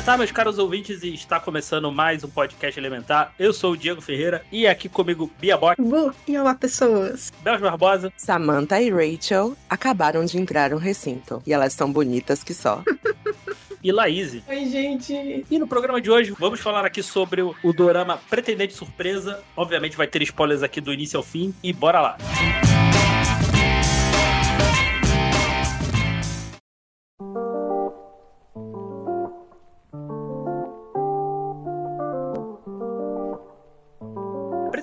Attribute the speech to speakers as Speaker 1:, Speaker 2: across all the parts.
Speaker 1: Elementar, meus caros ouvintes, e está começando mais um podcast Elementar. Eu sou o Diego Ferreira e aqui comigo Bia Bock,
Speaker 2: Bu, e olá, pessoas.
Speaker 1: Belos Barbosa,
Speaker 3: Samantha e Rachel acabaram de entrar no recinto. E elas são bonitas que só.
Speaker 1: e Laís.
Speaker 2: Oi, gente.
Speaker 1: E no programa de hoje vamos falar aqui sobre o, o dorama Pretendente Surpresa. Obviamente vai ter spoilers aqui do início ao fim e bora lá.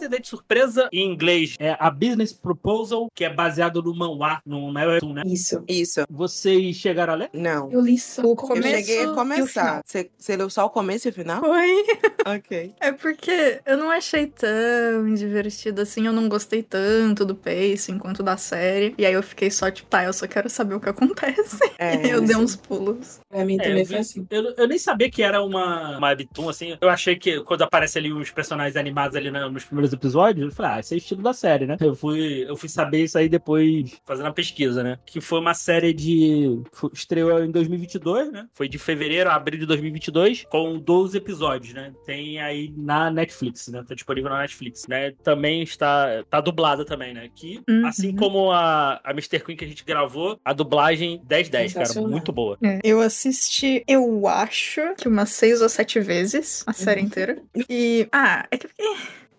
Speaker 1: Pretendente Surpresa, em inglês, é a Business Proposal, que é baseado no manhwa, no é webtoon, né?
Speaker 2: Isso.
Speaker 3: Isso.
Speaker 1: Vocês chegaram a ler?
Speaker 3: Não.
Speaker 2: Eu li só o
Speaker 3: Eu
Speaker 2: começo
Speaker 3: cheguei
Speaker 2: e
Speaker 3: a começar. Você você leu só o começo e o final?
Speaker 2: Foi.
Speaker 3: ok.
Speaker 2: É porque eu não achei tão divertido assim, eu não gostei tanto do pacing quanto da série. E aí eu fiquei só tipo, tá, eu só quero saber o que acontece.
Speaker 3: É,
Speaker 2: eu dei uns pulos.
Speaker 4: Pra mim
Speaker 1: É,
Speaker 4: também
Speaker 1: eu,
Speaker 4: foi assim.
Speaker 1: eu, eu nem sabia que era uma, uma webtoon, assim. Eu achei que quando aparece ali os personagens animados ali na- nos primeiros episódios, eu falei, ah, esse é o estilo da série, né? Eu fui, eu fui saber isso aí depois, fazendo a pesquisa, né? Que foi uma série de... estreou em 2022, né? Foi de fevereiro a abril de 2022, com 12 episódios, né? Tem aí na Netflix, né? Tá disponível na Netflix, né? Também está... Tá dublada também, né? Que,
Speaker 2: Uhum.
Speaker 1: assim como a, a Mr. Queen que a gente gravou, a dublagem 10-10, cara. Muito boa.
Speaker 2: É, Eu assisti, eu acho que umas seis ou sete vezes a série
Speaker 3: Uhum.
Speaker 2: inteira. E. Ah, é que.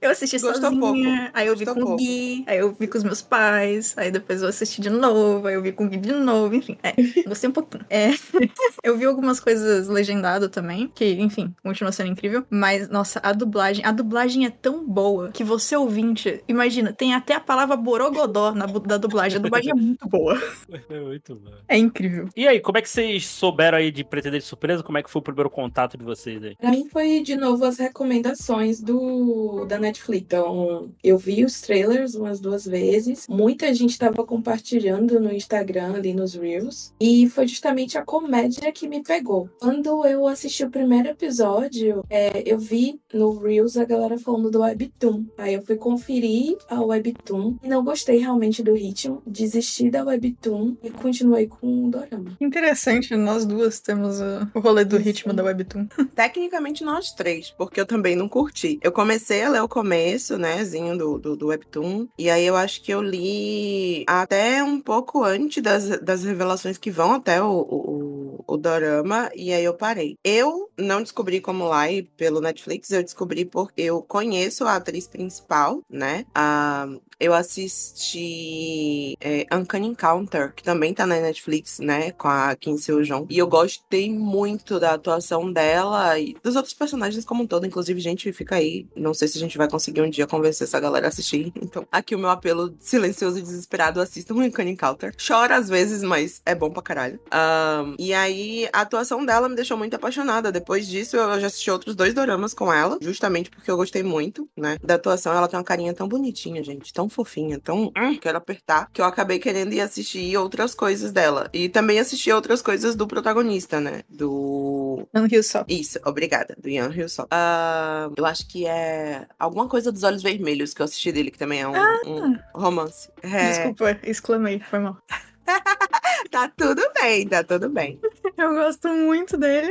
Speaker 2: Eu assisti
Speaker 3: Gostou
Speaker 2: sozinha,
Speaker 3: pouco.
Speaker 2: aí eu vi
Speaker 3: Gostou
Speaker 2: com o
Speaker 3: pouco.
Speaker 2: Gui, aí eu vi com os meus pais, aí depois eu assisti de novo, aí eu vi com o Gui de novo, enfim. É, gostei um pouquinho. É, eu vi algumas coisas legendado também, que, enfim, continua sendo incrível. Mas, nossa, a dublagem, a dublagem é tão boa que você ouvinte, imagina, tem até a palavra borogodó na da dublagem. A dublagem é muito boa.
Speaker 1: É muito bom.
Speaker 2: É incrível.
Speaker 1: E aí, como é que vocês souberam aí de Pretendente Surpresa? Como é que foi o primeiro contato de vocês aí?
Speaker 4: Pra mim foi de novo as recomendações do da Netflix. Então, eu vi os trailers umas duas vezes. Muita gente tava compartilhando no Instagram ali nos Reels. E foi justamente a comédia que me pegou. Quando eu assisti o primeiro episódio, é, eu vi no Reels a galera falando do Webtoon. Aí eu fui conferir a Webtoon e não gostei realmente do ritmo. Desisti da Webtoon e continuei com o Dorama.
Speaker 2: Interessante, nós duas temos o rolê do ritmo da Webtoon.
Speaker 3: Tecnicamente nós três, porque eu também não curti. Eu comecei a ler o começo, né, do, do, do Webtoon. E aí eu acho que eu li até um pouco antes das, das revelações que vão até o, o, o, Dorama. E aí eu parei. Eu não descobri como lá pelo Netflix, eu descobri porque eu conheço a atriz principal, né? A, eu assisti é, Uncanny Encounter, que também tá na Netflix, né? Com a Kim Seo-jong. E eu gostei muito da atuação dela e dos outros personagens como um todo. Inclusive, gente, fica aí. Não sei se a gente vai conseguir um dia convencer essa galera a assistir. Então, aqui o meu apelo silencioso e desesperado: assistam Uncanny Encounter. Chora às vezes, mas é bom pra caralho. Ahn, e aí, a atuação dela me deixou muito apaixonada. Depois disso, eu já assisti outros dois doramas com ela, justamente porque eu gostei muito, né? Da atuação. Ela tem uma carinha tão bonitinha, gente. Tão fofinha, tão. Hum, quero apertar. Que eu acabei querendo ir assistir outras coisas dela. E também assisti outras coisas do protagonista, né? Do.
Speaker 2: Rio só.
Speaker 3: Isso, obrigada, do Ian Hyun-soo. Ah, eu acho que é alguma coisa dos Olhos Vermelhos que eu assisti dele, que também é um, um romance. É,
Speaker 2: Desculpa, exclamei, foi mal.
Speaker 3: tá tudo bem, tá tudo bem.
Speaker 2: Eu gosto muito dele.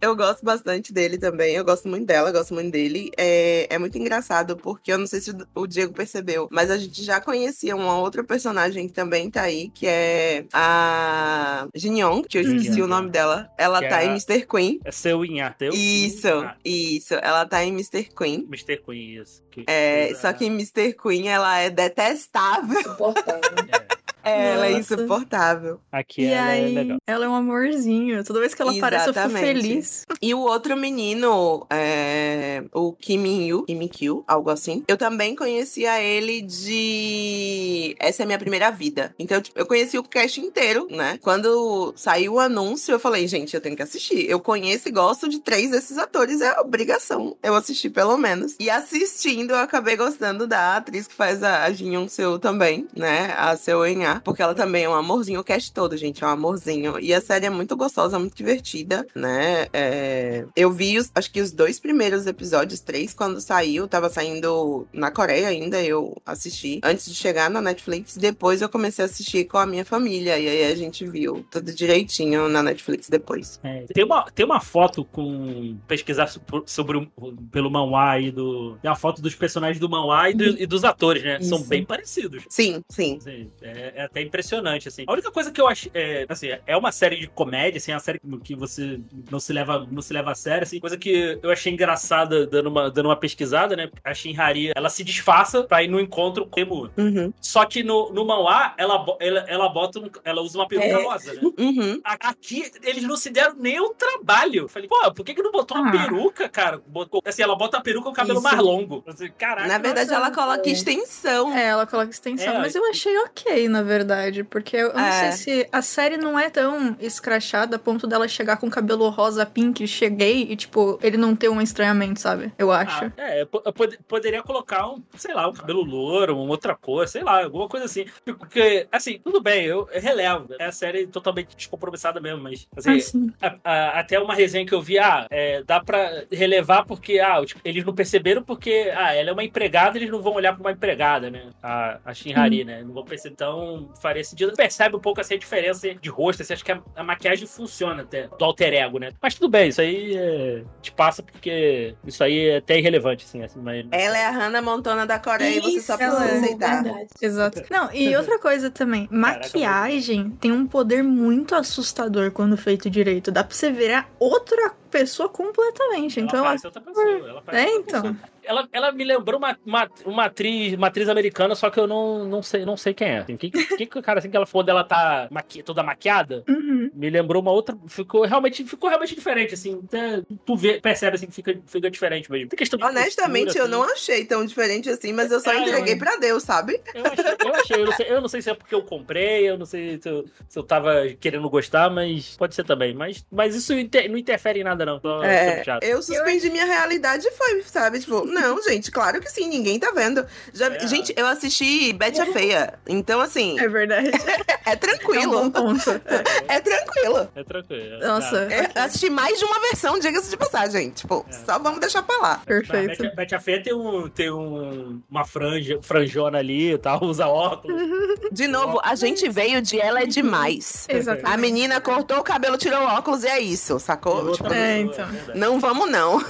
Speaker 3: Eu gosto bastante dele também, eu gosto muito dela, gosto muito dele. É, é muito engraçado, porque eu não sei se o Diego percebeu, mas a gente já conhecia uma outra personagem que também tá aí, que é a Jin Young, que eu esqueci
Speaker 1: Uhum.
Speaker 3: o nome dela. Ela
Speaker 1: Que
Speaker 3: tá
Speaker 1: é
Speaker 3: em Mr. Queen.
Speaker 1: É seu Inha, teu?
Speaker 3: Isso,
Speaker 1: Ah,
Speaker 3: isso. Ela tá em Mr. Queen.
Speaker 1: Mr. Queen, isso. Que
Speaker 3: É, só que em Mr. Queen ela é detestável.
Speaker 4: Suportável.
Speaker 1: é,
Speaker 3: Ela é insuportável.
Speaker 1: Aqui
Speaker 2: e
Speaker 1: ela
Speaker 2: aí,
Speaker 1: é legal.
Speaker 2: ela é um amorzinho. Toda vez que ela aparece, eu fico
Speaker 3: Exatamente.
Speaker 2: feliz.
Speaker 3: E o outro menino, é, o Kim Min-yu, Kim Min-kyu, algo assim. Eu também conhecia ele de essa é a minha primeira vida. Então, tipo, eu conheci o cast inteiro, né? Quando saiu o anúncio, eu falei, gente, eu tenho que assistir. Eu conheço e gosto de três desses atores, é obrigação eu assistir pelo menos. E assistindo, eu acabei gostando da atriz que faz a, a Jin Young Seo também, né? A Seo Eun-ah, porque ela também é um amorzinho. O cast todo, gente, é um amorzinho. E a série é muito gostosa, muito divertida, né? É... Eu vi, os, acho que os dois primeiros episódios, três, quando saiu, tava saindo na Coreia ainda, eu assisti. Antes de chegar na Netflix, depois eu comecei a assistir com a minha família. E aí a gente viu tudo direitinho na Netflix depois.
Speaker 1: É, tem, uma, tem uma foto com. pesquisar sobre, sobre pelo manhwa aí do. Tem uma foto dos personagens do manhwa e, do, e dos atores, né? São
Speaker 4: Isso.
Speaker 1: bem parecidos.
Speaker 3: Sim, sim.
Speaker 1: Assim, é, é até impressionante, assim. A única coisa que eu acho, é, assim, é uma série de comédia, assim, é uma série que você não se leva, não se leva a sério, assim. Coisa que eu achei engraçada dando uma, dando uma pesquisada, né? A Shinhari, ela se disfarça pra ir no encontro com o Emu.
Speaker 3: Uhum.
Speaker 1: Só que no, no manhwa, ela, ela, ela bota, um- ela usa uma peruca
Speaker 4: É.
Speaker 1: rosa, né?
Speaker 3: Uhum.
Speaker 1: Aqui, eles não se deram nem o trabalho. Eu Falei, pô, por que, que não botou uma
Speaker 2: Ah.
Speaker 1: peruca, cara? Botou, assim, ela bota a peruca com o cabelo
Speaker 4: Isso.
Speaker 1: mais longo. Assim, Caraca.
Speaker 3: Na verdade,
Speaker 1: nossa,
Speaker 3: ela coloca
Speaker 4: é.
Speaker 3: extensão.
Speaker 2: É, ela coloca extensão,
Speaker 1: É,
Speaker 2: mas eu achei ok, na verdade, porque eu, eu não
Speaker 3: É.
Speaker 2: sei se a série não é tão escrachada a ponto dela chegar com cabelo rosa pink, cheguei e, tipo, ele não ter um estranhamento, sabe? Eu acho.
Speaker 1: Ah, é, eu po- eu pod- poderia colocar um, sei lá, um cabelo louro, uma outra cor, sei lá, alguma coisa assim. Porque, assim, tudo bem, eu, relevo. É a série totalmente descompromissada mesmo, mas, assim,
Speaker 2: Assim.
Speaker 1: a- a- até uma resenha que eu vi, ah, é, dá pra relevar porque, ah, tipo, eles não perceberam porque, ah, ela é uma empregada, eles não vão olhar pra uma empregada, né? A, a Shinhari, né? Não vão perceber. Então, faria sentido. Percebe um pouco assim, a diferença de rosto, assim, acho que a, a maquiagem funciona até, do alter ego, né? Mas tudo bem, isso aí é, te passa porque isso aí é até irrelevante, assim. assim mas,
Speaker 3: Ela é a Hannah Montana da Coreia e você só
Speaker 4: Isso,
Speaker 3: precisa
Speaker 2: é
Speaker 3: aceitar.
Speaker 4: verdade.
Speaker 2: Exato. Não, e outra coisa também,
Speaker 1: Caraca,
Speaker 2: maquiagem tem um poder muito assustador quando feito direito. Dá pra você virar outra pessoa completamente.
Speaker 1: Ela
Speaker 2: então, ela-
Speaker 1: parece outra pessoa. Ela parece
Speaker 2: É,
Speaker 1: outra
Speaker 2: então.
Speaker 1: pessoa. Ela, ela me lembrou uma, uma, uma, atriz, uma atriz americana, só que eu não, não, sei, não sei quem é. Assim, que, o cara assim que ela quando ela tá maqui, toda maquiada,
Speaker 2: Uhum.
Speaker 1: me lembrou uma outra. Ficou realmente, ficou realmente diferente, assim. Até tu vê, percebe assim que fica, fica diferente mesmo.
Speaker 3: Honestamente,
Speaker 1: postura,
Speaker 3: eu não
Speaker 1: assim.
Speaker 3: achei tão diferente assim, mas eu só
Speaker 1: É,
Speaker 3: entreguei
Speaker 1: eu-
Speaker 3: pra Deus, sabe?
Speaker 1: Eu achei, eu achei, eu não sei, eu não sei se é porque eu comprei, eu não sei se eu, se eu tava querendo gostar, mas pode ser também. Mas, mas isso inter- não interfere em nada, não. Só
Speaker 3: É, eu suspendi minha realidade e foi, sabe? Tipo, não, gente, claro que sim, ninguém tá vendo. Já,
Speaker 1: É.
Speaker 3: Gente, eu assisti Betty a Feia, então assim,
Speaker 2: É verdade.
Speaker 3: é
Speaker 2: É um
Speaker 3: tranquilo.
Speaker 2: ponto.
Speaker 3: É tranquilo.
Speaker 1: É tranquilo.
Speaker 2: Nossa.
Speaker 3: É, eu assisti mais de uma versão, diga-se de passagem. Tipo,
Speaker 1: É.
Speaker 3: só vamos deixar pra lá.
Speaker 2: Perfeito.
Speaker 1: Betty, Betty a Feia tem, um, tem um, uma franja, franjona ali e tal, usa óculos.
Speaker 3: De novo, a gente veio de ela é demais.
Speaker 2: Exatamente.
Speaker 3: A menina cortou o cabelo, tirou o óculos e é isso, sacou? Tipo,
Speaker 2: É,
Speaker 1: pessoa,
Speaker 2: então.
Speaker 1: verdade.
Speaker 3: não vamos não.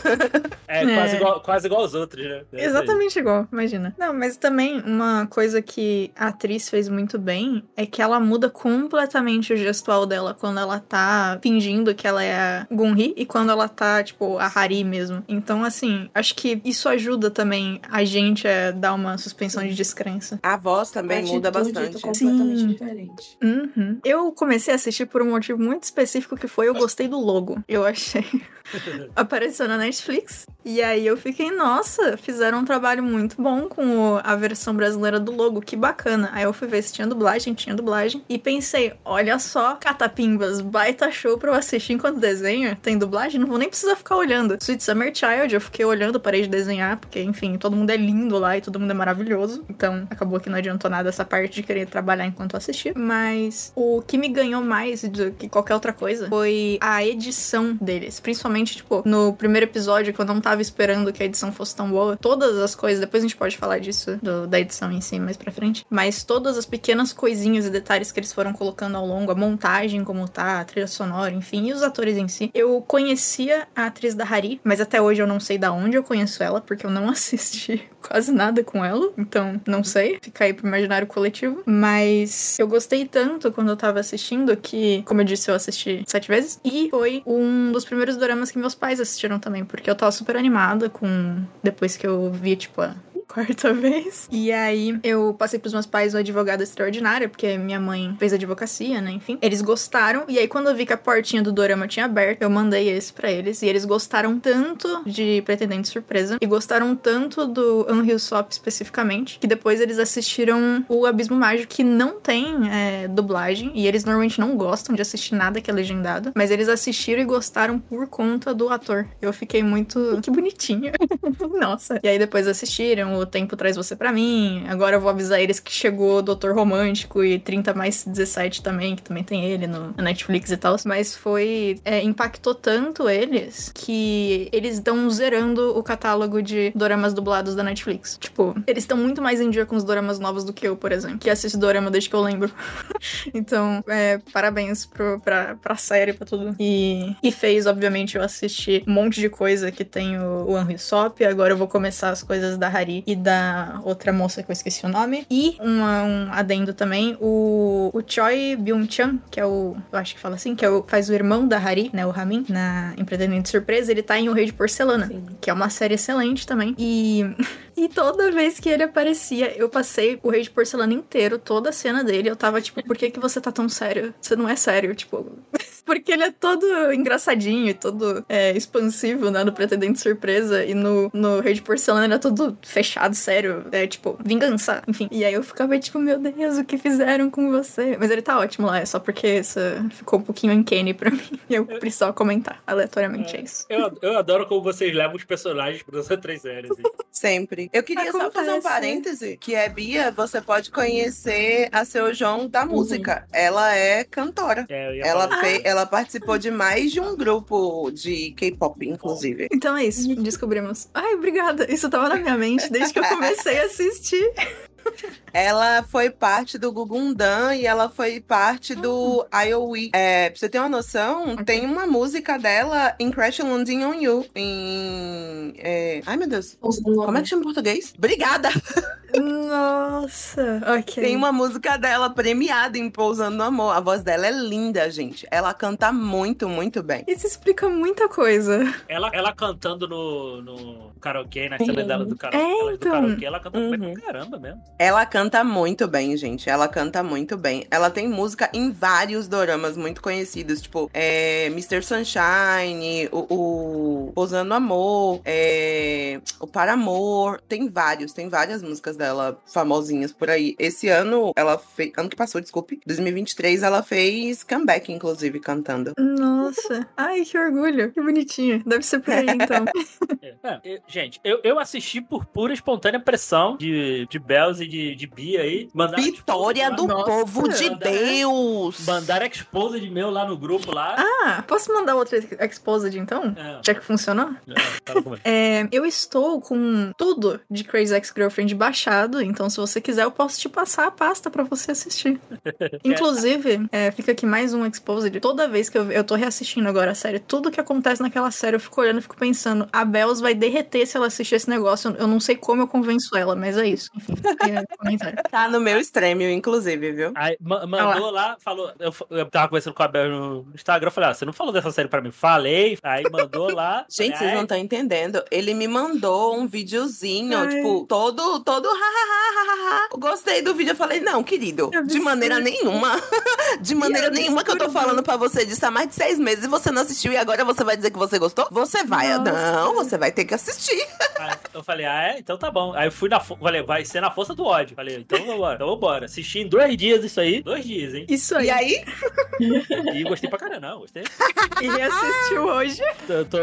Speaker 1: É,
Speaker 2: É.
Speaker 1: Quase, igual, quase igual aos outros, né? É.
Speaker 2: Exatamente igual, imagina. Não, mas também uma coisa que a atriz fez muito bem é que ela muda completamente o gestual dela quando ela tá fingindo que ela é a Gunri e quando ela tá, tipo, a Hari mesmo. Então, assim, acho que isso ajuda também a gente a dar uma suspensão de descrença.
Speaker 3: A voz também
Speaker 4: A
Speaker 3: muda bastante.
Speaker 4: completamente
Speaker 2: Sim.
Speaker 4: diferente.
Speaker 2: Uhum. Eu comecei a assistir por um motivo muito específico que foi eu gostei do logo. Eu achei. Apareceu na Netflix. E aí eu fiquei, nossa, fizeram um trabalho muito bom com a versão brasileira do logo, que bacana. Aí eu fui ver se tinha dublagem, tinha dublagem. E pensei, olha só, catapimbas, baita show pra eu assistir enquanto desenho. Tem dublagem, não vou nem precisar ficar olhando. Sweet Summer Child, eu fiquei olhando, parei de desenhar, porque, enfim, todo mundo é lindo lá e todo mundo é maravilhoso. Então acabou que não adiantou nada essa parte de querer trabalhar enquanto eu assistia. Mas o que me ganhou mais do que qualquer outra coisa foi a edição deles. Principalmente, tipo, no primeiro episódio, que eu não tava esperando que a edição fosse tão boa. Todas as coisas, depois a gente pode falar disso, do- da edição em si mais pra frente. Mas todas as pequenas coisinhas e detalhes que eles foram colocando ao longo, a montagem, como tá, a trilha sonora, enfim, e os atores em si. Eu conhecia a atriz da Hari, mas até hoje eu não sei da onde eu conheço ela, porque eu não assisti quase nada com ela. Então, não sei. Fica aí pro imaginário coletivo. Mas eu gostei tanto quando eu tava assistindo que, como eu disse, eu assisti sete vezes. E foi um dos primeiros doramas que meus pais assistiram também, porque eu tava super animada com. Depois que eu vi, tipo, a quarta vez. E aí eu passei pros meus pais o advogado extraordinário, porque minha mãe fez advocacia, né? Enfim. Eles gostaram. E aí, quando eu vi que a portinha do Dorama tinha aberto, eu mandei esse pra eles. E eles gostaram tanto de Pretendente Surpresa e gostaram tanto do Unreal Sop especificamente, que depois eles assistiram o Abismo Mágico, que não tem é, dublagem. E eles normalmente não gostam de assistir nada que é legendado. Mas eles assistiram e gostaram por conta do ator. Eu fiquei muito. Que bonitinho. Nossa. E aí depois assistiram O Tempo Traz Você Pra Mim. Agora eu vou avisar eles que chegou Doutor Romântico e 30 mais 17 também, que também tem ele no, na Netflix e tal. Mas foi. É, impactou tanto eles que eles estão zerando o catálogo de doramas dublados da Netflix. Tipo, eles estão muito mais em dia com os doramas novos do que eu, por exemplo, que assisto dorama desde que eu lembro. então, é, parabéns pro, pra, pra série, pra tudo. E, e fez, obviamente, eu assistir um monte de coisa que tem o, o Henry Sop. Agora eu vou começar as coisas da Hari e da outra moça que eu esqueci o nome. E uma, um adendo também, o, o Choi Byung-chan, que é o. Eu acho que fala assim, que é o, faz o irmão da Hari, né? O Ramin, na Empreendimento Surpresa, ele tá em O Rei de Porcelana,
Speaker 4: Sim.
Speaker 2: que é uma série excelente também. E. E toda vez que ele aparecia, eu passei o Rei de Porcelana inteiro, toda a cena dele. Eu tava tipo, por que, que você tá tão sério? Você não é sério, tipo. Porque ele é todo engraçadinho e todo é, expansivo, né? No Pretendente Surpresa. E no, no Rei de Porcelana ele é todo fechado, sério. É tipo, vingança, enfim. E aí eu ficava tipo, meu Deus, o que fizeram com você? Mas ele tá ótimo lá, é só porque isso ficou um pouquinho uncanny pra mim. E eu precisava comentar aleatoriamente, é, isso.
Speaker 1: Eu, eu adoro como vocês levam os personagens para essas três séries. assim.
Speaker 3: Sempre. Eu queria só fazer um
Speaker 2: Acontece.
Speaker 3: parêntese, que é Bia, você pode conhecer a Seu João da música. Ela é cantora.
Speaker 1: É,
Speaker 3: Ela,
Speaker 1: falar.
Speaker 3: fe- ela participou de mais de um grupo de K-pop, inclusive.
Speaker 2: Então é isso, descobrimos. Ai, obrigada. Isso tava na minha mente desde que eu comecei a assistir.
Speaker 3: Ela foi parte do Gugundam e ela foi parte do IOE. É, pra você ter uma noção, tem uma música dela em Crash Landing on You. Em. é, Ai, meu Deus. Como é que chama em português? Obrigada!
Speaker 2: Nossa, ok.
Speaker 3: Tem uma música dela premiada em Pousando no Amor. A voz dela é linda, gente. Ela canta muito, muito bem.
Speaker 2: Isso explica muita coisa.
Speaker 1: Ela, ela cantando no, no karaokê, na cena dela do karaokê,
Speaker 2: É,
Speaker 1: ela do
Speaker 2: então.
Speaker 1: karaokê, ela canta bem
Speaker 3: Uhum.
Speaker 1: pra caramba mesmo.
Speaker 3: Ela canta muito bem, gente. Ela canta muito bem. Ela tem música em vários doramas muito conhecidos, tipo é, Mr. Sunshine, o, o Pousando no Amor, é, o Paramor. Tem vários, tem várias músicas dela famosinhas por aí. Esse ano, ela fez. Ano que passou, desculpe. 2023, ela fez comeback, inclusive, cantando.
Speaker 2: Nossa. Ai, que orgulho. Que bonitinho. Deve ser por aí, então.
Speaker 1: É, é, gente, eu, eu assisti por pura e espontânea pressão de, de Bells e de, de Bia aí. Mandaram
Speaker 3: Vitória do
Speaker 1: lá-
Speaker 2: Nossa.
Speaker 3: povo de
Speaker 1: Mandaram-
Speaker 3: Deus!
Speaker 1: Mandaram exposed de meu lá no grupo lá.
Speaker 2: Ah, posso mandar outra exposed, então?
Speaker 1: É,
Speaker 2: Já que funcionou?
Speaker 1: é, comigo.
Speaker 2: É, eu estou com tudo de Crazy Ex-Girlfriend baixado, então se você quiser eu posso te passar a pasta pra você assistir. Inclusive, é, fica aqui mais um Exposed. Toda vez que eu, eu tô reassistindo agora a série, tudo que acontece naquela série eu fico olhando e fico pensando, a Bells vai derreter se ela assistir esse negócio. Eu, eu não sei como eu convenço ela, mas é isso. Enfim, o comentário.
Speaker 3: Tá no meu extremo, inclusive, viu?
Speaker 1: Aí ma- mandou lá, falou. Eu, eu tava conversando com a Bel no Instagram, eu falei, ah, você não falou dessa série pra mim? Falei, aí mandou lá.
Speaker 3: Gente,
Speaker 1: falei,
Speaker 3: vocês não
Speaker 1: "Ai,
Speaker 3: estão entendendo. Ele me mandou um videozinho,
Speaker 2: Ai.
Speaker 3: tipo, todo, todo ha, ha, ha. Gostei do vídeo. Eu falei, não, querido,
Speaker 2: Que
Speaker 3: de maneira
Speaker 2: absurdo.
Speaker 3: nenhuma. De maneira
Speaker 2: Que
Speaker 3: nenhuma que eu tô falando pra você disso há mais de seis meses e você não assistiu e agora você vai dizer que você gostou? Você vai.
Speaker 2: Nossa.
Speaker 3: Não, você vai ter que assistir.
Speaker 1: Aí eu falei, ah, é? Então tá bom. Aí eu fui na. Falei, vai ser na força do ódio. Falei, então vambora, então vambora. Assisti em dois dias isso aí. Dois dias, hein?
Speaker 2: Isso aí.
Speaker 3: E aí,
Speaker 1: E gostei pra caramba, não, gostei.
Speaker 2: E reassistiu hoje.
Speaker 1: Eu tô,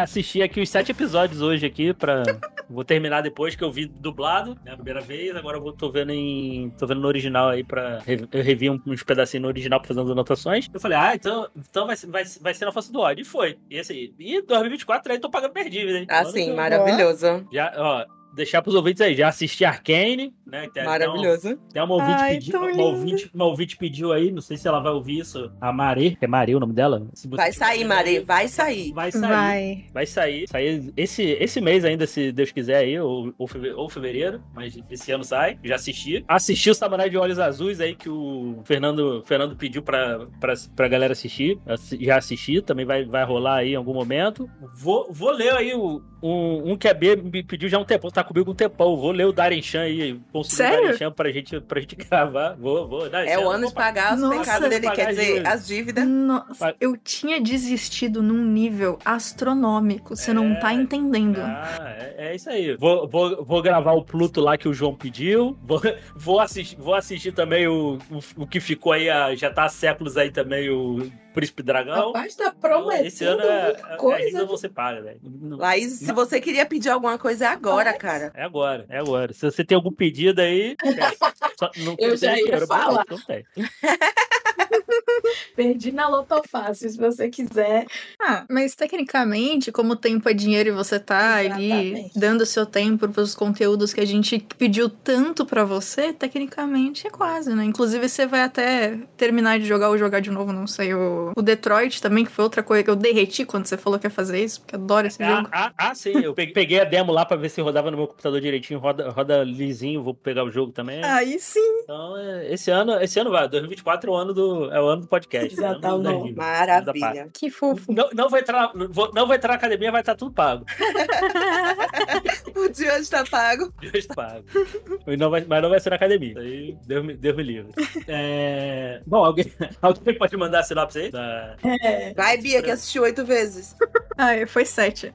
Speaker 1: assisti aqui os sete episódios hoje aqui pra. Vou terminar depois que eu vi dublado, né? A primeira vez, agora eu vou, tô vendo em. tô vendo no original aí pra. Eu revi um- uns pedacinhos no original pra fazer umas anotações. Eu falei, ah, então, então vai, ser- vai, vai ser na força do ódio. E foi. E esse. E 2024 aí tô pagando dívida, hein?
Speaker 3: assim,
Speaker 1: Ano que-
Speaker 3: maravilhoso.
Speaker 1: Já, ó, deixar pros ouvintes aí, já assisti Arcane, né? tem um-
Speaker 3: Maravilhoso.
Speaker 1: Tem uma ouvinte,
Speaker 2: Ai,
Speaker 1: uma, ouvinte, uma ouvinte pediu aí, não sei se ela vai ouvir isso, a Mari, é Mari o nome dela? Se você
Speaker 3: Vai sair,
Speaker 1: aí,
Speaker 3: vai sair.
Speaker 1: Vai sair. Vai.
Speaker 2: Vai.
Speaker 1: sair. Sair esse, esse mês ainda, se Deus quiser aí, ou, ou, feve- ou fevereiro, mas esse ano sai. Já assisti. Assisti o Samurai de Olhos Azuis aí, que o Fernando, Fernando pediu pra, pra, pra galera assistir. Assi- Já assisti, também vai, vai rolar aí em algum momento. Vou, vou ler aí o, um, um que a B me pediu já há um tempo. Tava tá comigo um tempão. Vou ler o Darren Chan aí, conseguir o
Speaker 2: Sério?
Speaker 1: Darren Chan pra gente, pra gente gravar. Vou, vou. Esse
Speaker 3: É o ano de pagar os pecados dele, quer
Speaker 1: as
Speaker 3: dizer,
Speaker 1: dívidas.
Speaker 3: as dívidas.
Speaker 2: Nossa, eu tinha desistido num nível astronômico. Você não tá
Speaker 1: É.
Speaker 2: entendendo.
Speaker 1: Ah, é, é isso aí. Vou, vou, vou gravar o Pluto lá que o João pediu. Vou, vou, assistir, vou assistir também o, o, o que ficou aí, ah, já tá há séculos aí também, o Príncipe Dragão.
Speaker 4: Rapaz, tá prometendo
Speaker 1: Esse ano é,
Speaker 4: muita
Speaker 1: é, é
Speaker 4: coisa.
Speaker 1: ainda você paga, velho. Não-
Speaker 3: Laís, se você queria pedir alguma coisa, é agora, cara.
Speaker 1: É agora, é agora. Se você tem algum pedido aí. Só- não
Speaker 4: Eu já ia
Speaker 1: dinheiro
Speaker 4: falar.
Speaker 1: Não tem.
Speaker 4: Perdi na Lotofácil, se você quiser.
Speaker 2: Ah, mas tecnicamente, como o tempo é dinheiro e você tá ali
Speaker 4: Exatamente.
Speaker 2: dando seu tempo pros conteúdos que a gente pediu tanto pra você, tecnicamente é quase, né? Inclusive você vai até terminar de jogar ou jogar de novo, não sei. O, o Detroit também, que foi outra coisa que eu derreti quando você falou que ia fazer isso, porque eu adoro esse
Speaker 1: Ah,
Speaker 2: jogo.
Speaker 1: ah, ah, sim. Eu peguei, a demo lá pra ver se rodava no meu computador direitinho. Roda, roda lisinho, vou pegar o jogo também.
Speaker 2: Aí sim.
Speaker 1: Então, é, esse ano, esse ano vai. 2024 é o ano do, é o ano do podcast.
Speaker 4: Já
Speaker 1: é ano
Speaker 4: tá
Speaker 1: do
Speaker 4: o
Speaker 1: das
Speaker 4: nome.
Speaker 1: dívidas.
Speaker 3: Maravilha.
Speaker 2: Que fofo.
Speaker 1: Não, não, vou entrar, não, vou, não vou entrar na academia, vai estar tudo pago.
Speaker 3: O de hoje tá pago.
Speaker 1: Deus pago. E não vai, mas não vai ser na academia. Isso Aí Deus me, Deus me livre. É, Bom, alguém, alguém pode mandar a sinopse aí? Da...
Speaker 4: É,
Speaker 3: Vai, Bia, que assistiu oito vezes.
Speaker 2: Ah, é, foi sete.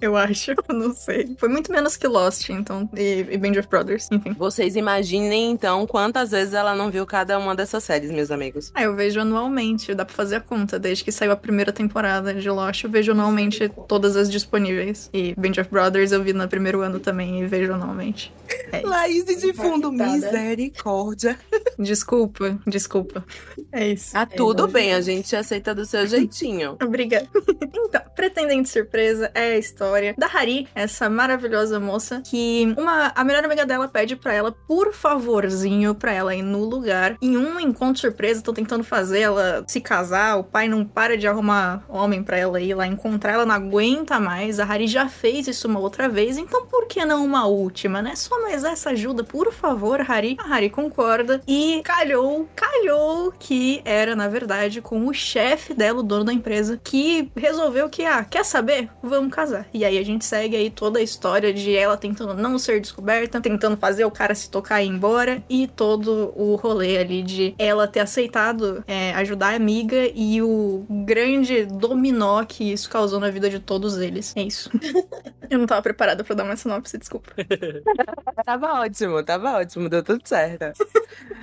Speaker 2: Eu acho, eu não sei. Foi muito menos que Lost, então, e, e Band of Brothers, enfim.
Speaker 3: Vocês imaginem, então, quantas vezes ela não viu cada uma dessas séries, meus amigos.
Speaker 2: Ah, eu vejo anualmente, dá pra fazer a conta. Desde que saiu a primeira temporada de Lost, eu vejo anualmente todas as disponíveis. E Band of Brothers eu vi no primeiro ano também e vejo anualmente. É.
Speaker 3: Laís de fundo, misericórdia.
Speaker 2: Desculpa, desculpa. É isso.
Speaker 3: Ah, tudo bem, a gente aceita do seu jeitinho.
Speaker 2: Obrigada. então, Pretendente Surpresa é a história da Hari, essa maravilhosa moça, que uma, a melhor amiga dela pede pra ela, por favorzinho, pra ela ir no lugar. Em um encontro surpresa, estão tentando fazer ela se casar, o pai não para de arrumar homem pra ela ir lá encontrar, ela não aguenta mais. A Hari já fez isso uma outra vez, então por que não uma última, né? Só mais essa ajuda, por favor, Hari. A Hari concorda e calhou, calhou que era, na verdade, com o chefe dela, o dono da empresa, que resolveu que, ah, quer saber? Vamos casar. E aí a gente segue aí toda a história de ela tentando não ser descoberta, tentando fazer o cara se tocar e ir embora, e todo o rolê ali de ela ter aceitado é, ajudar a amiga e o grande dominó que isso causou na vida de todos eles. É isso. Eu não tava preparada pra dar uma sinopse, desculpa.
Speaker 3: Tava ótimo, tava ótimo, deu tudo certo.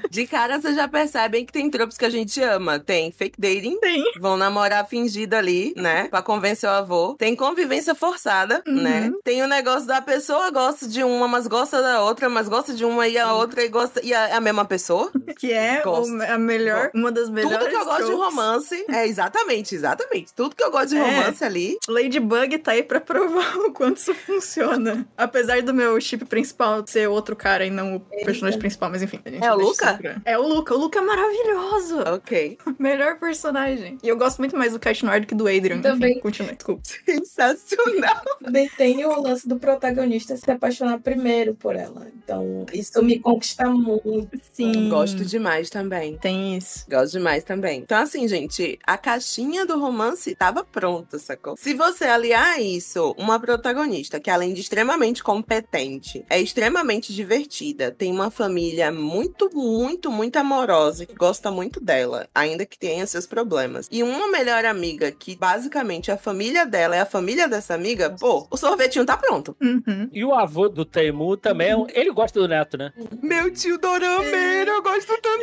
Speaker 3: De cara, vocês já percebem que tem tropos que a gente ama. Tem fake dating,
Speaker 2: Tem.
Speaker 3: vão namorar fingido ali, né? Pra convencer o avô. Tem convivência forçada,
Speaker 2: Uhum.
Speaker 3: né? Tem o negócio da pessoa gosta de uma, mas gosta da outra, mas gosta de uma e a outra e gosta. E a, é a mesma pessoa.
Speaker 2: Que é o- a melhor, uma das melhores.
Speaker 3: Tudo que eu gosto de
Speaker 2: tropes.
Speaker 3: romance. É, exatamente, exatamente. Tudo que eu gosto de
Speaker 2: É.
Speaker 3: romance ali.
Speaker 2: Ladybug tá aí pra provar o quanto isso funciona. Apesar do meu chip principal ser outro cara e não o personagem principal, mas enfim. a gente
Speaker 3: É o Luca?
Speaker 2: pra- É o Luca. O Luca é maravilhoso.
Speaker 3: Ok.
Speaker 2: Melhor personagem. E eu gosto muito mais do Cat Noir do que do Adrian.
Speaker 4: Também.
Speaker 2: Enfim, continue, desculpa.
Speaker 3: Sensacional.
Speaker 4: Também tem o lance do protagonista se apaixonar primeiro por ela. Então, isso me conquista muito.
Speaker 2: Sim.
Speaker 3: Gosto demais também.
Speaker 2: Tem isso.
Speaker 3: Gosto demais também. Então, assim, gente, a caixinha do romance tava pronta, sacou? Se você aliar a isso uma protagonista que, além de extremamente competente, é extremamente divertida, tem uma família muito, muito, muito amorosa, que gosta muito dela, ainda que tenha seus problemas, e uma melhor amiga que, basicamente, a família dela é a família dessa amiga, pô, o sorvetinho tá pronto.
Speaker 2: Uhum.
Speaker 1: E o avô do Teimu também, é um- ele gosta do neto, né?
Speaker 3: Meu tio Dorameiro, eu gosto tanto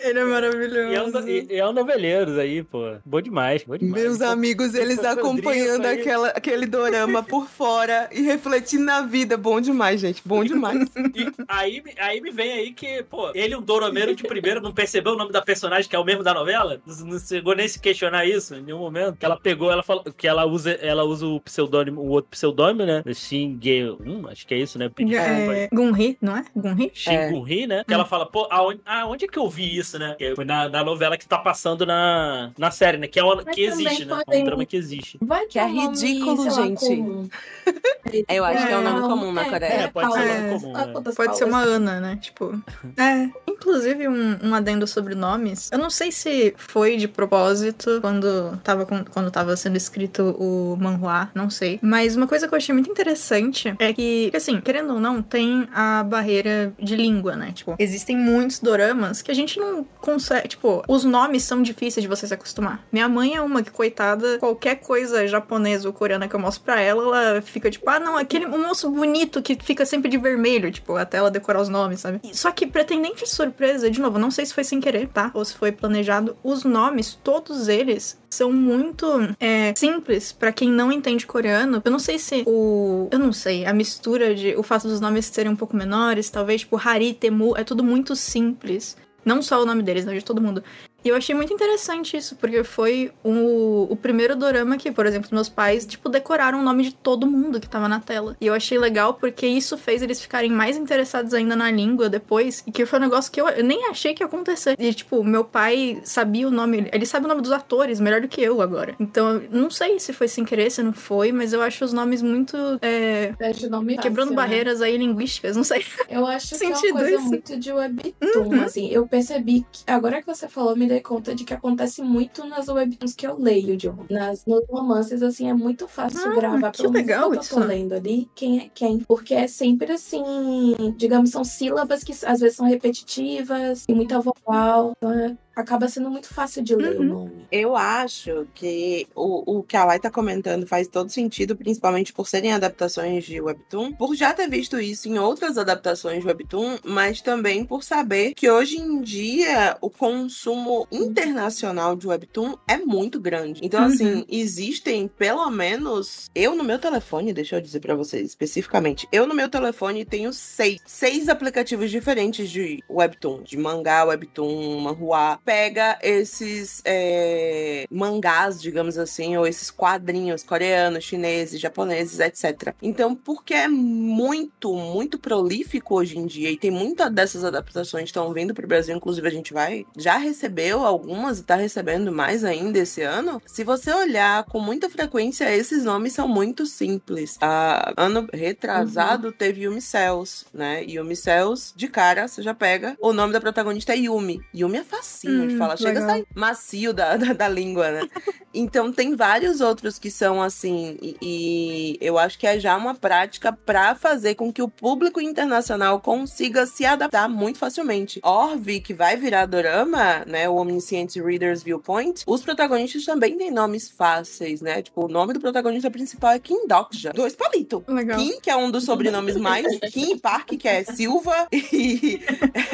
Speaker 2: Ele é
Speaker 1: E é, um,
Speaker 2: maravilhoso.
Speaker 1: e é um noveleiros aí, pô. Bom demais, bom demais.
Speaker 3: Meus amigos, eles acompanhando aquela, aquele dorama por fora e refletindo na vida. Bom demais, gente. Bom demais.
Speaker 1: E aí, aí me vem aí que, pô, ele, um Doromeiro de primeira, não percebeu o nome da personagem, que é o mesmo da novela? Não chegou nem a se questionar isso em nenhum momento. Que ela pegou, ela falou que ela usa, ela usa o pseudônimo, o outro pseudônimo, né? Shinge, hum, acho que é isso, né? Pedi desculpa aí.
Speaker 2: É, Gunri, não é? Gunri?
Speaker 1: Shingun-ri, né? Que ela fala, pô, aonde, aonde é que eu vi isso? né? Que foi na, na novela que tá passando na, na série, né? Que é uma,
Speaker 4: Mas
Speaker 1: que existe, né? É um drama que existe.
Speaker 4: Vai
Speaker 3: Que é
Speaker 4: nome,
Speaker 3: ridículo,
Speaker 4: sei lá,
Speaker 3: gente.
Speaker 4: comum.
Speaker 3: Eu acho que é um nome
Speaker 4: Não,
Speaker 3: comum na Coreia.
Speaker 1: É, pode ser um
Speaker 2: É,
Speaker 1: nome comum. Né?
Speaker 2: Pode ser uma? Ana, né? Tipo. É. Inclusive, um, um adendo sobre nomes. Eu não sei se foi de propósito quando tava, quando tava sendo escrito o manhua, não sei. Mas uma coisa que eu achei muito interessante é que, que, assim, querendo ou não, tem a barreira de língua, né? Tipo, existem muitos doramas que a gente não consegue. Tipo, os nomes são difíceis de você se acostumar. Minha mãe é uma que, coitada, qualquer coisa japonesa ou coreana que eu mostro pra ela, ela fica tipo, ah, não, aquele moço bonito que fica sempre de vermelho, tipo, até ela decorar os nomes, sabe? Só que, pretendente de surpresa, de novo, não sei se foi sem querer, tá? Ou se foi planejado, os nomes, todos eles, são muito é, simples pra quem não entende coreano. Eu não sei se o. Eu não sei, a mistura de. O fato dos nomes serem um pouco menores, talvez, tipo, Hari, Temu, é tudo muito simples. Não só o nome deles, né? De todo mundo. E eu achei muito interessante isso, porque foi o, o primeiro dorama que, por exemplo, meus pais, tipo, decoraram o nome de todo mundo que tava na tela. E eu achei legal porque isso fez eles ficarem mais interessados ainda na língua depois, e que foi um negócio que eu, eu nem achei que ia acontecer. E, tipo, meu pai sabia o nome, ele sabe o nome dos atores melhor do que eu agora. Então, eu não sei se foi sem querer, se não foi, mas eu acho os nomes muito. é,
Speaker 4: o nome
Speaker 2: quebrando
Speaker 4: fácil, né?
Speaker 2: barreiras aí linguísticas, não sei.
Speaker 4: Eu acho que é uma coisa
Speaker 2: isso.
Speaker 4: muito de webtoon, assim. Eu percebi que, agora que você falou, me dei conta de que acontece muito nas webtoons que eu leio, de nas, nos romances, assim, é muito fácil
Speaker 2: Ah,
Speaker 4: gravar
Speaker 2: que
Speaker 4: pelo menos
Speaker 2: legal
Speaker 4: quando eu
Speaker 2: isso.
Speaker 4: tô lendo ali quem é quem. Porque é sempre assim, digamos, são sílabas que às vezes são repetitivas e muita vogal. Então é- acaba sendo muito fácil de ler
Speaker 2: Uhum.
Speaker 4: o nome.
Speaker 3: Eu acho que o, o que a Lai tá comentando faz todo sentido, principalmente por serem adaptações de Webtoon, por já ter visto isso em outras adaptações de Webtoon, mas também por saber que hoje em dia o consumo internacional de Webtoon é muito grande. Então,
Speaker 2: Uhum.
Speaker 3: assim, existem pelo menos. Eu no meu telefone, deixa eu dizer pra vocês especificamente, eu no meu telefone tenho seis, seis aplicativos diferentes de Webtoon, de mangá, Webtoon, manhua. Pega esses é, mangás, digamos assim, ou esses quadrinhos coreanos, chineses, japoneses, etc. Então, porque é muito, muito prolífico hoje em dia e tem muitas dessas adaptações que estão vindo pro Brasil, inclusive a gente vai, já recebeu algumas e tá recebendo mais ainda esse ano. Se você olhar com muita frequência, esses nomes são muito simples. Ah, ano retrasado teve Yumi Cells, né? Yumi Cells, de cara, você já pega. O nome da protagonista é Yumi. Yumi é facinho
Speaker 2: Hum,
Speaker 3: falar, chega a
Speaker 2: legal.
Speaker 3: sair macio da, da, da língua, né? Então tem vários outros que são assim, e, e eu acho que é já uma prática pra fazer com que o público internacional consiga se adaptar muito facilmente. Orv, que vai virar dorama, né, o Omniscient Reader's Viewpoint, os protagonistas também têm nomes fáceis, né? Tipo, o nome do protagonista principal é Kim Dokja, dois palitos. Kim, que é um dos sobrenomes mais. Kim Park, que é Silva. E.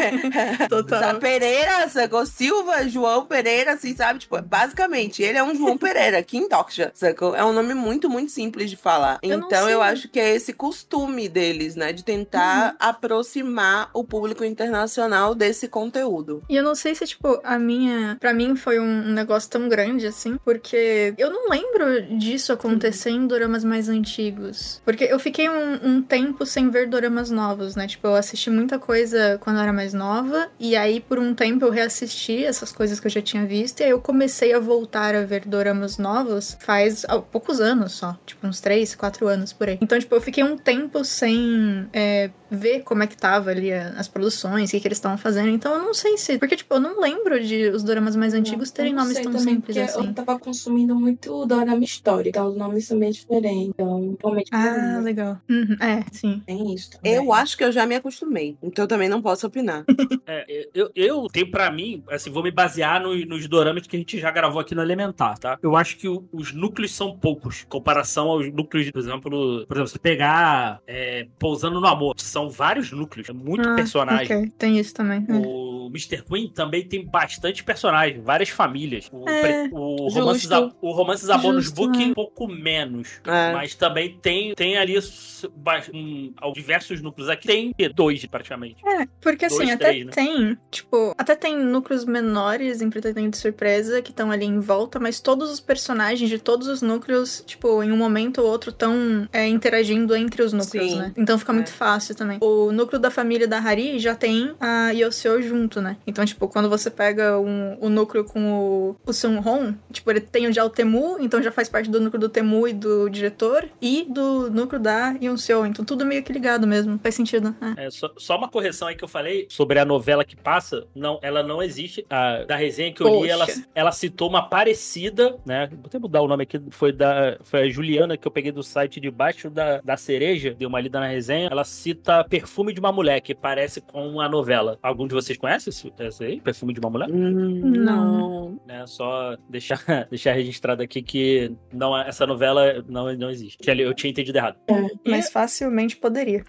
Speaker 2: Total.
Speaker 3: Pereira, sacou? Silva, João Pereira, assim, sabe? Tipo, basicamente, ele é um João Pereira, Kim Doksha, sacou? É um nome muito, muito simples de falar.
Speaker 2: Eu
Speaker 3: então, eu acho que é esse costume deles, né? De tentar aproximar o público internacional desse conteúdo.
Speaker 2: E eu não sei se, tipo, a minha. Pra mim foi um um negócio tão grande assim, porque eu não lembro disso acontecer em doramas mais antigos. Porque eu fiquei um, um tempo sem ver doramas novos, né? Tipo, eu assisti muita coisa quando eu era mais nova, e aí por um tempo eu reassisti essas coisas que eu já tinha visto, e aí eu comecei a voltar a ver doramas novos faz poucos anos só. Tipo, uns 3, 4 anos por aí. Então, tipo, eu fiquei um tempo sem é, ver como é que tava ali a- as produções, o que, que eles estavam fazendo. Então eu não sei se. Porque, tipo, eu não lembro de os doramas mais antigos terem
Speaker 4: Eu não
Speaker 2: nomes tão
Speaker 4: também,
Speaker 2: simples
Speaker 4: porque
Speaker 2: assim.
Speaker 4: Eu tava consumindo muito dorama histórica, então os nomes são bem diferentes. Então, realmente,
Speaker 2: Ah, legal. Uhum, É, sim.
Speaker 4: tem isso também.
Speaker 3: Eu acho que eu já me acostumei, então eu também não posso opinar.
Speaker 1: É, eu, eu tenho pra mim, assim, vou me basear no- nos doramas que a gente já gravou aqui no Elementar, tá? Eu acho que o- os núcleos são poucos, em comparação aos núcleos, por exemplo, por exemplo, se pegar é, Pousando no Amor, são vários núcleos, é muito
Speaker 2: Ah,
Speaker 1: personagem.
Speaker 2: Ok, tem isso também. é.
Speaker 1: O Mr. Queen também tem bastante personagem, várias famílias. O,
Speaker 2: É,
Speaker 1: pre- o. Romances, a, o Romances a Bonus Book
Speaker 2: é.
Speaker 1: um pouco menos.
Speaker 3: É.
Speaker 1: Mas também tem, tem ali um, diversos núcleos. Aqui tem dois, praticamente.
Speaker 2: É, porque assim,
Speaker 1: Dois,
Speaker 2: até
Speaker 1: três, né?
Speaker 2: tem, tipo, até tem núcleos menores em Pretendente de Surpresa que estão ali em volta, mas todos os personagens de todos os núcleos, tipo, em um momento ou outro estão interagindo entre os núcleos,
Speaker 3: Sim.
Speaker 2: né? Então fica muito
Speaker 3: É.
Speaker 2: fácil também. O núcleo da família da Hari já tem a Yoseo junto, junto, né? Então, tipo, quando você pega um, o núcleo com o, o Sun Hong, tipo, ele tem já o Temu, então já faz parte do núcleo do Temu e do diretor, e do núcleo da Yoon Seo. Então, tudo meio que ligado mesmo. Faz sentido. É.
Speaker 1: É, só, só uma correção aí que eu falei sobre a novela que passa. Não, ela não existe. A, da resenha que eu li,
Speaker 2: Poxa.
Speaker 1: ela, ela citou uma parecida, né? Vou até mudar o nome aqui. Foi da foi a Juliana que eu peguei do site de baixo da, da cereja. Dei uma lida na resenha. Ela cita Perfume de uma Mulher, que parece com a novela. Algum de vocês conhece esse, esse aí? Perfume de uma Mulher?
Speaker 3: Hum,
Speaker 2: Não.
Speaker 1: né? Só deixar, deixar registrado aqui que não, essa novela não, não existe. Eu tinha entendido errado. E-
Speaker 2: Mas facilmente poderia.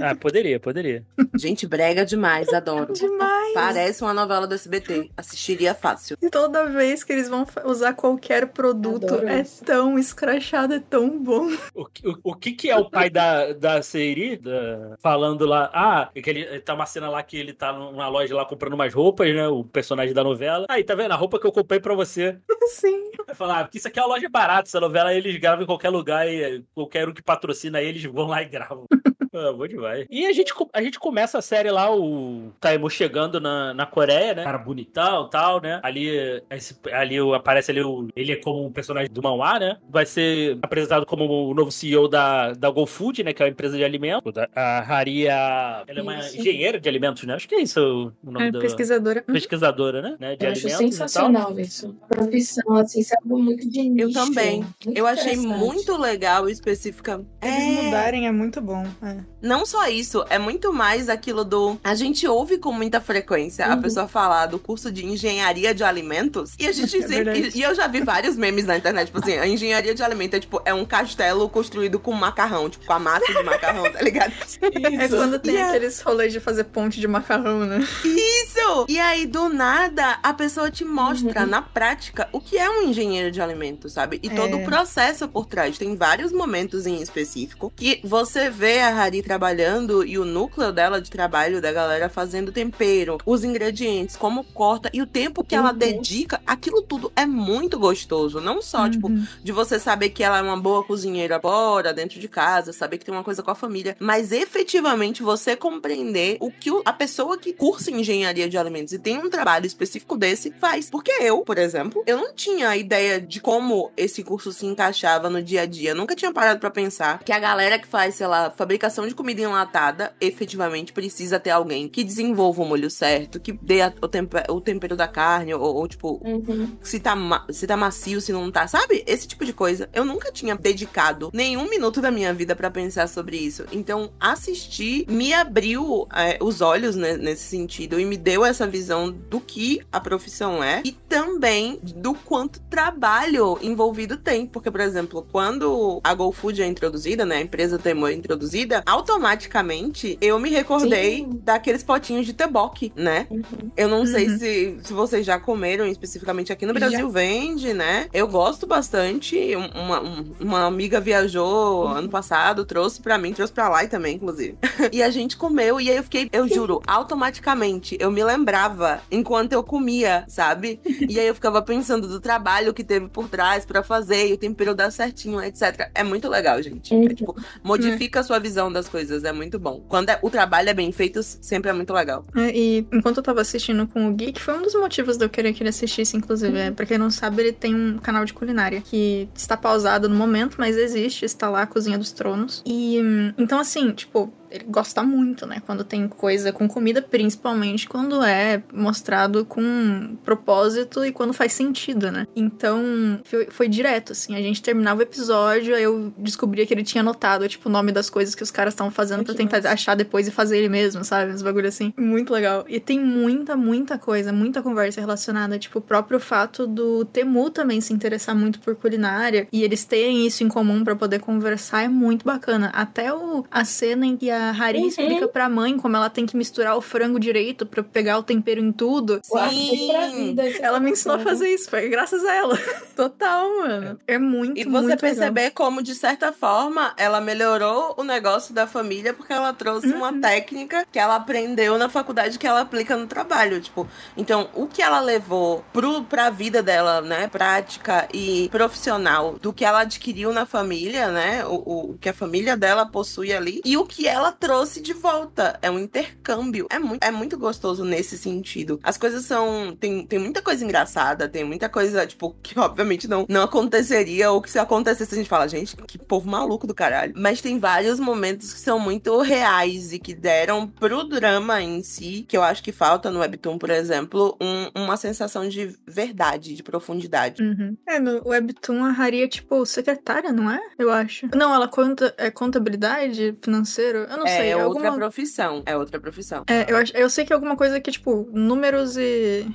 Speaker 1: ah, poderia, poderia.
Speaker 3: Gente, brega demais, adoro.
Speaker 2: Demais!
Speaker 3: Parece uma novela do SBT. Assistiria fácil.
Speaker 2: E toda vez que eles vão usar qualquer produto,
Speaker 4: Adoro
Speaker 2: é
Speaker 4: isso.
Speaker 2: tão escrachado, é tão bom.
Speaker 1: O, que- o, o que que é o pai da, da Seiri da- falando lá? Ah, que ele, tá uma cena lá que ele tá numa loja lá comprando umas roupas, né? O personagem da novela. Aí, tá vendo? A roupa que eu comprei pra você.
Speaker 2: Sim.
Speaker 1: Vai falar, ah, porque isso aqui é uma loja barata. Essa novela eles gravam em qualquer lugar e qualquer um que patrocina eles vão lá e gravam. Ah, bom demais. E a gente, a gente começa a série lá, o Taimo chegando na, na Coreia, né? Cara bonitão e tal, né? Ali, esse- ali o- aparece ali o. Ele é como um personagem do Manhwa, né? Vai ser apresentado como o novo CEO da, da GoFood, né? Que é uma empresa de alimentos. A Haria. Ela é uma
Speaker 4: Isso.
Speaker 1: engenheira de alimentos, né? Acho que é isso o nome
Speaker 2: É,
Speaker 1: da.
Speaker 2: pesquisadora.
Speaker 1: Pesquisadora, né? né? De
Speaker 4: Eu acho
Speaker 1: alimentos. e tal.
Speaker 4: sensacional isso. A profissão, assim, sabe, muito de nicho.
Speaker 3: Eu também.
Speaker 4: Muito
Speaker 3: Eu achei muito legal e específica.
Speaker 2: Eles
Speaker 3: É,
Speaker 2: mudarem é muito bom. é.
Speaker 3: Não só isso, é muito mais aquilo do. A gente ouve com muita frequência a
Speaker 4: Uhum.
Speaker 3: pessoa falar do curso de engenharia de alimentos. E a gente
Speaker 2: É
Speaker 3: sempre. e eu já vi vários memes na internet, tipo assim, a engenharia de alimentos é tipo, é um castelo construído com macarrão, tipo, com a massa de macarrão, tá ligado?
Speaker 2: É quando tem
Speaker 3: E a-
Speaker 2: aqueles rolês de fazer ponte de macarrão, né?
Speaker 3: Isso! E aí, do nada, a pessoa te mostra
Speaker 4: Uhum.
Speaker 3: na prática o que é um engenheiro de alimentos, sabe? E
Speaker 2: É.
Speaker 3: todo o processo por trás. Tem vários momentos em específico que você vê a Hari trabalhando e o núcleo dela de trabalho da galera fazendo tempero, os ingredientes, como corta e o tempo que ela
Speaker 4: Uhum.
Speaker 3: dedica, aquilo tudo é muito gostoso. Não só, tipo,
Speaker 2: Uhum.
Speaker 3: de você saber que ela é uma boa cozinheira fora, dentro de casa, saber que tem uma coisa com a família, mas efetivamente você compreender o que a pessoa que cursa engenharia de alimentos e tem um trabalho específico desse faz. Porque eu, por exemplo, eu não tinha a ideia de como esse curso se encaixava no dia a dia. Eu nunca tinha parado pra pensar que a galera que faz, sei lá, fabricação de comida enlatada, efetivamente precisa ter alguém que desenvolva o molho certo, que dê a- o, tempe- o tempero da carne, ou, ou, tipo,
Speaker 4: Uhum.
Speaker 3: se tá, se tá macio, se não tá, sabe? Esse tipo de coisa. Eu nunca tinha dedicado nenhum minuto da minha vida pra pensar sobre isso. Então, assistir me abriu é, os olhos né, nesse sentido e me deu essa visão do que a profissão é e também do quanto trabalho envolvido tem. Porque, por exemplo, quando a GoFood é introduzida, né, a empresa Temo é introduzida, automaticamente eu me recordei
Speaker 4: Sim.
Speaker 3: daqueles potinhos de teboque, né?
Speaker 4: Uhum.
Speaker 3: Eu não sei
Speaker 2: Uhum.
Speaker 3: se, se vocês já comeram, especificamente aqui no Brasil vende, né? Eu gosto bastante. Um- Uma, um- uma amiga viajou ano passado, trouxe pra mim, trouxe pra lá e também, inclusive. e a gente comeu, e aí eu fiquei, eu juro, automaticamente, eu me lembrava enquanto eu comia, sabe? E aí eu ficava pensando do trabalho que teve por trás pra fazer, e o tempero dar certinho, etc. É muito legal, gente.
Speaker 4: Uhum.
Speaker 3: É, tipo, modifica a sua visão das coisas, é muito bom. Quando é- o trabalho é bem feito, sempre é muito legal.
Speaker 2: É, e enquanto eu tava assistindo com o Geek, foi um dos motivos de eu querer que ele assistisse, inclusive. É, pra quem não sabe, ele tem um canal de culinária que está pausado no momento, mas existe, está lá, a Cozinha dos Tronos. E hum, então, assim, tipo, ele gosta muito, né? Quando tem coisa com comida, principalmente quando é mostrado com propósito e quando faz sentido, né? Então, foi, foi direto, assim. A gente terminava o episódio, aí eu descobria que ele tinha anotado, tipo, o nome das coisas que os caras estavam fazendo
Speaker 4: que
Speaker 2: tentar
Speaker 4: massa.
Speaker 2: achar depois e fazer ele mesmo, sabe? Uns bagulho assim. Muito legal. E tem muita, muita coisa, muita conversa relacionada. Tipo, o próprio fato do Temu também se interessar muito por culinária e eles terem isso em comum pra poder conversar é muito bacana. Até o, a cena em que a Hari
Speaker 4: Uhum.
Speaker 2: explica pra mãe como ela tem que misturar o frango direito pra pegar o tempero em tudo.
Speaker 4: Pra vida.
Speaker 2: Ela me
Speaker 4: muito
Speaker 2: ensinou a fazer isso, foi graças a ela. Total, mano. É muito,
Speaker 3: E
Speaker 2: muito
Speaker 3: você
Speaker 2: legal.
Speaker 3: perceber como, de certa forma, ela melhorou o negócio da família porque ela trouxe uma
Speaker 2: Uhum.
Speaker 3: técnica que ela aprendeu na faculdade que ela aplica no trabalho. Tipo, então, o que ela levou pro, pra vida dela, né, prática e profissional, do que ela adquiriu na família, né, o, o que a família dela possui ali, e o que ela ela trouxe de volta. É um intercâmbio. É muito, é muito gostoso nesse sentido. As coisas são. Tem, tem muita coisa engraçada, tem muita coisa, tipo, que obviamente não, não aconteceria, ou que se acontecesse a gente fala, gente, que povo maluco do caralho. Mas tem vários momentos que são muito reais e que deram pro drama em si, que eu acho que falta no Webtoon, por exemplo, um- uma sensação de verdade, de profundidade.
Speaker 2: Uhum. É, no Webtoon a Hari é tipo secretária, não é? Eu acho. Não, ela conta é contabilidade, financeiro. Eu não
Speaker 3: é
Speaker 2: sei. é
Speaker 3: outra
Speaker 2: alguma...
Speaker 3: profissão. É outra profissão.
Speaker 2: É, eu, acho, eu sei que é alguma coisa que é tipo números e,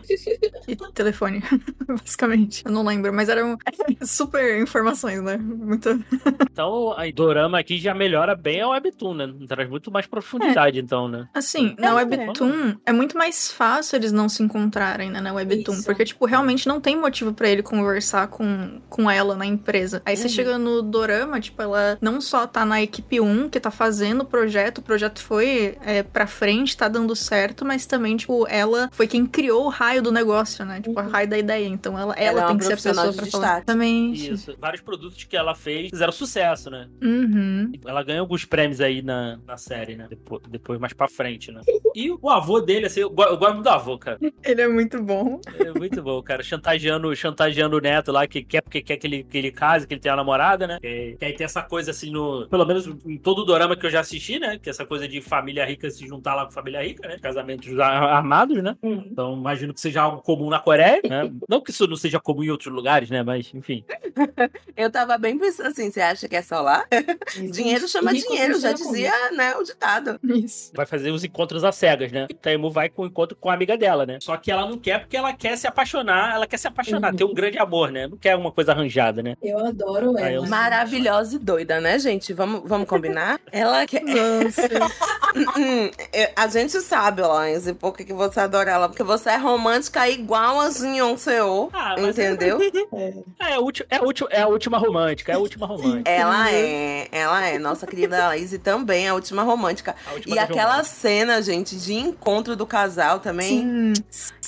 Speaker 2: e telefone, basicamente. Eu não lembro, mas eram super informações, né? Muito.
Speaker 1: Então, a Dorama aqui já melhora bem a Webtoon, né? Traz muito mais profundidade, então, né?
Speaker 2: Assim, na
Speaker 3: É,
Speaker 2: Webtoon é muito mais fácil eles não se encontrarem, né, na Webtoon.
Speaker 4: Isso.
Speaker 2: Porque, tipo, realmente não tem motivo pra ele conversar com, com ela na empresa. Aí você
Speaker 3: Uhum.
Speaker 2: chega no Dorama, tipo, ela não só tá na equipe 1, que tá fazendo o projeto, o projeto foi é, pra frente, tá dando certo, mas também, tipo, ela foi quem criou o raio do negócio, né? Tipo, o
Speaker 4: Uhum.
Speaker 2: raio da ideia. Então ela, ela,
Speaker 3: Ela é
Speaker 2: tem
Speaker 3: uma
Speaker 2: que ser a pessoa
Speaker 3: de
Speaker 2: pra falar. Exatamente.
Speaker 1: Isso. Vários produtos que ela fez fizeram sucesso, né?
Speaker 2: Uhum.
Speaker 1: Ela ganhou alguns prêmios aí na, na série, né? Depois, depois mais pra frente, né? E o avô dele, assim, eu gosto muito do avô, cara.
Speaker 2: Ele é muito bom.
Speaker 1: É muito bom, cara. Chantageando, chantageando o neto lá, que quer porque quer que ele, que ele case, que ele tenha uma namorada, né? Que, que aí tem essa coisa assim no. Pelo menos em todo o dorama que eu já assisti, né? Que essa coisa de família rica se juntar lá com família rica, né? Casamentos ar- armados, né?
Speaker 4: Uhum.
Speaker 1: Então imagino que seja algo comum na Coreia, né? Não que isso não seja comum em outros lugares, né? Mas, enfim.
Speaker 3: Eu tava bem pensando assim, você acha que é só lá? Dinheiro chama dinheiro, já dizia, né, o ditado.
Speaker 2: Isso.
Speaker 1: Vai fazer os encontros às cegas, né? Taimu vai com o encontro com a amiga dela, né? Só que ela não quer porque ela quer se apaixonar, ela quer se apaixonar,
Speaker 4: Uhum.
Speaker 1: ter um grande amor, né? Não quer uma coisa arranjada, né?
Speaker 4: Eu adoro ela.
Speaker 3: Maravilhosa e doida, né, gente? Vamos, vamos combinar? Ela quer.
Speaker 2: Nossa.
Speaker 3: Hum, é, a gente sabe, Laís, por que que você adora ela. Porque você é romântica igual a Zinhon Seo.
Speaker 1: Ah, mas
Speaker 3: Entendeu?
Speaker 4: É.
Speaker 1: É, a ulti- é, é a última romântica, é a última romântica.
Speaker 3: Ela é, ela é. Nossa querida Laís também é a última romântica.
Speaker 1: A última
Speaker 3: E aquela cena, gente, de encontro do casal também.
Speaker 2: Sim.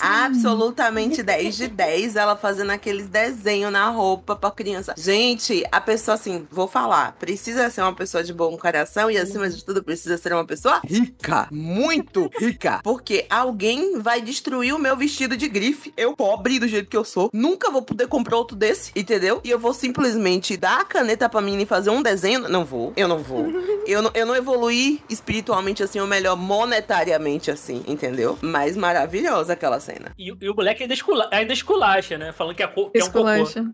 Speaker 3: Absolutamente 10 de 10, ela fazendo aqueles desenhos na roupa pra criança. Gente, a pessoa, assim, vou falar, precisa ser uma pessoa de bom coração e, acima de tudo, precisa ser uma pessoa rica. Muito rica. Porque alguém vai destruir o meu vestido de grife. Eu, pobre do jeito que eu sou, nunca vou poder comprar outro desse, entendeu? E eu vou simplesmente dar a caneta pra menina e fazer um desenho. Não vou, eu não vou. Eu não, eu não evoluí espiritualmente assim, ou melhor, monetariamente assim, entendeu? Mas maravilhosa aquela cena.
Speaker 1: E, e o moleque ainda, escula, ainda esculacha, né? Falando que é, co- que é um cocô.
Speaker 2: Esculacha.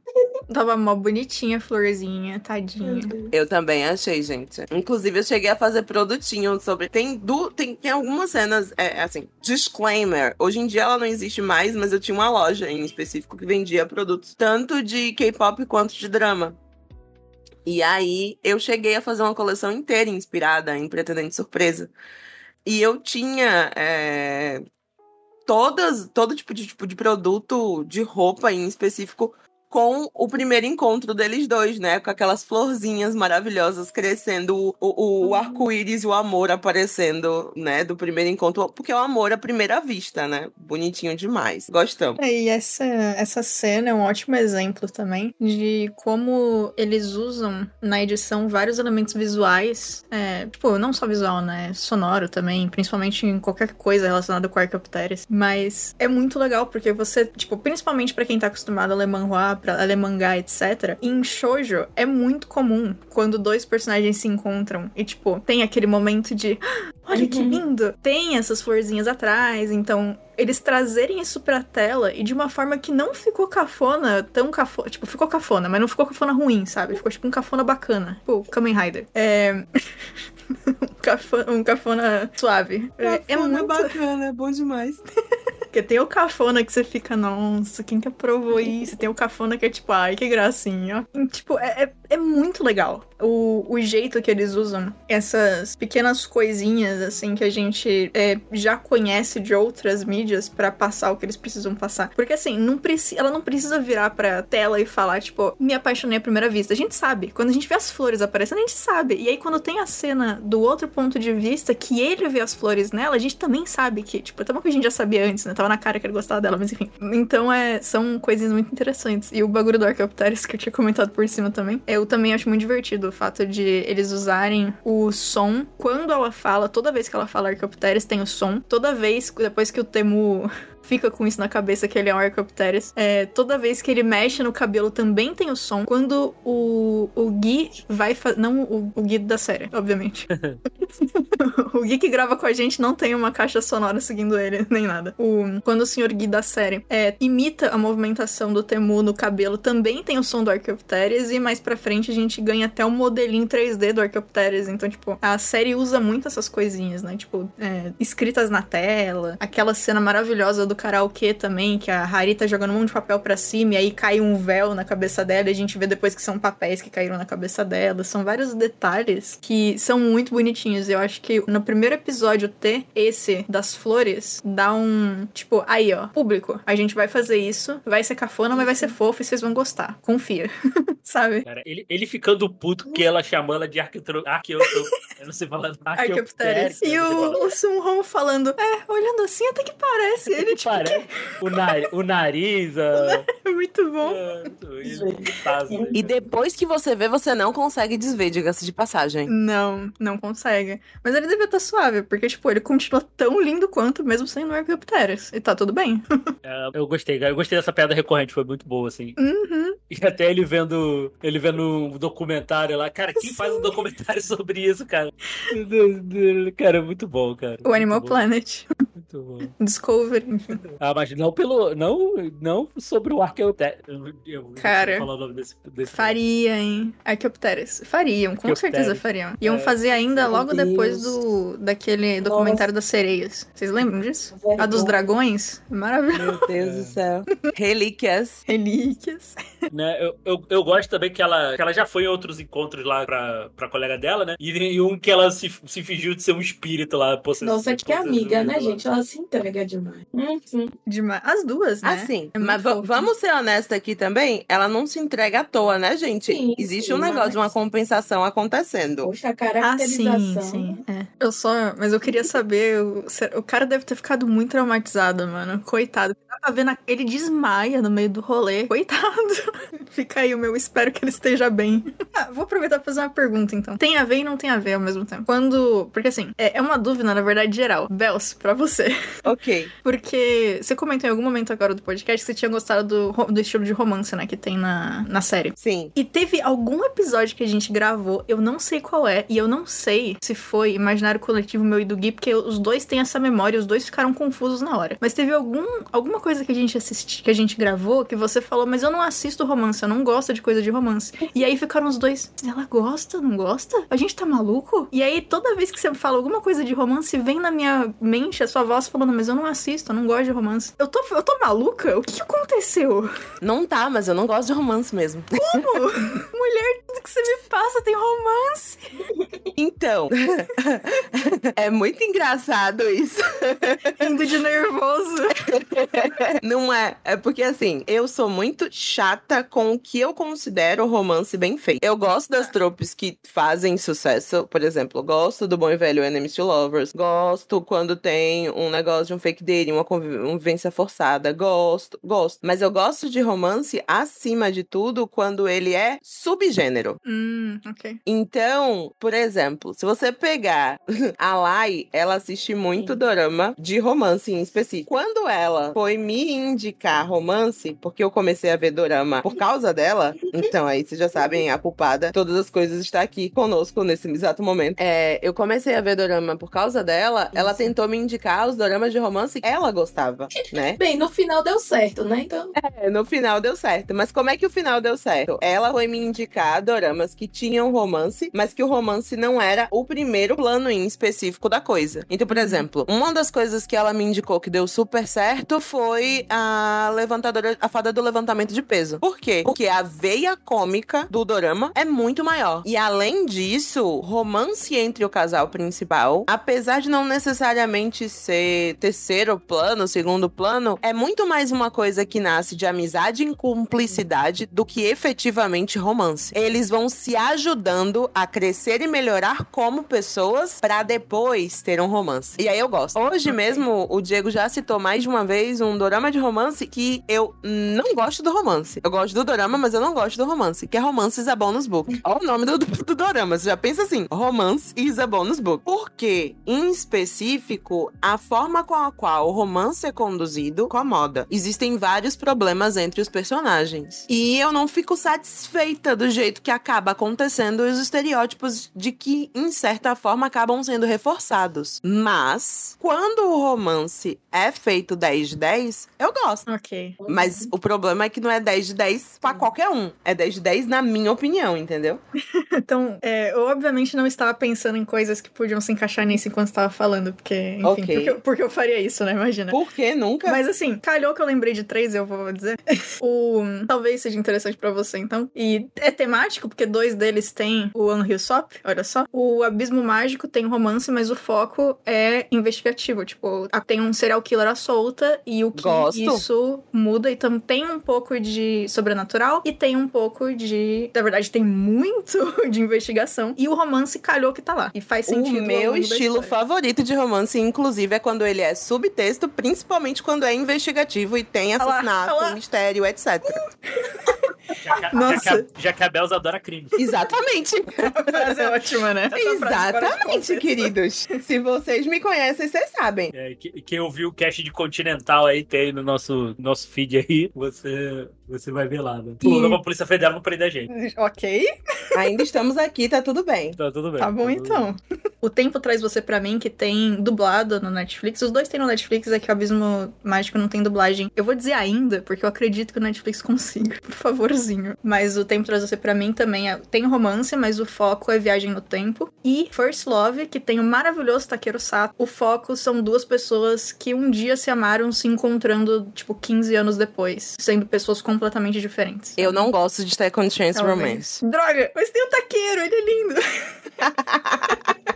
Speaker 2: Tava mó bonitinha a florzinha, tadinha.
Speaker 3: Eu também achei, gente. Inclusive, eu cheguei a fazer produtinho sobre. Tem, du... tem, tem algumas cenas, é, assim, disclaimer. Hoje em dia ela não existe mais, mas eu tinha uma loja em específico que vendia produtos tanto de K-pop quanto de drama. E aí eu cheguei a fazer uma coleção inteira inspirada em Pretendente Surpresa. E eu tinha é, todas, todo tipo de, tipo de produto de roupa em específico com o primeiro encontro deles dois, né? Com aquelas florzinhas maravilhosas crescendo, o, o, o arco-íris e o amor aparecendo, né? Do primeiro encontro, porque é o amor à primeira vista, né? Bonitinho demais. Gostamos.
Speaker 2: É, e essa, essa cena é um ótimo exemplo também de como eles usam na edição vários elementos visuais. é, tipo, não só visual, né? Sonoro também, principalmente em qualquer coisa relacionada com Archaeopteryx. Mas é muito legal porque você, tipo, principalmente pra quem tá acostumado a ler manhwa, pra ler mangá, etc. Em shoujo é muito comum quando dois personagens se encontram e, tipo, tem aquele momento de "Ah, olha que
Speaker 4: Uhum.
Speaker 2: lindo! Tem essas florzinhas atrás, então eles trazerem isso pra tela e de uma forma que não ficou cafona, tão cafona. Tipo, ficou cafona, mas não ficou cafona ruim, sabe? Ficou tipo um cafona bacana. Tipo, Kamen Rider. É. um, cafona, um cafona suave. É, é muito.
Speaker 3: bacana, é bom demais.
Speaker 2: Porque tem o cafona que você fica, nossa, quem que aprovou isso? Tem o cafona que é tipo, ai, que gracinha. E, tipo, é, é, é muito legal o, o jeito que eles usam essas pequenas coisinhas, assim, que a gente é, já conhece de outras mídias pra passar o que eles precisam passar. Porque, assim, não ela não precisa virar pra tela e falar, tipo, me apaixonei à primeira vista. A gente sabe. Quando a gente vê as flores aparecendo, a gente sabe. E aí, quando tem a cena do outro ponto de vista, que ele vê as flores nela, a gente também sabe que, tipo, tá bom que a gente já sabia antes, né? Tava na cara que ele gostava dela, mas enfim. Então, é, são coisinhas muito interessantes. E o bagulho do Archaeopteryx, que eu tinha comentado por cima também, eu também acho muito divertido do fato de eles usarem o som quando ela fala, toda vez que ela fala Archaeopteryx tem o som. Toda vez, depois que o Temu fica com isso na cabeça que ele é um Archaeopteryx. É, toda vez que ele mexe no cabelo também tem o som. Quando o, o Gui vai fazer. Não o, o Gui da série, obviamente. o Gui que grava com a gente não tem uma caixa sonora seguindo ele, nem nada. O, quando o senhor Gui da série é, imita a movimentação do Temu no cabelo, também tem o som do Archaeopteryx. E mais pra frente a gente ganha até um modelinho 3D do Archaeopteryx. Então, tipo, a série usa muito essas coisinhas, né? Tipo, é, escritas na tela. Aquela cena maravilhosa do karaokê também, que a Hari tá jogando um monte de papel pra cima e aí cai um véu na cabeça dela e a gente vê depois que são papéis que caíram na cabeça dela. São vários detalhes que são muito bonitinhos. Eu acho que no primeiro episódio ter esse das flores dá um. Tipo, aí ó, público, a gente vai fazer isso, vai ser cafona, mas vai ser fofo e vocês vão gostar. Confia. Sabe?
Speaker 1: Cara, ele, ele ficando puto que ela chamou ela de arqueotro... arqueo... Eu não sei falar
Speaker 2: Archaeopteryx. E o, o Sun Hong falando, é, olhando assim até que parece. Ele, tipo,
Speaker 1: Parece. O, nariz, o nariz. A...
Speaker 2: muito bom.
Speaker 3: E depois que você vê, você não consegue desver, diga-se de passagem.
Speaker 2: Não, não consegue. Mas ele devia estar suave, porque, tipo, ele continua tão lindo quanto, mesmo sem o Archaeopteryx. E tá tudo bem.
Speaker 1: É, eu gostei, eu gostei dessa piada recorrente, foi muito boa, assim.
Speaker 2: Uhum.
Speaker 1: E até ele vendo ele vendo um documentário lá. Cara, quem Sim. faz um documentário sobre isso, cara? Cara, muito bom, cara.
Speaker 2: O Animal
Speaker 1: bom.
Speaker 2: Planet.
Speaker 1: Muito bom.
Speaker 2: Discovery.
Speaker 1: Ah, mas não pelo. Não, não sobre o Archaeopteryx.
Speaker 2: Cara, desse, desse faria, hein? Archaeopteryx. Fariam, com certeza fariam. Iam é. fazer ainda logo Deus. depois do daquele documentário Nossa. das sereias. Vocês lembram disso? A dos dragões? Maravilhoso.
Speaker 3: Meu Deus é. do céu. Relíquias.
Speaker 2: Relíquias.
Speaker 1: Né, eu, eu, eu, gosto também que ela, que ela já foi em outros encontros lá pra, pra colega dela, né? E, e um que ela se, se fingiu de ser um espírito lá.
Speaker 4: Nossa, que amiga, né, gente? Ela se entrega demais. Uhum.
Speaker 2: Demais. As duas, né?
Speaker 3: Assim, é mas vamos ser honestos aqui também, ela não se entrega à toa, né, gente? Sim, Existe sim, um negócio mas... de uma compensação acontecendo.
Speaker 4: Poxa, a caracterização.
Speaker 2: Ah, sim, sim. É. Eu só, mas eu queria saber, o, o cara deve ter ficado muito traumatizado, mano. Coitado. Dá pra ver, na, ele desmaia no meio do rolê. Coitado. Fica aí o meu, espero que ele esteja bem. ah, vou aproveitar pra fazer uma pergunta, então. Tem a ver e não tem a ver ao mesmo tempo. Quando, porque assim, é, é uma dúvida, na verdade, geral. Bels, pra você.
Speaker 3: Ok.
Speaker 2: Porque você comentou em algum momento agora do podcast que você tinha gostado do, do estilo de romance, né? Que tem na, na série.
Speaker 3: Sim.
Speaker 2: E teve algum episódio que a gente gravou, eu não sei qual é, e eu não sei se foi Imaginário Coletivo meu e do Gui, porque os dois têm essa memória, os dois ficaram confusos na hora. Mas teve algum, alguma coisa que a gente assisti, que a gente gravou, que você falou, mas eu não assisto romance, eu não gosto de coisa de romance. E aí ficaram os dois, ela gosta, não gosta? A gente tá maluco? E aí toda vez que você fala alguma coisa de romance, vem na minha mente a sua voz falando, mas eu não assisto, eu não gosto de romance. Eu tô, eu tô maluca? O que, que aconteceu?
Speaker 3: Não tá, mas eu não gosto de romance mesmo.
Speaker 2: Como? Mulher, tudo que você me passa tem romance.
Speaker 3: Então, é muito engraçado isso.
Speaker 2: Indo de nervoso.
Speaker 3: Não é. É porque assim, eu sou muito chata com o que eu considero romance bem feito. Eu gosto das tropes que fazem sucesso. Por exemplo, gosto do bom e velho Enemies to Lovers. Gosto quando tem um negócio de um fake dating, uma convivência forçada. Gosto, gosto. Mas eu gosto de romance acima de tudo quando ele é subgênero.
Speaker 2: Hum, ok.
Speaker 3: Então, por exemplo, se você pegar a Lai, ela assiste muito dorama de romance em específico. Quando ela foi me indicar romance, porque eu comecei a ver dorama por causa dela, então aí vocês já sabem, a culpada, todas as coisas está aqui conosco nesse exato momento. É, eu comecei a ver dorama por causa dela, Isso. ela tentou me indicar os doramas de romance que ela gostava, né?
Speaker 4: Bem, no final deu certo, né? Então.
Speaker 3: É, no final deu certo. Mas como é que o final deu certo? Ela foi me indicar doramas que tinham romance, mas que o romance não era o primeiro plano em específico da coisa. Então, por exemplo, uma das coisas que ela me indicou que deu super certo foi a levantadora, a fada do levantamento de peso. Por quê? Porque a veia cômica do dorama é muito maior. E além disso, romance entre o casal principal, apesar de não necessariamente ser terceiro plano, segundo plano, é muito mais uma coisa que nasce de amizade e cumplicidade do que efetivamente romance. Eles vão se ajudando a crescer e melhorar como pessoas pra depois ter um romance. E aí eu gosto. Hoje mesmo, o Diego já citou mais de uma vez um dorama de romance que eu não gosto do romance. Eu gosto do dorama, mas eu não gosto do romance, que é Romance is a Bonus Book. Olha o nome do, do, do dorama. Você já pensa assim, Romance is a Bonus Book. Porque, em específico, a forma com a qual o romance é conduzido incomoda. Existem vários problemas entre os personagens. E eu não fico satisfeita do jeito que acaba acontecendo e os estereótipos de que, em certa forma, acabam sendo reforçados. Mas, quando o romance é feito 10 de 10, eu gosto.
Speaker 2: Ok.
Speaker 3: Mas o problema é que não é 10 de 10 pra qualquer um. É 10 de 10 na minha opinião, entendeu?
Speaker 2: Então, é, eu obviamente não estava pensando em coisas que podiam se encaixar nisso enquanto estava falando, porque, enfim,
Speaker 3: Ok.
Speaker 2: porque, eu- porque eu faria isso, né? Imagina.
Speaker 3: Por que nunca?
Speaker 2: Mas assim, calhou que eu lembrei de três, eu vou dizer. o talvez seja interessante pra você, então. E é temático, porque dois deles têm o Unreal Sop, olha só. O Abismo Mágico tem romance, mas o foco é investigativo. Tipo, tem um serial killer à solta e o que
Speaker 3: Gosto.
Speaker 2: isso muda. Então tem um pouco de sobrenatural e tem um pouco de. Na verdade, tem muito de investigação. E o romance calhou que tá lá. E faz sentido.
Speaker 3: O meu estilo favorito de romance, inclusive, é quando ele é subtexto, principalmente quando é investigativo e tem assassinato,
Speaker 2: olha lá.
Speaker 3: mistério, etc.
Speaker 1: Já que, a-
Speaker 2: Nossa.
Speaker 1: já que a, já que a Belza adora crime.
Speaker 3: Exatamente.
Speaker 2: A frase é ótima, né? Essa de
Speaker 3: Exatamente, queridos. Se vocês me conhecem, vocês sabem.
Speaker 1: É, que- quem ouviu o cast de Continental aí, tem no nosso, nosso feed aí, você, você vai ver lá. Né? Pulou pra Polícia Federal não prender a gente.
Speaker 2: Ok,
Speaker 3: Ainda estamos aqui, tá tudo bem.
Speaker 1: Tá tudo bem.
Speaker 2: tá bom
Speaker 1: tudo
Speaker 2: então. O Tempo Traz Você Pra Mim, que tem dublado no Netflix. Os dois tem no Netflix, é que o Abismo Mágico não tem dublagem. Eu vou dizer ainda, porque eu acredito que o Netflix consiga, por favorzinho. Mas o Tempo Traz Você Pra Mim também é- tem romance, mas o foco é viagem no tempo. E First Love, que tem o maravilhoso Takeru Sato. O foco são duas pessoas que um dia se amaram se encontrando, tipo, 15 anos depois. Sendo pessoas completamente diferentes.
Speaker 3: Eu não gosto de Second Chance
Speaker 2: Talvez.
Speaker 3: Romance.
Speaker 2: Droga, mas tem o Taqueiro, ele é lindo.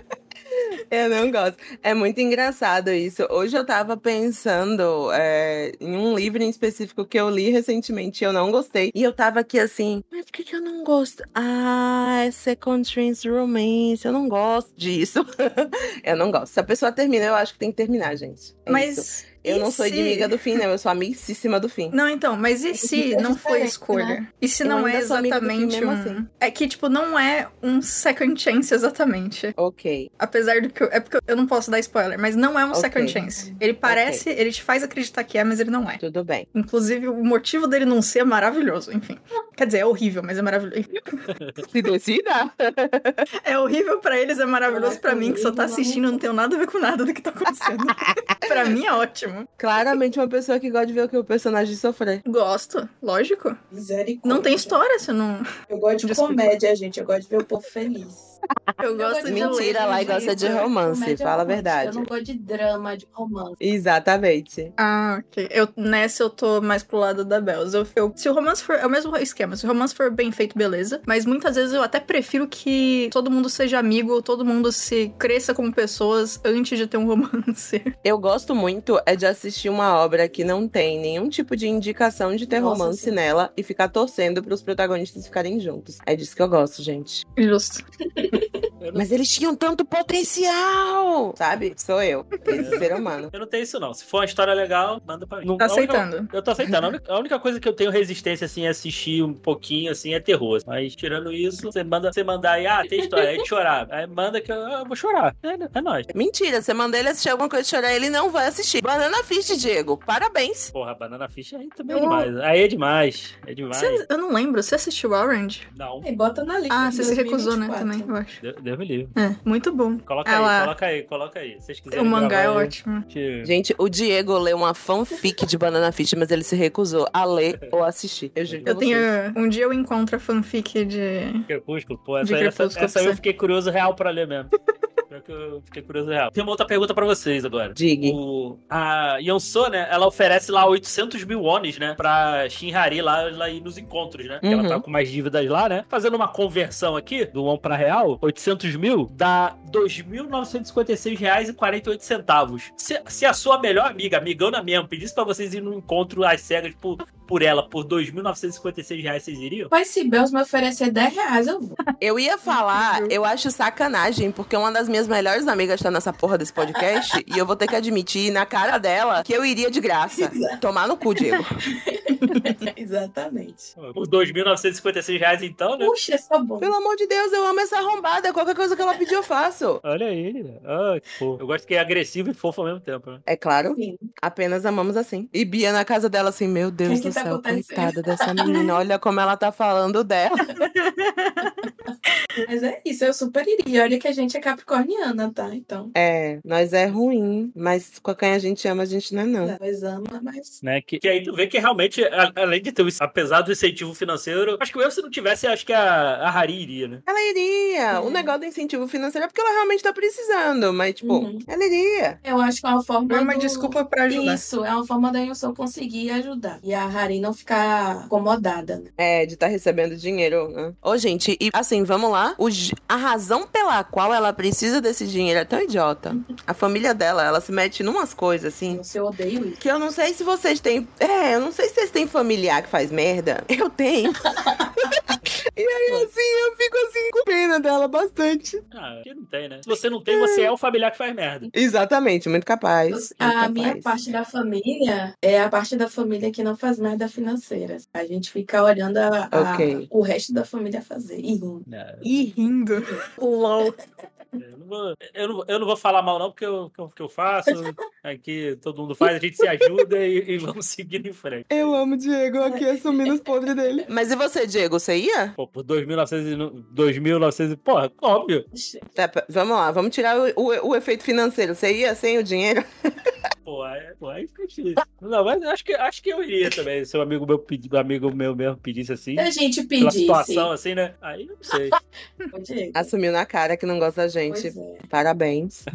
Speaker 3: Eu não gosto. É muito engraçado isso. Hoje eu tava pensando é, em um livro em específico que eu li recentemente e eu não gostei. E eu tava aqui assim, mas por que, que eu não gosto? Ah, é Second Chance Romance. Eu não gosto disso. eu não gosto. Se a pessoa termina, eu acho que tem que terminar, gente. É isso. Eu
Speaker 2: e
Speaker 3: não sou
Speaker 2: se-
Speaker 3: inimiga do fim, não. Eu sou amicíssima do fim.
Speaker 2: Não, então, mas e se
Speaker 4: é
Speaker 2: não foi
Speaker 4: diferente,
Speaker 2: escolha?
Speaker 4: né?
Speaker 2: E se
Speaker 3: Eu
Speaker 2: não é
Speaker 3: sou
Speaker 2: exatamente um.
Speaker 3: assim.
Speaker 2: É que, tipo, não é um second chance exatamente.
Speaker 3: Ok.
Speaker 2: Apesar do que. Eu... É porque eu não posso dar spoiler, mas não é um
Speaker 3: Ok.
Speaker 2: second chance. Ele parece, ele te faz acreditar que é, mas ele não é.
Speaker 3: Tudo bem.
Speaker 2: Inclusive, o motivo dele não ser é maravilhoso, enfim. Quer dizer, é horrível, mas é maravilhoso.
Speaker 3: Se decida.
Speaker 2: É horrível pra eles, é maravilhoso pra mim, que só tá assistindo, não tenho nada a ver com nada do que tá acontecendo. pra mim é ótimo.
Speaker 3: Claramente uma pessoa que gosta de ver o que o personagem sofrer.
Speaker 2: Gosto, lógico.
Speaker 4: Misericórdia.
Speaker 2: Não tem história se não.
Speaker 4: Eu gosto de
Speaker 2: Desculpa.
Speaker 4: comédia, gente. Eu gosto de ver o povo feliz.
Speaker 2: Eu gosto de
Speaker 3: Mentira, lá e gosta de romance,
Speaker 4: Comédia
Speaker 3: fala a verdade.
Speaker 4: Eu não gosto de drama, de romance.
Speaker 3: Exatamente.
Speaker 2: Ah, ok. Eu, nessa eu tô mais pro lado da Bells. Eu, eu- se o romance for. É o mesmo esquema. Se o romance for bem feito, beleza. Mas muitas vezes eu até prefiro que todo mundo seja amigo, todo mundo se cresça como pessoas antes de ter um romance.
Speaker 3: Eu gosto muito é de assistir uma obra que não tem nenhum tipo de indicação de ter
Speaker 4: Nossa,
Speaker 3: romance
Speaker 4: sim.
Speaker 3: nela e ficar torcendo pros protagonistas ficarem juntos. É disso que eu gosto, gente.
Speaker 2: Justo.
Speaker 3: Mas eles tinham tanto potencial! Sabe? Sou eu, esse ser humano.
Speaker 1: eu não tenho isso, não. Se for uma história legal, manda pra mim. Não-
Speaker 2: Tá
Speaker 1: a única-
Speaker 2: aceitando.
Speaker 1: Eu tô aceitando. A única, a única coisa que eu tenho resistência, assim, é assistir um pouquinho, assim, é terror. Mas tirando isso, você manda você mandar aí, ah, tem história, aí de chorar. Aí manda que eu, eu vou chorar. É, é nóis.
Speaker 3: Mentira, você manda ele assistir alguma coisa de chorar, ele não vai assistir. Banana Fish, Diego. Parabéns.
Speaker 1: Porra, banana ficha aí também é
Speaker 2: Eu-
Speaker 1: demais. Aí é demais. É demais.
Speaker 2: Você- eu não lembro. Você assistiu Orange?
Speaker 1: Não.
Speaker 4: E bota na lista.
Speaker 2: Ah, você se recusou, né?
Speaker 4: 2024.
Speaker 2: Também, eu acho.
Speaker 1: Deus, Deus me livre.
Speaker 2: É, muito bom.
Speaker 1: Coloca
Speaker 2: Ela-
Speaker 1: aí, coloca aí, coloca aí. Se vocês quiserem
Speaker 2: O mangá é
Speaker 1: aí,
Speaker 2: ótimo.
Speaker 1: que-
Speaker 3: Gente, o Diego leu uma fanfic de Banana Fish, mas ele se recusou a ler ou assistir. Eu
Speaker 2: Eu tenho. Um dia eu encontro a fanfic de.
Speaker 1: Crepúsculo, pô, essa,
Speaker 2: De
Speaker 1: essa,
Speaker 2: Crepúsculo,
Speaker 1: essa
Speaker 2: pra
Speaker 1: eu fiquei curioso real pra ler mesmo. Pior que eu fiquei curioso real. Tem uma outra pergunta pra vocês agora.
Speaker 3: Digue.
Speaker 1: O, a Yonso, né, ela oferece lá 800 mil wones, né, pra Shinhari lá, lá ir nos encontros, né?
Speaker 3: Uhum.
Speaker 1: ela tá com mais dívidas lá, né? Fazendo uma conversão aqui, do won pra real, 800 mil dá 2.956 reais e 48 centavos. Se, se a sua melhor amiga, amigona mesmo, pedisse pra vocês ir num encontro às cegas, tipo, por ela por 2.956 reais, vocês iriam?
Speaker 4: Mas se Bells me oferecer 10 reais, eu vou.
Speaker 3: Eu ia falar, eu acho sacanagem, porque uma das minhas melhores amigas tá nessa porra desse podcast e eu vou ter que admitir na cara dela que eu iria de graça. Tomar no cu, Diego.
Speaker 4: Exatamente.
Speaker 1: Por 2.956 reais, então, né?
Speaker 4: Puxa, é só bom.
Speaker 3: Pelo amor de Deus, eu amo essa arrombada. Qualquer coisa que ela pedir, eu faço.
Speaker 1: Olha aí. Ah, que fofo. Eu gosto que é agressivo e fofo ao mesmo tempo, né?
Speaker 3: É claro,
Speaker 4: Sim.
Speaker 3: apenas amamos assim. E Bia na casa dela assim, meu Deus
Speaker 4: que
Speaker 3: do
Speaker 4: tá
Speaker 3: céu, coitada dessa menina. Olha como ela tá falando dela.
Speaker 4: Mas é isso, eu super iria. Olha que a gente é capricorniana, tá? Então,
Speaker 3: É, nós é ruim, mas com quem a gente ama, a gente não é não.
Speaker 4: nós ama, mas.
Speaker 1: né? Que, que aí tu vê que realmente, a- além de ter, o- apesar do incentivo financeiro, acho que eu, se não tivesse, acho que a, a Hari iria, né?
Speaker 3: Ela iria. O
Speaker 4: É.
Speaker 3: negócio do incentivo financeiro é porque ela realmente tá precisando, mas tipo,
Speaker 4: Uhum.
Speaker 3: ela iria.
Speaker 4: Eu acho que é uma forma.
Speaker 2: É uma
Speaker 4: do-
Speaker 2: desculpa pra ajudar.
Speaker 4: Isso, é uma forma da Yusou conseguir ajudar. E a Hari não ficar acomodada, né?
Speaker 3: É, de estar recebendo dinheiro. Né? Ô, gente, e assim, vamos lá. O a razão pela qual ela precisa desse dinheiro é tão idiota. A família dela, ela se mete numas coisas assim.
Speaker 4: Nossa, eu odeio isso.
Speaker 3: Que eu não sei se vocês têm. É, eu não sei se vocês têm familiar que faz merda. Eu tenho. e aí, assim, eu fico assim com pena dela bastante.
Speaker 1: Ah, que não tem, né? Se você não tem, você é o familiar que faz merda.
Speaker 3: Exatamente, muito capaz. muito
Speaker 4: A
Speaker 3: capaz.
Speaker 4: minha parte da família é a parte da família que não faz merda financeira. A gente fica olhando a- a-
Speaker 3: Ok.
Speaker 4: o resto da família fazer. E rindo.
Speaker 1: É,
Speaker 2: Ih, rindo. LOL.
Speaker 1: eu, não vou, eu, não, eu não vou falar mal, não, porque eu, que eu, que eu faço. Aqui todo mundo faz, a gente se ajuda e, e vamos seguir em frente.
Speaker 3: Eu amo o Diego aqui assumindo os podres dele. Mas e você, Diego, você ia?
Speaker 1: Pô, por 2.900 e no- 2.900 e... Porra, óbvio.
Speaker 3: Tá, vamos lá, vamos tirar o, o- o efeito financeiro. Você ia sem o dinheiro?
Speaker 1: Pô, aí, pô, aí fica difícil. Não, mas acho que, acho que eu iria também. Se um amigo meu, pedi, amigo meu mesmo pedisse assim,
Speaker 4: Se a gente
Speaker 1: pela
Speaker 4: pedisse.
Speaker 1: situação assim, né? Aí eu não sei.
Speaker 3: Assumiu na cara que não gosta da gente.
Speaker 4: Pois é,
Speaker 3: Parabéns.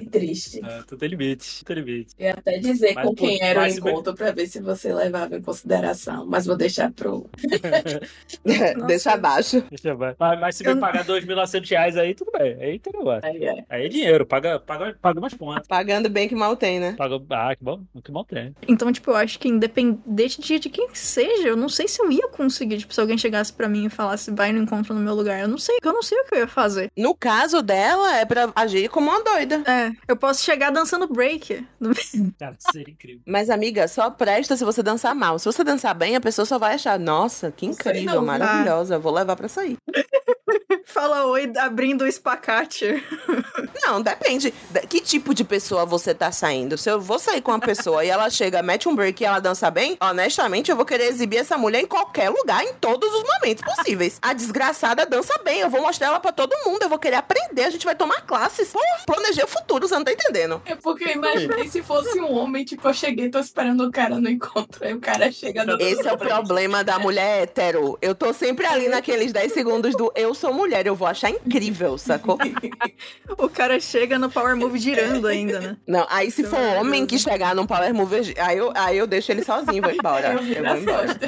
Speaker 4: que triste.
Speaker 1: Ah, tu tem limite, tu tem limite.
Speaker 4: Eu ia até dizer
Speaker 1: Mas,
Speaker 4: com
Speaker 1: pô,
Speaker 4: quem era o
Speaker 1: mas
Speaker 4: encontro pra ver se você levava em consideração, mas vou deixar pro.
Speaker 3: Deixa abaixo.
Speaker 1: Deixa ver. Mas, mas se me pagar 2.900 reais aí, tudo bem. Aí tem negócio.
Speaker 4: Aí, é.
Speaker 1: Aí é dinheiro, paga, paga, paga umas contas.
Speaker 3: Pagando bem que mal tem, né?
Speaker 1: Paga, ah, que bom, que bom tem.
Speaker 2: Então, tipo, eu acho que independente de, de quem seja, eu não sei se eu ia conseguir. Tipo, se alguém chegasse pra mim e falasse, vai no encontro no meu lugar. Eu não sei, eu não sei o que eu ia fazer.
Speaker 3: No caso dela, é pra agir como uma doida.
Speaker 2: É, eu posso chegar dançando break.
Speaker 1: Cara, seria incrível.
Speaker 3: Mas, amiga, só presta se você dançar mal. Se você dançar bem, a pessoa só vai achar, nossa, que incrível,
Speaker 4: não,
Speaker 3: maravilhosa, vou levar pra sair.
Speaker 2: Fala oi abrindo o espacate.
Speaker 3: Não, depende. Que tipo de pessoa você tá saindo? Se eu vou sair com uma pessoa e ela chega, mete um break e ela dança bem, honestamente, eu vou querer exibir essa mulher em qualquer lugar, em todos os momentos possíveis. A desgraçada dança bem, eu vou mostrar ela pra todo mundo, eu vou querer aprender, a gente vai tomar classes. Pô, planejei o futuro, você não tá entendendo.
Speaker 4: É porque eu imaginei se fosse um homem, tipo, eu cheguei, tô esperando o cara no encontro, aí o cara chega no.
Speaker 3: Esse é o problema da mulher hétero. Eu tô sempre ali naqueles 10 segundos do eu sou mulher, eu vou achar incrível, sacou?
Speaker 2: O cara chega no Power Move girando ainda, né?
Speaker 3: Não, aí se for homem que chegar num Power Move, aí eu, aí eu deixo ele sozinho, vou embora.
Speaker 4: Eu
Speaker 3: Eu vou embora.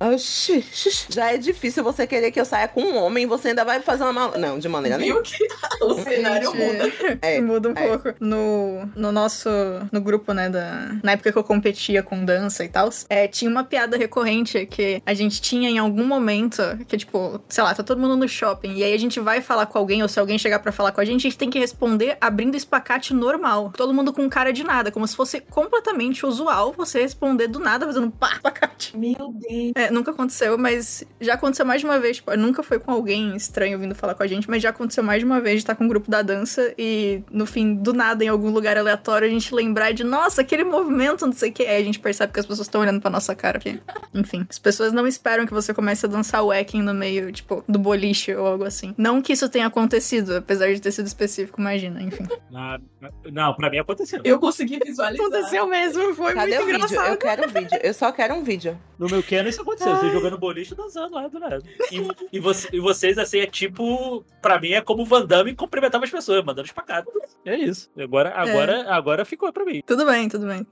Speaker 3: Oxi, já é difícil você querer que eu saia com um homem e você ainda vai fazer uma mal... Não, de maneira nenhuma.
Speaker 4: O cenário muda.
Speaker 3: É,
Speaker 2: muda um
Speaker 3: é.
Speaker 2: pouco. No, no nosso. No grupo, né? Da, na época que eu competia com dança e tal, é, tinha uma piada recorrente que a gente tinha em algum momento. Que, tipo, sei lá, tá todo mundo no shopping. E aí a gente vai falar com alguém, ou se alguém chegar pra falar com a gente, a gente tem que responder abrindo espacate normal. Todo mundo com cara de nada, como se fosse completamente usual você responder do nada fazendo pá, espacate.
Speaker 4: Meu Deus.
Speaker 2: É, nunca aconteceu, mas já aconteceu mais de uma vez. Tipo, nunca foi com alguém estranho vindo falar com a gente, mas já aconteceu mais de uma vez de estar com um grupo da dança e no fim, do nada, em algum lugar aleatório, a gente lembrar de, nossa, aquele movimento, não sei o que. Aí a gente percebe que as pessoas estão olhando pra nossa cara. Porque, enfim, as pessoas não esperam que você comece a dançar wacking no meio, tipo, do boliche ou algo assim. Não que isso tenha acontecido, apesar de ter sido específico, imagina, enfim.
Speaker 1: Na- na- não, pra mim aconteceu.
Speaker 4: Eu consegui visualizar.
Speaker 2: mesmo, foi
Speaker 3: Cadê o vídeo? Eu quero o vídeo. Eu só quero um vídeo.
Speaker 1: No meu Canon isso aconteceu. Você jogando boliche e dançando lá do nada. E, e, você- e vocês, assim, é tipo. Pra mim é como o Van Damme cumprimentava as pessoas, mandando espacada. É isso. Agora, agora, agora ficou pra mim.
Speaker 2: Tudo bem, tudo bem.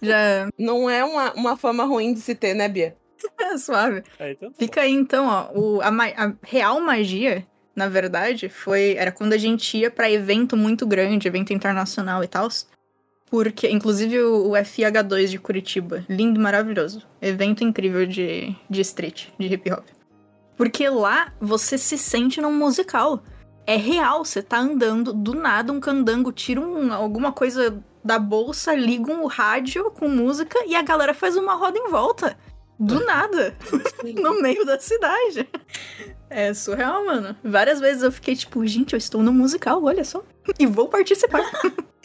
Speaker 2: Já
Speaker 3: Não é uma, uma fama ruim de se ter, né, Bia?
Speaker 2: é suave.
Speaker 1: É, então,
Speaker 2: Fica aí então, ó, o, a, a real magia, na verdade, foi era quando a gente ia pra evento muito grande, evento internacional e tal. Porque, inclusive, o, o FIH2 de Curitiba. Lindo, maravilhoso. Evento incrível de, de street, de hip hop. Porque lá você se sente num musical. É real, você tá andando, do nada um candango tira um- alguma coisa da bolsa, liga um rádio com música e a galera faz uma roda em volta. Do nada, no meio da cidade. É surreal, mano. Várias vezes eu fiquei tipo, gente, eu estou no musical, olha só. E vou participar.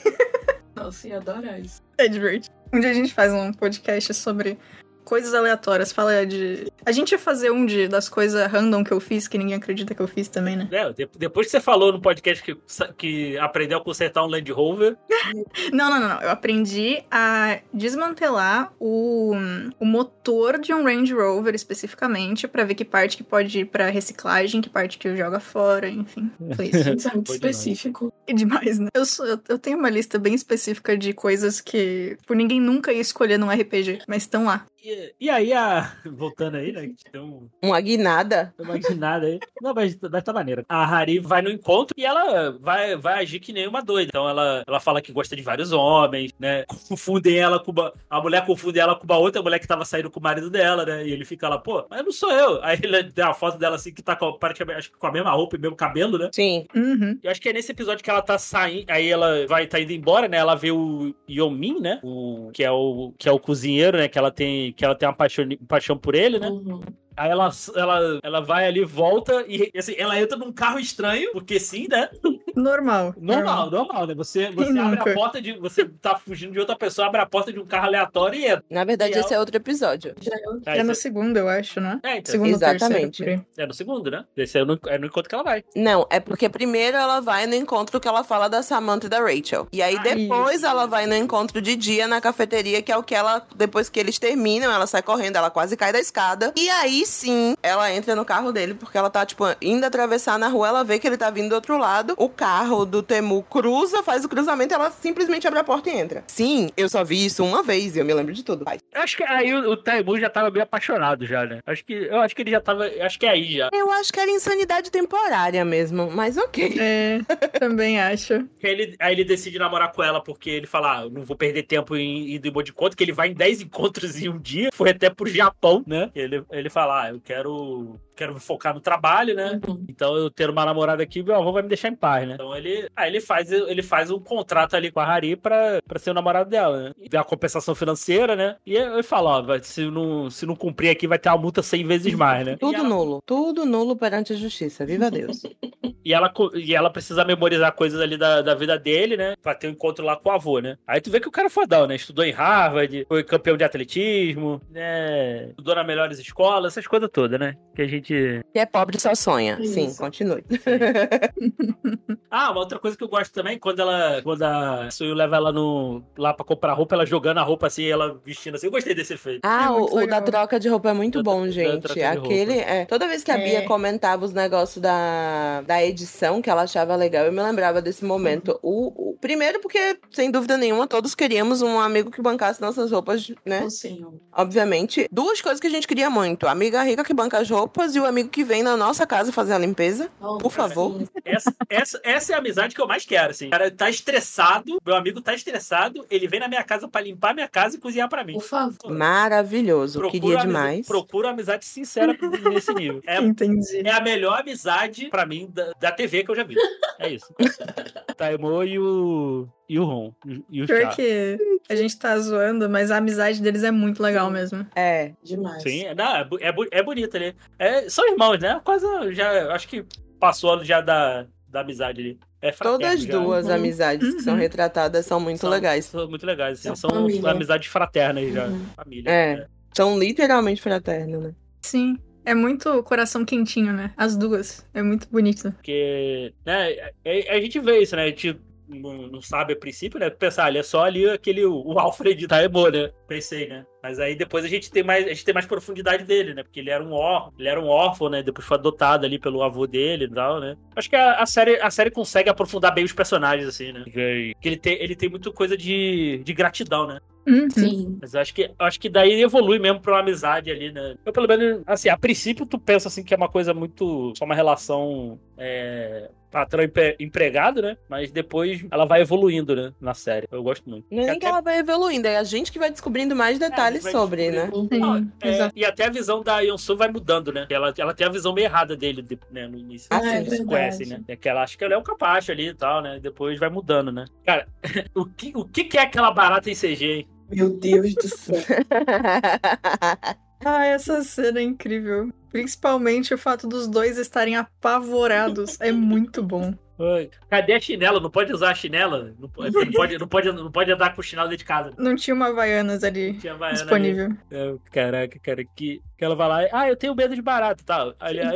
Speaker 4: Nossa, ia adorar isso.
Speaker 2: É divertido. Um dia a gente faz um podcast sobre coisas aleatórias. Fala de. A gente ia fazer um de, das coisas random que eu fiz, que ninguém acredita que eu fiz também, né?
Speaker 1: É, de- depois que você falou no podcast que, que aprendeu a consertar um Land Rover,
Speaker 2: Não, não, não, não. Eu aprendi a desmantelar o, o motor de um Range Rover especificamente pra ver que parte que pode ir pra reciclagem, que parte que joga fora, enfim. Foi isso.
Speaker 4: Isso é muito
Speaker 1: Foi
Speaker 4: específico.
Speaker 2: É demais, né? Eu, sou- eu, eu tenho uma lista bem específica de coisas que por ninguém nunca ia escolher num RPG, mas estão lá.
Speaker 1: e, e aí a. Voltando aí, né? Que tem um,
Speaker 3: Uma guinada.
Speaker 1: uma guinada aí. Não, mas, mas tá maneira. A Hari vai no encontro e ela vai, vai agir que nem uma doida. Então ela, ela fala que gosta de vários homens, né? Confundem ela com uma. A mulher confunde ela com uma outra mulher que tava saindo com o marido dela, né? E ele fica lá, pô, mas não sou eu. Aí ele dá uma foto dela assim que tá com, praticamente, acho que com a mesma roupa e mesmo cabelo, né?
Speaker 3: Sim.
Speaker 2: Uhum.
Speaker 1: Eu acho que é nesse episódio que ela tá saindo, aí ela vai tá indo embora, né? Ela vê o Yomin, né? O que é o que é o cozinheiro, né? Que ela tem que ela tem uma paixão, paixão por ele, né?
Speaker 4: Uhum.
Speaker 1: Aí ela, ela, ela vai ali, volta e assim, ela entra num carro estranho, porque sim, né?
Speaker 2: Normal.
Speaker 1: Normal, normal, né? Você, você
Speaker 2: Quem
Speaker 1: abre
Speaker 2: nunca?
Speaker 1: a porta de. Você tá fugindo de outra pessoa, abre a porta de um carro aleatório e entra.
Speaker 3: Na verdade,
Speaker 1: E
Speaker 3: esse é outro episódio.
Speaker 4: Já é.
Speaker 1: Aí
Speaker 2: É no
Speaker 1: você-
Speaker 2: segundo, eu acho, né?
Speaker 1: É, então,
Speaker 2: Segundo
Speaker 3: Exatamente.
Speaker 2: terceiro,
Speaker 1: é no segundo, né? Esse é no, é no encontro que ela vai.
Speaker 3: Não, é porque primeiro ela vai no encontro que ela fala da Samantha e da Rachel. E aí
Speaker 1: Ah,
Speaker 3: depois
Speaker 2: isso.
Speaker 3: ela vai no encontro de dia na cafeteria, que é o que ela, depois que eles terminam, ela sai correndo, ela quase cai da escada. E aí sim, ela entra no carro dele, porque ela tá, tipo, indo atravessar na rua, ela vê que ele tá vindo do outro lado. O carro do Temu cruza, faz o cruzamento, ela simplesmente abre a porta e entra. Sim, eu só vi isso uma vez e eu me lembro de tudo.
Speaker 1: Eu acho que aí o, o Taimu já tava meio apaixonado já, né? Acho que, eu acho que ele já tava. Acho que é aí já.
Speaker 3: Eu acho que era insanidade temporária mesmo, mas ok.
Speaker 2: É, também acho.
Speaker 1: Ele, aí ele decide namorar com ela porque ele fala: ah, não vou perder tempo em ir de encontro, que ele vai em 10 encontros em um dia. Foi até pro Japão, né? Ele, ele fala: ah, eu quero, quero me focar no trabalho, né?
Speaker 4: Uhum.
Speaker 1: Então eu ter uma namorada aqui, meu avô vai me deixar em paz, né? Então ele, aí ele faz, ele faz um contrato ali com a Hari pra, pra ser o namorado dela, né? E a compensação financeira, né? E ele fala, ó, se não, se não cumprir aqui, vai ter uma multa 100 vezes mais, né?
Speaker 3: Tudo
Speaker 1: ela-
Speaker 3: nulo. Tudo nulo perante a justiça. Viva Deus.
Speaker 1: E ela, e ela precisa memorizar coisas ali da, da vida dele, né? Pra ter um encontro lá com o avô, né? Aí tu vê que o cara é fodão, né? Estudou em Harvard, foi campeão de atletismo, né? Estudou nas melhores escolas, essas coisas todas, né? Que a gente.
Speaker 3: Que é pobre só sonha. Sim,
Speaker 4: Isso.
Speaker 3: continue.
Speaker 1: Ah, uma outra coisa que eu gosto também, quando ela. Quando a Suyu leva ela no, lá pra comprar roupa, ela jogando a roupa assim, ela vestindo assim. Eu gostei desse efeito.
Speaker 3: Ah,
Speaker 2: É
Speaker 3: o, o da troca de roupa é muito
Speaker 1: Da
Speaker 3: bom,
Speaker 1: da
Speaker 3: gente.
Speaker 1: de
Speaker 3: Aquele, é. Toda vez que a
Speaker 2: É.
Speaker 3: Bia comentava os negócios da, da edição que ela achava legal, eu me lembrava desse momento. O, o- primeiro, porque, sem dúvida nenhuma, todos queríamos um amigo que bancasse nossas roupas, né?
Speaker 4: Focinho.
Speaker 3: Obviamente. Duas coisas que a gente queria muito: amiga rica que banca as roupas e o amigo que vem na nossa casa fazer a limpeza.
Speaker 4: Oh,
Speaker 3: Por favor.
Speaker 1: Essa, essa, essa é a amizade que eu mais quero, assim. O cara tá estressado, meu amigo tá estressado, ele vem na minha casa pra limpar minha casa e cozinhar pra mim.
Speaker 4: Por favor.
Speaker 3: Maravilhoso. Queria
Speaker 1: amizade-
Speaker 3: demais.
Speaker 1: Procuro amizade sincera nesse nível. É,
Speaker 2: Entendi.
Speaker 1: é a melhor amizade, pra mim, da, da TV que eu já vi. É isso. Taimo e o. E o Ron. E o
Speaker 2: Pior
Speaker 1: Chá.
Speaker 2: que a gente tá zoando, mas a amizade deles é muito legal mesmo.
Speaker 3: É.
Speaker 4: Demais.
Speaker 1: Sim, é, não, é, é, é bonito ali. É, são irmãos, né? Quase já. Acho que passou já da, da amizade ali. É fraterno
Speaker 3: Todas
Speaker 1: já.
Speaker 3: duas
Speaker 4: Uhum.
Speaker 3: amizades que são
Speaker 2: Uhum.
Speaker 3: retratadas são muito
Speaker 1: São-
Speaker 3: legais.
Speaker 1: São muito legais. assim,
Speaker 4: São
Speaker 1: São,
Speaker 4: família.
Speaker 1: amizades fraternas já.
Speaker 4: Uhum.
Speaker 1: Família.
Speaker 3: É.
Speaker 1: né?
Speaker 3: São literalmente fraternos, né?
Speaker 2: Sim. É muito coração quentinho, né? As duas. É muito bonito.
Speaker 1: Porque, né, a, a gente vê isso, né? A gente não, não sabe a princípio, né? Pensar, ele é só ali aquele, o, Alfred da Emo, né? Pensei, né? Mas aí depois a gente tem mais, a gente tem mais profundidade dele, né? Porque ele era um órfão, ele era um órfão, né? Depois foi adotado ali pelo avô dele e tal, né? Acho que a, a série, a série consegue aprofundar bem os personagens, assim, né? Que ele tem, ele tem muito coisa de, de gratidão, né?
Speaker 2: Uhum.
Speaker 4: Sim.
Speaker 1: Mas eu acho que, acho que daí evolui mesmo pra uma amizade ali, né? Eu, pelo menos, assim, a princípio tu pensa assim que é uma coisa muito. só uma relação é, patrão empre- empregado, né? Mas depois ela vai evoluindo, né? Na série. Eu gosto muito.
Speaker 3: Não é nem que ela vai evoluindo, é a gente que vai descobrindo mais detalhes
Speaker 1: vai
Speaker 3: sobre, né?
Speaker 1: Não, é, e até a visão da Yonsu vai mudando, né? Ela, ela tem a visão meio errada dele de- né, no início.
Speaker 3: Ah,
Speaker 4: é
Speaker 1: Eles se conhecem, né? É que ela acha que ela é um capacho ali e tal, né? Depois vai mudando, né? Cara, o que, o que que é aquela barata em CG, hein?
Speaker 4: Meu Deus do céu.
Speaker 2: Ah, essa cena é incrível. Principalmente o fato dos dois estarem apavorados. É muito bom.
Speaker 1: Oi. Cadê a chinela? Não pode usar a chinela? Não pode, não pode, não pode, não pode andar com chinelo dentro de casa.
Speaker 2: Não tinha uma Havaianas ali
Speaker 1: Tinha Havaiana
Speaker 2: disponível.
Speaker 1: ali. É, Caraca, cara, que, que ela vai lá. e, Ah, eu tenho medo de barata, tá?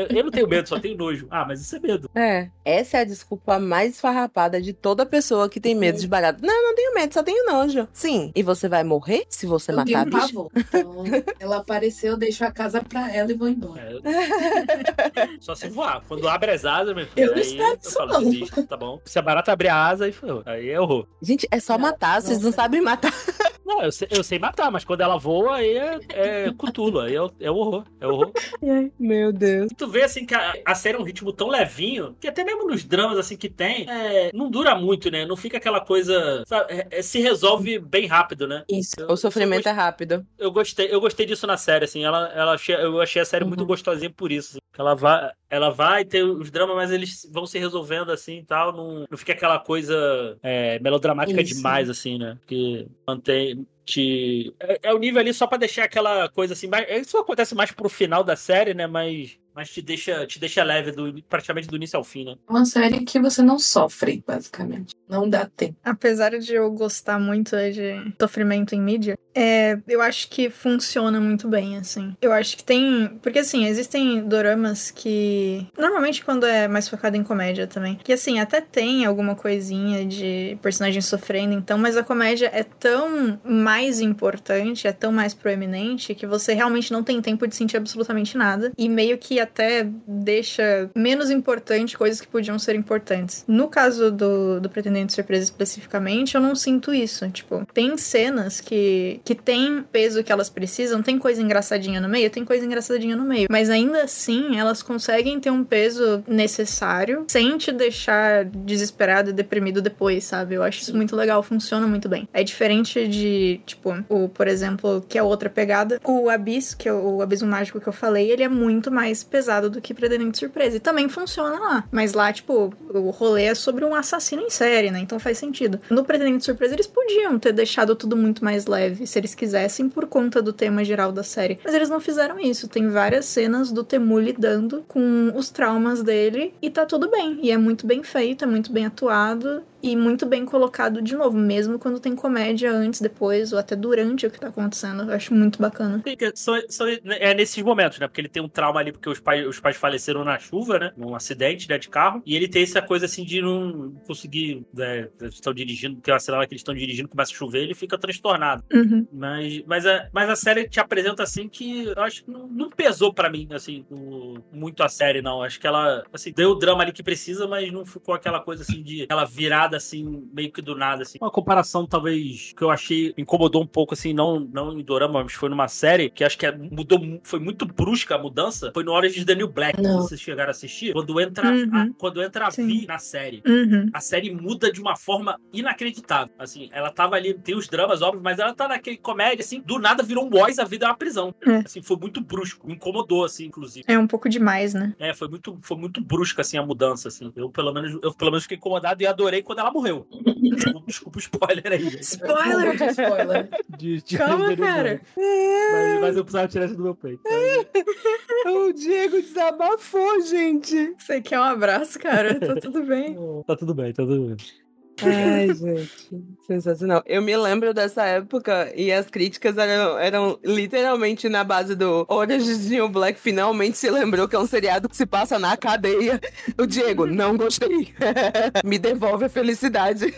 Speaker 1: Eu não tenho medo, só tenho nojo. Ah, mas isso é medo.
Speaker 3: É, essa é a desculpa mais farrapada de toda pessoa que tem medo de barato. Não, não tenho medo, só tenho nojo. Sim, e você vai morrer se você
Speaker 4: Eu
Speaker 3: matar a
Speaker 4: pavor. Então, ela apareceu, eu deixo a casa pra ela e vou embora.
Speaker 1: É, só se voar. Quando abre as asas, meu filho,
Speaker 4: Eu não
Speaker 1: aí
Speaker 4: espero
Speaker 1: eu
Speaker 4: isso,
Speaker 1: falo,
Speaker 4: não.
Speaker 1: desisto, tá bom? Se a barata abrir a asa, aí. Aí é horror.
Speaker 3: Gente, é só matar, vocês não sabem matar.
Speaker 1: Não, eu sei, eu sei matar, mas quando ela voa, aí é, é cutulo, aí é, o- é o horror. É o horror.
Speaker 3: Meu Deus.
Speaker 1: E tu vê assim que a, a série é um ritmo tão levinho que até mesmo nos dramas assim que tem, é, não dura muito, né? Não fica aquela coisa. sabe, é- é- se resolve bem rápido, né?
Speaker 4: Isso.
Speaker 1: Eu-
Speaker 3: O sofrimento é rápido.
Speaker 1: eu gostei, eu gostei disso na série, assim. Ela, ela achei, eu achei a série muito
Speaker 4: Uhum.
Speaker 1: gostosinha por isso. assim. Que Ela vai, ela vai ter os dramas, mas eles vão se resolvendo assim e tal. Não, não fica aquela coisa é, melodramática
Speaker 4: Isso.
Speaker 1: demais, assim, né? Porque mantém. Te... É, é o nível ali só pra deixar aquela coisa assim. mais- Isso acontece mais pro final da série, né? Mas, mas te, deixa, te deixa leve do, praticamente do início ao fim, né?
Speaker 4: É uma série que você não sofre, basicamente. Não dá tempo.
Speaker 2: Apesar de eu gostar muito de sofrimento em mídia, é, eu acho que funciona muito bem, assim. Eu acho que tem. Porque, assim, existem doramas que. Normalmente, quando é mais focado em comédia também. Que, assim, até tem alguma coisinha de personagem sofrendo, então, mas a comédia é tão mais importante, é tão mais proeminente, que você realmente não tem tempo de sentir absolutamente nada. E meio que até deixa menos importante coisas que podiam ser importantes. No caso do, do Pretendente Surpresa especificamente, eu não sinto isso. Tipo, tem cenas que, que tem peso que elas precisam, tem coisa engraçadinha no meio, tem coisa engraçadinha no meio. Mas ainda assim, elas conseguem ter um peso necessário sem te deixar desesperado e deprimido depois, sabe? Eu acho isso muito legal, funciona muito bem. É diferente de, tipo, o, por exemplo, que é outra pegada, o Abyss, que é o, o Abismo Mágico que eu falei, ele é muito mais pesado do que Pretendente Surpresa. E também funciona lá. Mas lá, tipo, o rolê é sobre um assassino em série, né? Então faz sentido. No Pretendente Surpresa, eles podiam ter deixado tudo muito mais leve, se eles quisessem, por conta do tema geral da série. Mas eles não fizeram isso. Tem várias cenas do Temu lidando com os traumas dele e tá tudo bem. E é muito bem feito, é muito bem atuado e muito bem colocado de novo, mesmo quando tem comédia antes, depois ou até durante o que tá acontecendo. Eu acho muito bacana.
Speaker 1: São, são- é nesses momentos, né? Porque ele tem um trauma ali porque os pais, os pais faleceram na chuva, né? Num acidente, né? De carro. E ele tem essa coisa assim de não conseguir. Né, estão dirigindo, tem uma cena lá que eles estão dirigindo, começa a chover, ele fica transtornado.
Speaker 2: Uhum.
Speaker 1: Mas, mas, a, mas a série te apresenta assim que eu acho que não, não pesou pra mim, assim, o- muito a série, não. Acho que ela, assim, deu o drama ali que precisa, mas não ficou aquela coisa assim de aquela virada assim, meio que do nada, assim. Uma comparação, talvez, que eu achei incomodou um pouco, assim, não, não em Dorama, mas foi numa série que acho que é- mudou, mu- foi muito brusca a mudança. Foi no Orange is the New Black,
Speaker 4: Não.
Speaker 1: se vocês chegaram a assistir. Quando entra,
Speaker 2: Uhum.
Speaker 1: a, quando entra a
Speaker 2: Sim.
Speaker 1: Vi na série
Speaker 2: Uhum.
Speaker 1: a série muda de uma forma inacreditável. Assim, ela tava ali, tem os dramas, óbvio, mas ela tá naquele comédia, assim, do nada virou um boys, a vida é uma prisão.
Speaker 2: É.
Speaker 1: Assim, foi muito brusco, me incomodou, assim, inclusive.
Speaker 2: É um pouco demais, né?
Speaker 1: É, foi muito, foi muito brusca, assim, a mudança, assim. Eu, pelo menos, eu, pelo menos, fiquei incomodado e adorei quando ela morreu. Desculpa, desculpa o spoiler aí.
Speaker 2: Spoiler!
Speaker 4: Muito spoiler.
Speaker 1: De- de-
Speaker 2: Calma,
Speaker 1: de- de-
Speaker 2: cara.
Speaker 1: Mas, mas eu precisava tirar isso do meu peito.
Speaker 3: O Diego desabafou, gente.
Speaker 2: Você quer um abraço, cara? Tá tudo bem.
Speaker 1: Tá tudo bem, tá tudo bem.
Speaker 3: Ai, gente. Sensacional. Eu me lembro dessa época e as críticas eram, eram literalmente na base do Orange is New Black finalmente se lembrou que é um seriado que se passa na cadeia. O Diego, não gostei. me devolve a felicidade.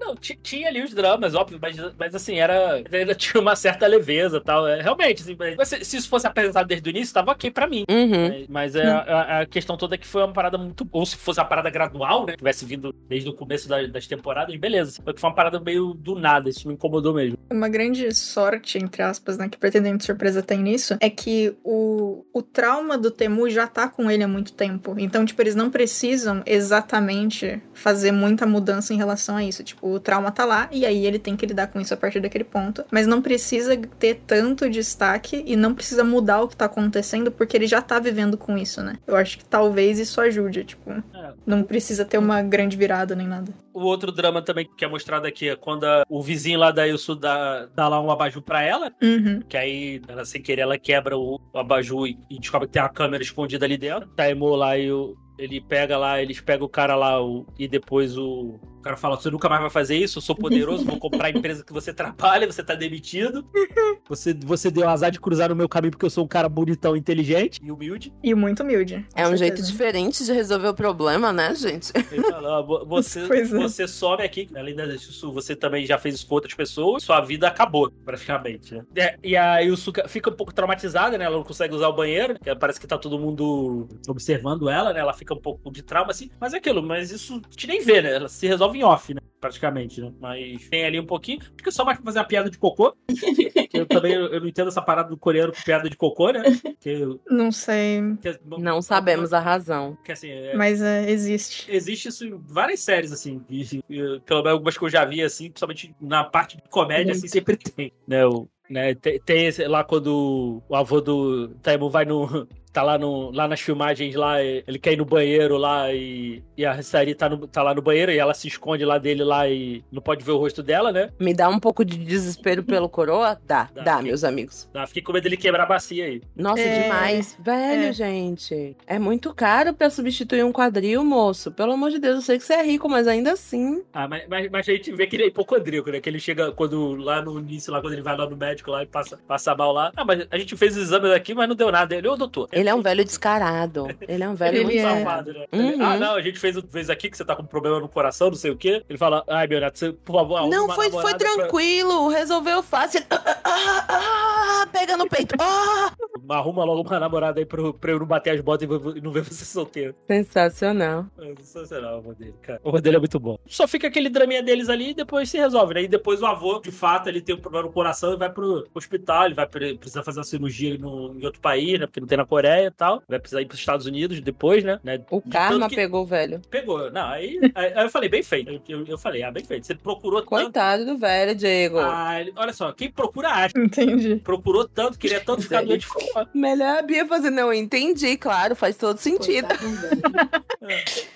Speaker 1: Não, ti- tinha ali os dramas, óbvio, mas, mas assim, era. Ainda tinha uma certa leveza e tal. É, realmente, assim, mas se, se isso fosse apresentado desde o início, tava ok pra mim.
Speaker 3: Uhum.
Speaker 1: Mas- Mas é, a, a questão toda é que foi uma parada muito. Ou se fosse uma parada gradual, né? Tivesse vindo desde o começo da, das temporadas, beleza. Foi uma parada meio do nada, isso me incomodou mesmo.
Speaker 2: Uma grande sorte, entre aspas, né, que Pretendente Surpresa tem nisso, é que o, o trauma do Temu já tá com ele há muito tempo. Então, tipo, eles não precisam exatamente fazer muita mudança em relação a isso. Tipo, o trauma tá lá e aí ele tem que lidar com isso a partir daquele ponto. Mas não precisa ter tanto destaque e não precisa mudar o que tá acontecendo porque ele já tá vivendo com isso, né? Eu acho que talvez isso ajude, tipo,
Speaker 1: É.
Speaker 2: não precisa ter uma grande virada nem nada.
Speaker 1: O outro drama também que é mostrado aqui é quando a- o vizinho lá da Ilsu dá, dá lá um abajur pra ela,
Speaker 2: Uhum.
Speaker 1: que aí, ela sem querer, ela quebra o, o abajur e, e descobre que tem uma câmera escondida ali dentro. Taimou lá e o, ele pega lá, eles pegam o cara lá o- e depois o, o cara fala: Você nunca mais vai fazer isso, eu sou poderoso, vou comprar a empresa que você trabalha, você tá demitido. Você, você deu azar de cruzar no meu caminho porque eu sou um cara bonitão, inteligente e humilde.
Speaker 2: E muito humilde.
Speaker 3: É um jeito
Speaker 2: certeza.
Speaker 3: diferente de resolver o problema, né, gente?
Speaker 1: Ele fala, "Ó, vo- você,
Speaker 2: é.
Speaker 1: você some aqui, além disso, você também já fez isso com outras pessoas, sua vida acabou, praticamente, né? É, e a Yusuka fica um pouco traumatizada, né? Ela não consegue usar o banheiro, que parece que tá todo mundo observando ela, né? Ela fica um pouco de trauma, assim. Mas é aquilo, mas isso a gente nem vê, né? Ela se resolve em off, né? Praticamente, né? Mas tem ali um pouquinho. Acho que é só mais pra fazer uma piada de cocô. que eu também eu não entendo essa parada do coreano com piada de cocô, né? Que,
Speaker 2: Não sei,
Speaker 1: que-
Speaker 3: Não sabemos a razão.
Speaker 1: Que assim, é,
Speaker 2: mas é, existe.
Speaker 1: existe isso em várias séries, assim. E, e, pelo menos algumas que eu já vi, assim, principalmente na parte de comédia, assim, sempre tem. Né, o, né, tem, tem esse lá quando o avô do Taimu vai no. Tá lá, no, lá nas filmagens lá, ele quer ir no banheiro lá e, e a Sari tá, no- tá lá no banheiro e ela se esconde lá dele lá e não pode ver o rosto dela, né?
Speaker 3: Me dá um pouco de desespero pelo coroa? Dá,
Speaker 1: Dá,
Speaker 3: dá, meus amigos.
Speaker 1: Ah, Fiquei com medo dele quebrar a bacia aí.
Speaker 3: Nossa,
Speaker 2: É,
Speaker 3: demais. Velho,
Speaker 2: é.
Speaker 3: gente. É muito caro pra substituir um quadril, moço. Pelo amor de Deus, eu sei que você é rico, mas ainda assim.
Speaker 1: Ah, mas, mas, mas a gente vê que ele é hipocondríaco, né? Que ele chega quando lá no início, lá quando ele vai lá no médico lá e passa, passa mal lá. Ah, mas a gente fez os exames aqui, mas não deu nada. Ele, ô doutor.
Speaker 3: Ele é um velho descarado. Ele é um velho
Speaker 2: Ele
Speaker 3: muito
Speaker 2: é.
Speaker 3: safado.
Speaker 1: safado, né?
Speaker 3: Uhum.
Speaker 1: Ele, ah, não, a gente fez, fez aqui que você tá com problema no coração, não sei o quê. Ele fala, ai, meu neto, você, por favor,
Speaker 3: Não, foi, foi
Speaker 1: namorada pra-
Speaker 3: tranquilo, resolveu fácil. Ele, Ah, ah, ah, pega no peito. Ah!
Speaker 1: Arruma logo uma namorada aí pra, eu- pra eu não bater as botas e não ver você solteiro.
Speaker 3: Sensacional.
Speaker 1: É sensacional o dele, cara. O dele é muito bom. Só fica aquele draminha deles ali e depois se resolve, né? E depois o avô, de fato, ele tem um problema no coração e vai pro hospital, ele vai pre- precisar fazer uma cirurgia no, em outro país, né? Porque não tem na Coreia e tal. Vai precisar ir pros Estados Unidos depois, né? né?
Speaker 3: O
Speaker 1: De
Speaker 3: karma
Speaker 1: que-
Speaker 3: pegou o velho.
Speaker 1: Pegou. Não, aí, aí, aí eu falei, bem feito. Eu, eu, eu falei, ah, bem feito. Você procurou tanto.
Speaker 3: Coitado do velho, Diego.
Speaker 1: Ah, ele- olha só, quem procura acha.
Speaker 2: Entendi.
Speaker 1: Procurou tanto, queria tanto ficar doente.
Speaker 3: Melhor a Bia fazer, não, entendi, claro, faz todo sentido.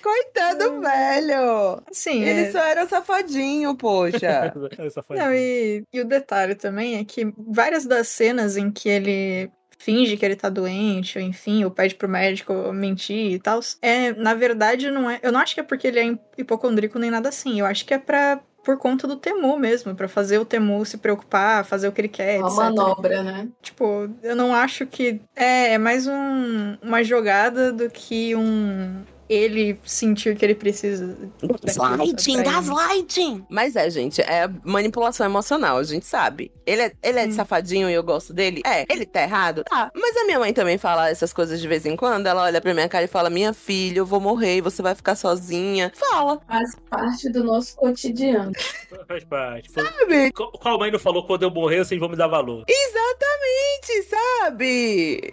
Speaker 4: Coitado, velho.
Speaker 2: Sim,
Speaker 3: Ele
Speaker 2: é...
Speaker 3: só era safadinho, poxa.
Speaker 1: Essa foi.
Speaker 2: Não, e, e o detalhe também é que várias das cenas em que ele finge que ele tá doente, ou enfim, ou pede pro médico mentir e tal, é, na verdade, não é. Eu não acho que é porque ele é hipocondríaco nem nada assim. Eu acho que é pra. Por conta do Temu mesmo, pra fazer o Temu se preocupar, fazer o que ele quer,
Speaker 4: Uma
Speaker 2: etc.
Speaker 4: manobra, né?
Speaker 2: Tipo, eu não acho que. É, é mais um, uma jogada do que um. Ele sentir que ele precisa.
Speaker 3: Gaslighting, gaslighting. Mas é, gente, é manipulação emocional, a gente sabe. Ele é, ele é
Speaker 2: Hum.
Speaker 3: safadinho e eu gosto dele? É. Ele tá errado? Tá. Mas a minha mãe também fala essas coisas de vez em quando. Ela olha pra minha cara e fala: Minha filha, eu vou morrer, você vai ficar sozinha. Fala,
Speaker 4: Faz parte do nosso cotidiano.
Speaker 1: Faz parte.
Speaker 3: sabe?
Speaker 1: Qual qual mãe não falou quando eu morrer, vocês vão me dar valor?
Speaker 3: Exatamente, sabe?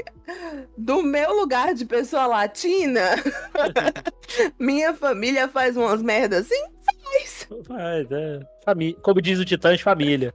Speaker 3: Do meu lugar de pessoa latina, minha família faz umas merdas assim? Faz.
Speaker 1: Faz, é. Família. Como diz o Titãs, família.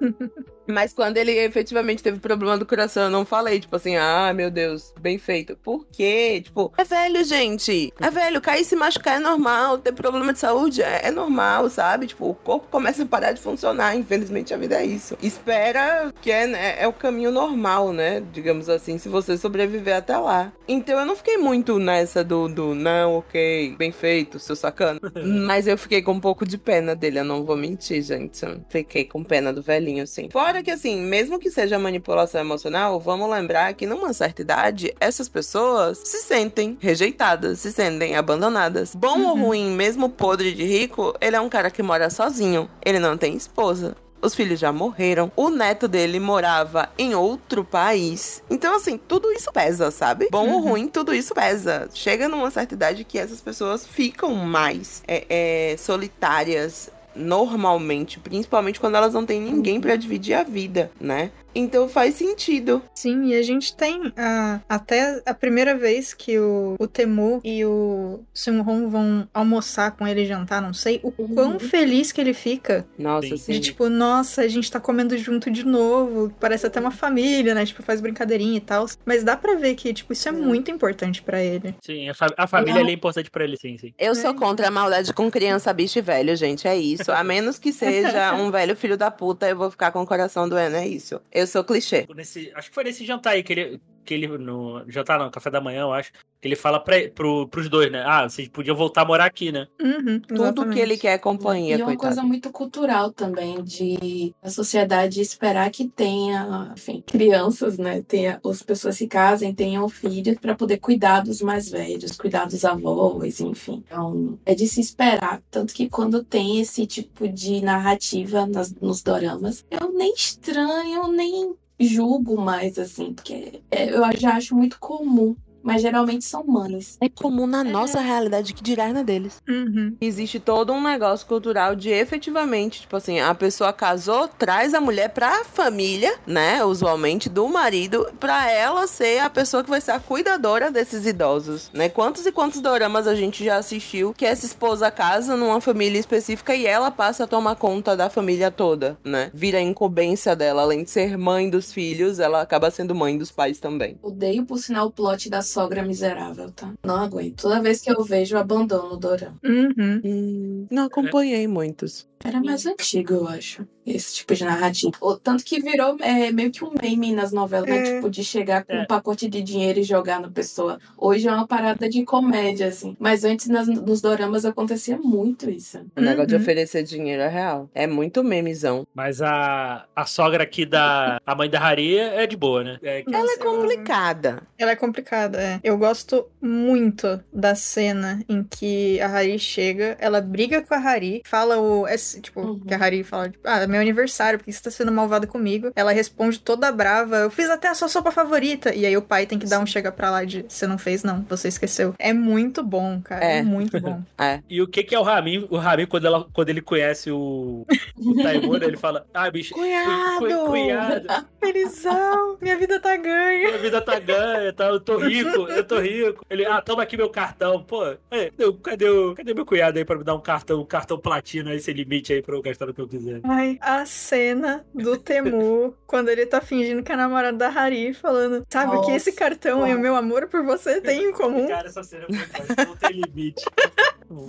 Speaker 3: Mas quando ele efetivamente teve problema do coração, eu não falei, tipo assim, ah, meu Deus, bem feito. Por quê? Tipo, é velho, gente. É velho, cair e se machucar é normal. Ter problema de saúde é, é normal, sabe? Tipo, o corpo começa a parar de funcionar. Infelizmente, a vida é isso. Espera que é, né, é o caminho normal, né? Digamos assim, se você sobreviver até lá. Então eu não fiquei muito nessa do, do não, ok, bem feito, seu sacana. Mas eu fiquei com um pouco de pena dele, eu não vou mentir, gente. Fiquei com pena do velhinho, assim. Fora que, assim, mesmo que seja manipulação emocional, vamos lembrar que numa certa idade, essas pessoas se sentem rejeitadas, se sentem abandonadas. Bom ou ruim, mesmo podre de rico, ele é um cara que mora sozinho. Ele não tem esposa. os filhos já morreram, o neto dele morava em outro país. Então, assim, tudo isso pesa, sabe? Bom ou ruim, tudo isso pesa. Chega numa certa idade que essas pessoas ficam mais é, é, solitárias normalmente, principalmente quando elas não têm ninguém pra dividir a vida, né? Então faz sentido.
Speaker 2: Sim, e a gente tem a, até a primeira vez que o, o Temu e o Sun Hong vão almoçar com ele jantar, não sei, o quão
Speaker 4: Uhum.
Speaker 2: feliz que ele fica.
Speaker 3: Nossa,
Speaker 1: Sim.
Speaker 3: sim.
Speaker 2: De tipo, nossa, a gente tá comendo junto de novo. Parece até uma família, né? Tipo, faz brincadeirinha e tal. Mas dá pra ver que, tipo, isso é
Speaker 4: É.
Speaker 2: muito importante pra ele.
Speaker 1: Sim, a, fa- a família ali é importante pra ele, sim, sim.
Speaker 3: Eu sou contra a maldade com criança, bicho e velho, gente. É isso. A menos que seja um velho filho da puta, eu vou ficar com o coração doendo. É isso. Eu sou clichê.
Speaker 1: Nesse, acho que foi nesse jantar aí que ele. Que ele no jantar não, café da manhã, eu acho. Que ele fala pra, pro, pros dois, né? Ah, vocês podiam voltar a morar aqui, né?
Speaker 2: Uhum,
Speaker 3: Tudo que ele quer é companhia,
Speaker 4: E uma
Speaker 3: coitado.
Speaker 4: coisa muito cultural também, de a sociedade esperar que tenha, enfim, crianças, né? Tenha, as pessoas se casem, tenham filhos para poder cuidar dos mais velhos, cuidar dos avós, enfim. Então, é de se esperar. Tanto que quando tem esse tipo de narrativa nas- nos doramas, eu nem estranho, nem julgo mais, assim, porque é, eu já acho muito comum. Mas geralmente são mães.
Speaker 3: É comum na nossa realidade que dirá na deles.
Speaker 2: Uhum.
Speaker 3: Existe todo um negócio cultural de efetivamente, tipo assim, a pessoa casou, traz a mulher pra família, né, usualmente do marido, pra ela ser a pessoa que vai ser a cuidadora desses idosos, né? Quantos e quantos doramas a gente já assistiu que essa esposa casa numa família específica e ela passa a tomar conta da família toda, né? Vira a incumbência dela, além de ser mãe dos filhos, ela acaba sendo mãe dos pais também.
Speaker 4: Odeio, por sinal, o plot da sogra miserável, tá? Não aguento. Toda vez que eu vejo, eu abandono o dorama.
Speaker 2: Uhum.
Speaker 3: Hum, não acompanhei muitos.
Speaker 4: Era mais antigo, eu acho. Esse tipo de narrativa. O tanto que virou é, meio que um meme nas novelas, né?
Speaker 2: É.
Speaker 4: Tipo, de chegar com
Speaker 1: É.
Speaker 4: um pacote de dinheiro e jogar na pessoa. Hoje é uma parada de comédia, assim. Mas antes, nas- nos doramas, acontecia muito isso.
Speaker 3: O negócio de
Speaker 2: Uhum.
Speaker 3: oferecer dinheiro é real. É muito memezão.
Speaker 1: Mas a, a sogra aqui da. A mãe da Harry é de boa, né? É, que-
Speaker 3: Ela é complicada.
Speaker 2: Ela é complicada, é. Eu gosto muito da cena em que a Hari chega, ela briga com a Hari, fala o. esse- tipo,
Speaker 4: Uhum.
Speaker 2: que a Hari fala, tipo, ah, é meu aniversário, por que você tá sendo malvada comigo? Ela responde toda brava, eu fiz até a sua sopa favorita. E aí o pai tem que dar um chega pra lá de você não fez, não, você esqueceu. É muito bom, cara. É,
Speaker 3: É.
Speaker 2: muito bom.
Speaker 3: É.
Speaker 1: E o que, que é o Ramin? O Ramin, quando, ela, quando ele conhece o, o Taimura, ele fala: Ah, bicho,
Speaker 3: Cunhado!
Speaker 1: cu- cunhado,
Speaker 2: Felizão, minha vida tá ganha.
Speaker 1: minha vida tá ganha, tá, eu tô rico, eu tô rico. Ele, ah, toma aqui meu cartão. Pô, é, cadê, o, cadê meu cunhado aí pra me dar um cartão, um cartão platino aí, sem limite aí pra eu gastar o que eu quiser?
Speaker 2: Ai, a cena do Temu, quando ele tá fingindo que é namorado da Hari, falando, sabe que esse
Speaker 4: Nossa,
Speaker 2: cartão e o meu amor por você tem em comum?
Speaker 1: Cara, essa cena foi não tem limite.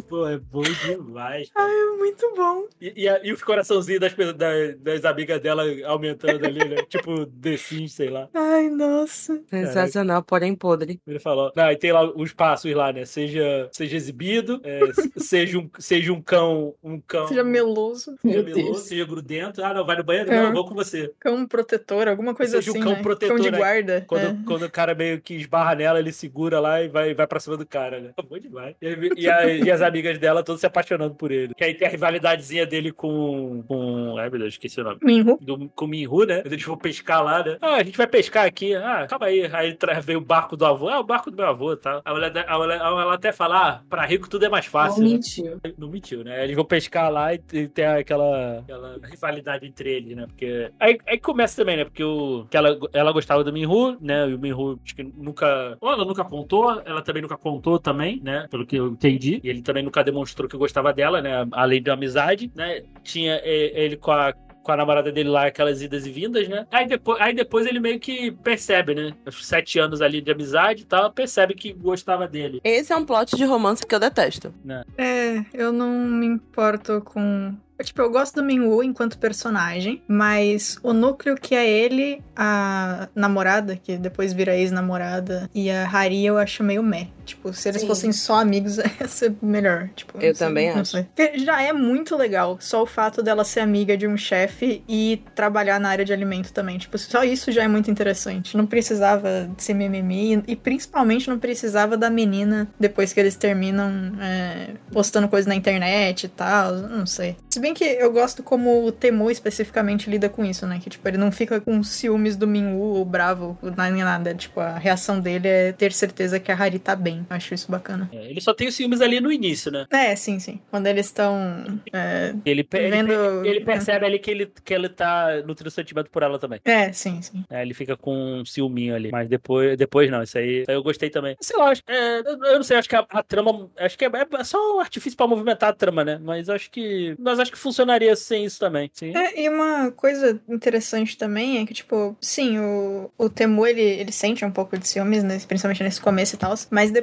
Speaker 1: Pô, é bom demais. cara.
Speaker 2: É muito bom.
Speaker 1: E, e, a- e os coraçãozinhos das, das, das amigas dela aumentando ali, né? tipo The Sims, sei lá.
Speaker 2: Ai, nossa.
Speaker 3: Sensacional, porém podre.
Speaker 1: Ele falou. Não, e tem lá os passos lá, né? Seja, seja exibido, é, se- seja, um, seja um cão. Um cão.
Speaker 2: Seja meloso,
Speaker 1: seja meloso, seja grudento. Ah, não, vai no banheiro?
Speaker 2: É.
Speaker 1: Não, eu vou com você.
Speaker 2: cão protetor, alguma coisa
Speaker 1: Seja um
Speaker 2: assim,
Speaker 1: cão
Speaker 2: né?
Speaker 1: protetor,
Speaker 2: cão de
Speaker 1: né?
Speaker 2: guarda.
Speaker 1: Quando,
Speaker 2: é.
Speaker 1: quando o cara meio que esbarra nela, ele segura lá e vai, vai pra cima do cara, né? Bom demais. E, aí- e a- e as amigas dela todas se apaixonando por ele. Que aí tem a rivalidadezinha dele com. com. Ai, meu Deus, esqueci o nome.
Speaker 2: Minhu.
Speaker 1: do, com o Minhu, né? Eles vão pescar lá, né? Ah, a gente vai pescar aqui. Ah, calma aí. Aí veio o barco do avô. Ah, o barco do meu avô tal. A mulher, a mulher- ela até fala, ah, pra rico tudo é mais
Speaker 4: Não
Speaker 1: fácil. né?
Speaker 4: mentiu.
Speaker 1: Não mentiu, né? Eles vão pescar lá e, e tem aquela, aquela rivalidade entre eles, né? Porque. Aí, aí começa também, né? Porque o, que ela, ela gostava do Minhu, né? E o Minhu acho que nunca. Ou ela nunca contou, ela também nunca contou também, né? Pelo que eu entendi. E ele também nunca demonstrou que gostava dela, né? Além de amizade, né? Tinha ele com a com a namorada dele lá, aquelas idas e vindas, né? Aí depois, aí depois ele meio que percebe, né? Os sete anos ali de amizade e tal, percebe que gostava dele.
Speaker 3: Esse é um plot de romance que eu detesto.
Speaker 2: É, eu não me importo com. Tipo, eu gosto do Minwoo enquanto personagem, mas o núcleo que é ele, a namorada, que depois vira ex-namorada, e a Hari eu acho meio meh. Tipo, se eles
Speaker 4: Sim.
Speaker 2: fossem só amigos, ia ser melhor. Tipo,
Speaker 3: Eu
Speaker 2: sei,
Speaker 3: também acho.
Speaker 2: sei. Porque já é muito legal só o fato dela ser amiga de um chefe e trabalhar na área de alimento também. Tipo, só isso já é muito interessante. Não precisava ser mimimi e principalmente não precisava da menina depois que eles terminam é, postando coisa na internet e tal. Não sei. Se bem que eu gosto como o Temu especificamente lida com isso, né? Que, tipo, ele não fica com ciúmes do Minwoo ou bravo, nem nada. Tipo, a reação dele é ter certeza que a Hari tá bem. Eu acho isso bacana.
Speaker 1: É, ele só tem os ciúmes ali no início, né?
Speaker 2: É, sim, sim. Quando eles estão. É,
Speaker 1: Ele, ele,
Speaker 2: Vendo-
Speaker 1: pe- ele percebe ali que ele, que ele tá nutrindo sentimento por ela também.
Speaker 2: é, sim, sim.
Speaker 1: É, ele fica com um ciúminho ali. Mas depois, depois não, isso aí, isso aí eu gostei também. Sei lá, acho- é, eu eu não sei, acho que a, a trama. Acho que é, é só um artifício pra movimentar a trama, né? Mas acho que. Mas acho que funcionaria sem isso também. Sim.
Speaker 2: É, e uma coisa interessante também é que, tipo, sim, o, o Temu, ele, ele sente um pouco de ciúmes, né, principalmente nesse começo e tal, mas depois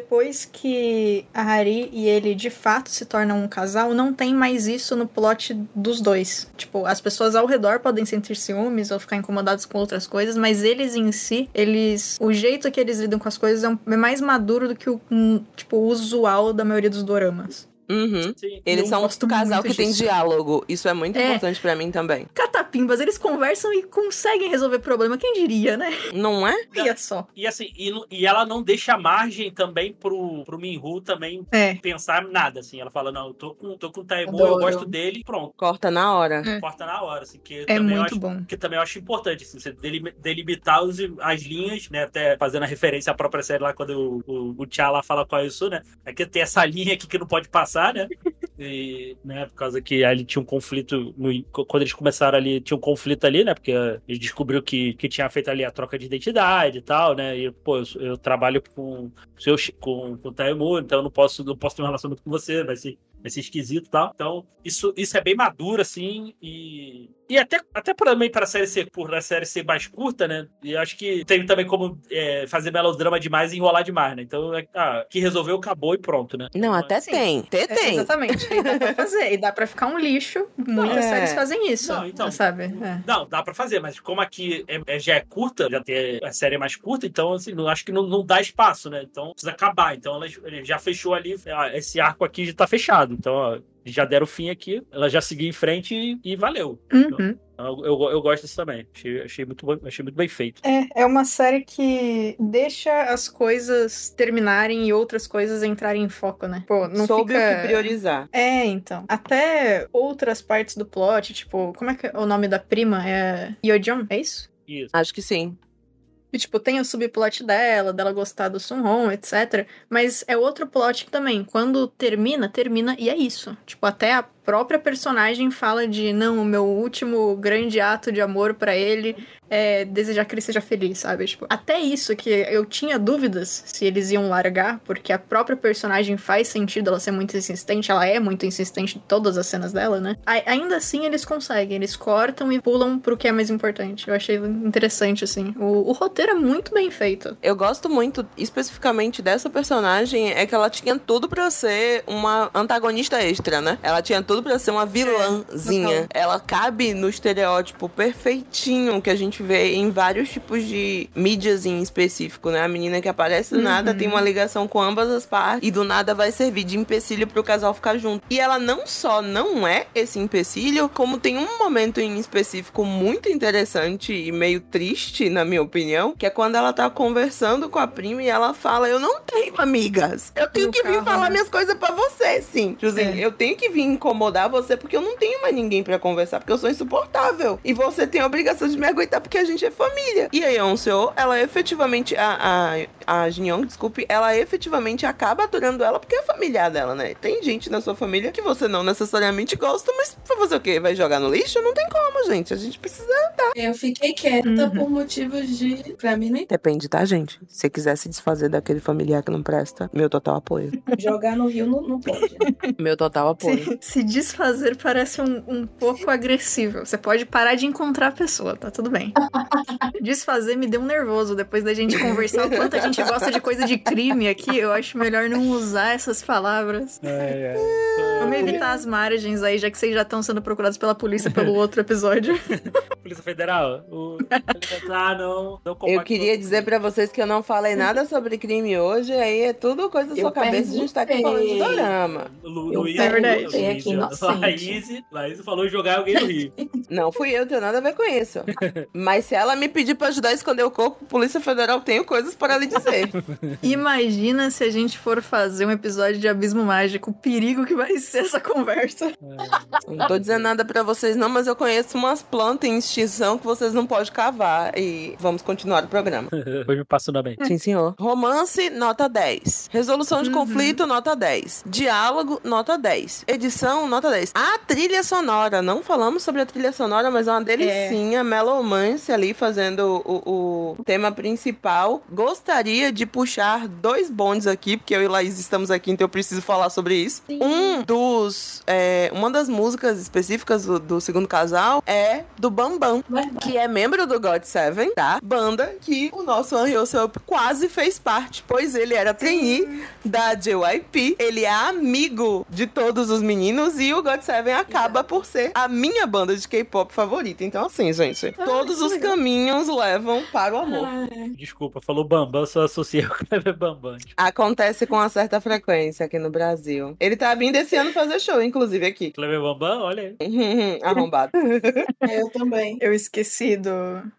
Speaker 2: que a Hari e ele de fato se tornam um casal, não tem mais isso no plot dos dois. Tipo, as pessoas ao redor podem sentir ciúmes ou ficar incomodados com outras coisas, mas eles em si, eles. O jeito que eles lidam com as coisas é, é mais maduro do que o, um, tipo, usual da maioria dos doramas.
Speaker 3: Uhum.
Speaker 1: Sim.
Speaker 3: Eles são um casal que tem
Speaker 2: disso.
Speaker 3: diálogo. Isso é muito
Speaker 2: É.
Speaker 3: importante pra mim também.
Speaker 2: Catapimbas, eles conversam e conseguem resolver problema, quem diria, né?
Speaker 3: Não é?
Speaker 2: Olha só.
Speaker 1: E assim, e, e ela não deixa margem também pro, pro Minhu também
Speaker 2: É.
Speaker 1: pensar nada, assim. Ela fala, não, eu tô com, tô com o Taimu, eu gosto dele, pronto.
Speaker 3: Corta na hora.
Speaker 2: É.
Speaker 1: Corta na hora, assim, que
Speaker 2: É
Speaker 1: também eu
Speaker 2: muito
Speaker 1: acho,
Speaker 2: bom.
Speaker 1: que também eu acho importante, assim, você delim- delimitar os, as linhas, né, até fazendo a referência à própria série lá, quando o, o, o T'Challa fala qual é isso, né, é que tem essa linha aqui que não pode passar, né, e, né, por causa que ali tinha um conflito, no- quando eles começaram ali, tinha um conflito ali, né, porque ele descobriu que, que tinha feito ali a troca de identidade e tal, né, e, pô, eu, eu trabalho com, seu, com, com o Taimu, então eu não posso, não posso ter um relacionamento com você, vai ser vai ser esquisito e tal. Então, isso, isso é bem maduro, assim, e. E até, até também para a série ser por a série ser mais curta, né? E acho que tem também como é, fazer melodrama demais e enrolar demais, né? Então, é, ah, que resolveu, acabou e pronto, né?
Speaker 3: Não, até
Speaker 2: Sim.
Speaker 3: tem. Até
Speaker 2: É,
Speaker 3: tem.
Speaker 2: exatamente. E dá pra fazer. E dá pra ficar um lixo. Muitas
Speaker 3: É.
Speaker 2: séries fazem isso.
Speaker 1: Não, então.
Speaker 2: Sabe? É.
Speaker 1: Não, dá pra fazer, mas como aqui é- é- já é curta, já tem a série é mais curta, então assim, não, acho que não, não dá espaço, né? Então precisa acabar. Então ela, ele já fechou ali, ah, esse arco aqui já tá fechado. Então, ó, já deram fim aqui, ela já seguiu em frente e, e valeu.
Speaker 2: Uhum.
Speaker 1: Eu, eu, eu gosto disso também. Achei, achei, muito, bom- achei muito bem feito.
Speaker 2: É, é uma série que deixa as coisas terminarem e outras coisas entrarem em foco, né? Pô, não
Speaker 3: Soube
Speaker 2: fica...
Speaker 3: o que priorizar.
Speaker 2: É, então. Até outras partes do plot, tipo, como é que é o nome da prima? É Yeojun, é isso?
Speaker 1: Isso.
Speaker 3: Acho que sim.
Speaker 2: E, tipo, tem o subplot dela, dela gostar do Sunhon, etc. Mas é outro plot também, quando termina, termina e é isso. Tipo, até a própria personagem fala de, não, o meu último grande ato de amor pra ele é desejar que ele seja feliz, sabe? Tipo, até isso que eu tinha dúvidas se eles iam largar, porque a própria personagem faz sentido ela ser muito insistente, ela é muito insistente em todas as cenas dela, né? Ainda assim eles conseguem, eles cortam e pulam pro que é mais importante. Eu achei interessante, assim. O, o roteiro é muito bem feito.
Speaker 3: Eu gosto muito, especificamente dessa personagem, é que ela tinha tudo pra ser uma antagonista extra, né? Ela tinha tudo pra ser uma vilãzinha. Ela cabe no estereótipo perfeitinho que a gente vê em vários tipos de mídias em específico, né? A menina que aparece do nada
Speaker 2: Uhum.
Speaker 3: tem uma ligação com ambas as partes e do nada vai servir de empecilho pro casal ficar junto. E ela não só não é esse empecilho, como tem um momento em específico muito interessante e meio triste, na minha opinião, que é quando ela tá conversando com a prima e ela fala: Eu não tenho amigas. Eu tenho
Speaker 2: No
Speaker 3: que vir falar minhas coisas pra você, sim. Tipo assim,
Speaker 2: É.
Speaker 3: eu tenho que vir incomodar você porque eu não tenho mais ninguém pra conversar, porque eu sou insuportável. E você tem a obrigação de me aguentar porque a gente é família. E a Yeonseo, ela efetivamente, a, a, a Jin Young, desculpe, ela efetivamente acaba aturando ela porque é familiar dela, né? Tem gente na sua família que você não necessariamente gosta, mas vai fazer o quê? Vai jogar no lixo? Não tem como, gente. A gente precisa.
Speaker 4: Eu fiquei quieta
Speaker 2: Uhum.
Speaker 4: por motivos de. Pra mim, nem
Speaker 3: Depende, tá, gente? Se você quiser se desfazer daquele familiar que não presta, meu total apoio.
Speaker 4: jogar no rio não, não pode. né?
Speaker 3: meu total apoio.
Speaker 2: Se, se desfazer parece um, um pouco agressivo. Você pode parar de encontrar a pessoa, tá tudo bem. Desfazer me deu um nervoso depois da gente conversar o quanto a gente gosta de coisa de crime aqui. Eu acho melhor não usar essas palavras. Vamos evitar as margens aí, já que vocês já estão sendo procurados pela polícia pelo outro episódio.
Speaker 1: Polícia Federal. O... ah, não. não
Speaker 3: Eu queria dizer pra vocês que eu não falei nada sobre crime hoje, aí é tudo coisa da sua
Speaker 4: Eu
Speaker 3: cabeça, a gente tá aqui falando de dorama.
Speaker 1: Lu,
Speaker 4: Eu
Speaker 1: Luiz, Luiz,
Speaker 4: aqui, inocente.
Speaker 1: Laís, Laís falou jogar alguém no Rio.
Speaker 3: Não fui eu, tenho nada a ver com isso. Mas se ela me pedir pra ajudar a esconder o corpo, Polícia Federal tenho coisas para lhe dizer.
Speaker 2: Imagina se a gente for fazer um episódio de Abismo Mágico, o perigo que vai ser essa conversa.
Speaker 3: Não tô dizendo nada pra vocês não, mas eu conheço umas plantas em extinção que vocês não podem cavar. E vamos continuar o programa.
Speaker 1: Depois me passa na mente.
Speaker 3: Sim, senhor. Romance, nota 10. Resolução de conflito, nota 10. Diálogo, nota 10. Edição, nota 10. A trilha sonora, não falamos sobre a trilha sonora, mas é uma delicinha. Melomance ali fazendo o, o tema principal. Gostaria de puxar dois bondes aqui, porque eu e Laís estamos aqui, então eu preciso falar sobre isso. Um dos. é, uma das músicas específicas do, do segundo casal é do Bambam que é membro do God Seven, tá? Banda que o nosso Unreal Soap quase fez parte, pois ele era trainee da JYP, ele é amigo de todos os meninos e o God Seven acaba por ser a minha banda de K-pop favorita. Então, assim, gente, todos os
Speaker 2: legal.
Speaker 3: caminhos levam para o amor.
Speaker 4: Ah,
Speaker 1: Desculpa, falou Bambam, só associei o Kleber Bambam. Tipo,
Speaker 3: Acontece com uma certa frequência aqui no Brasil. Ele tá vindo esse ano fazer show, inclusive, aqui.
Speaker 1: Kleber Bambam, olha aí.
Speaker 3: Arrombado.
Speaker 4: é, eu também.
Speaker 2: Eu esqueci do.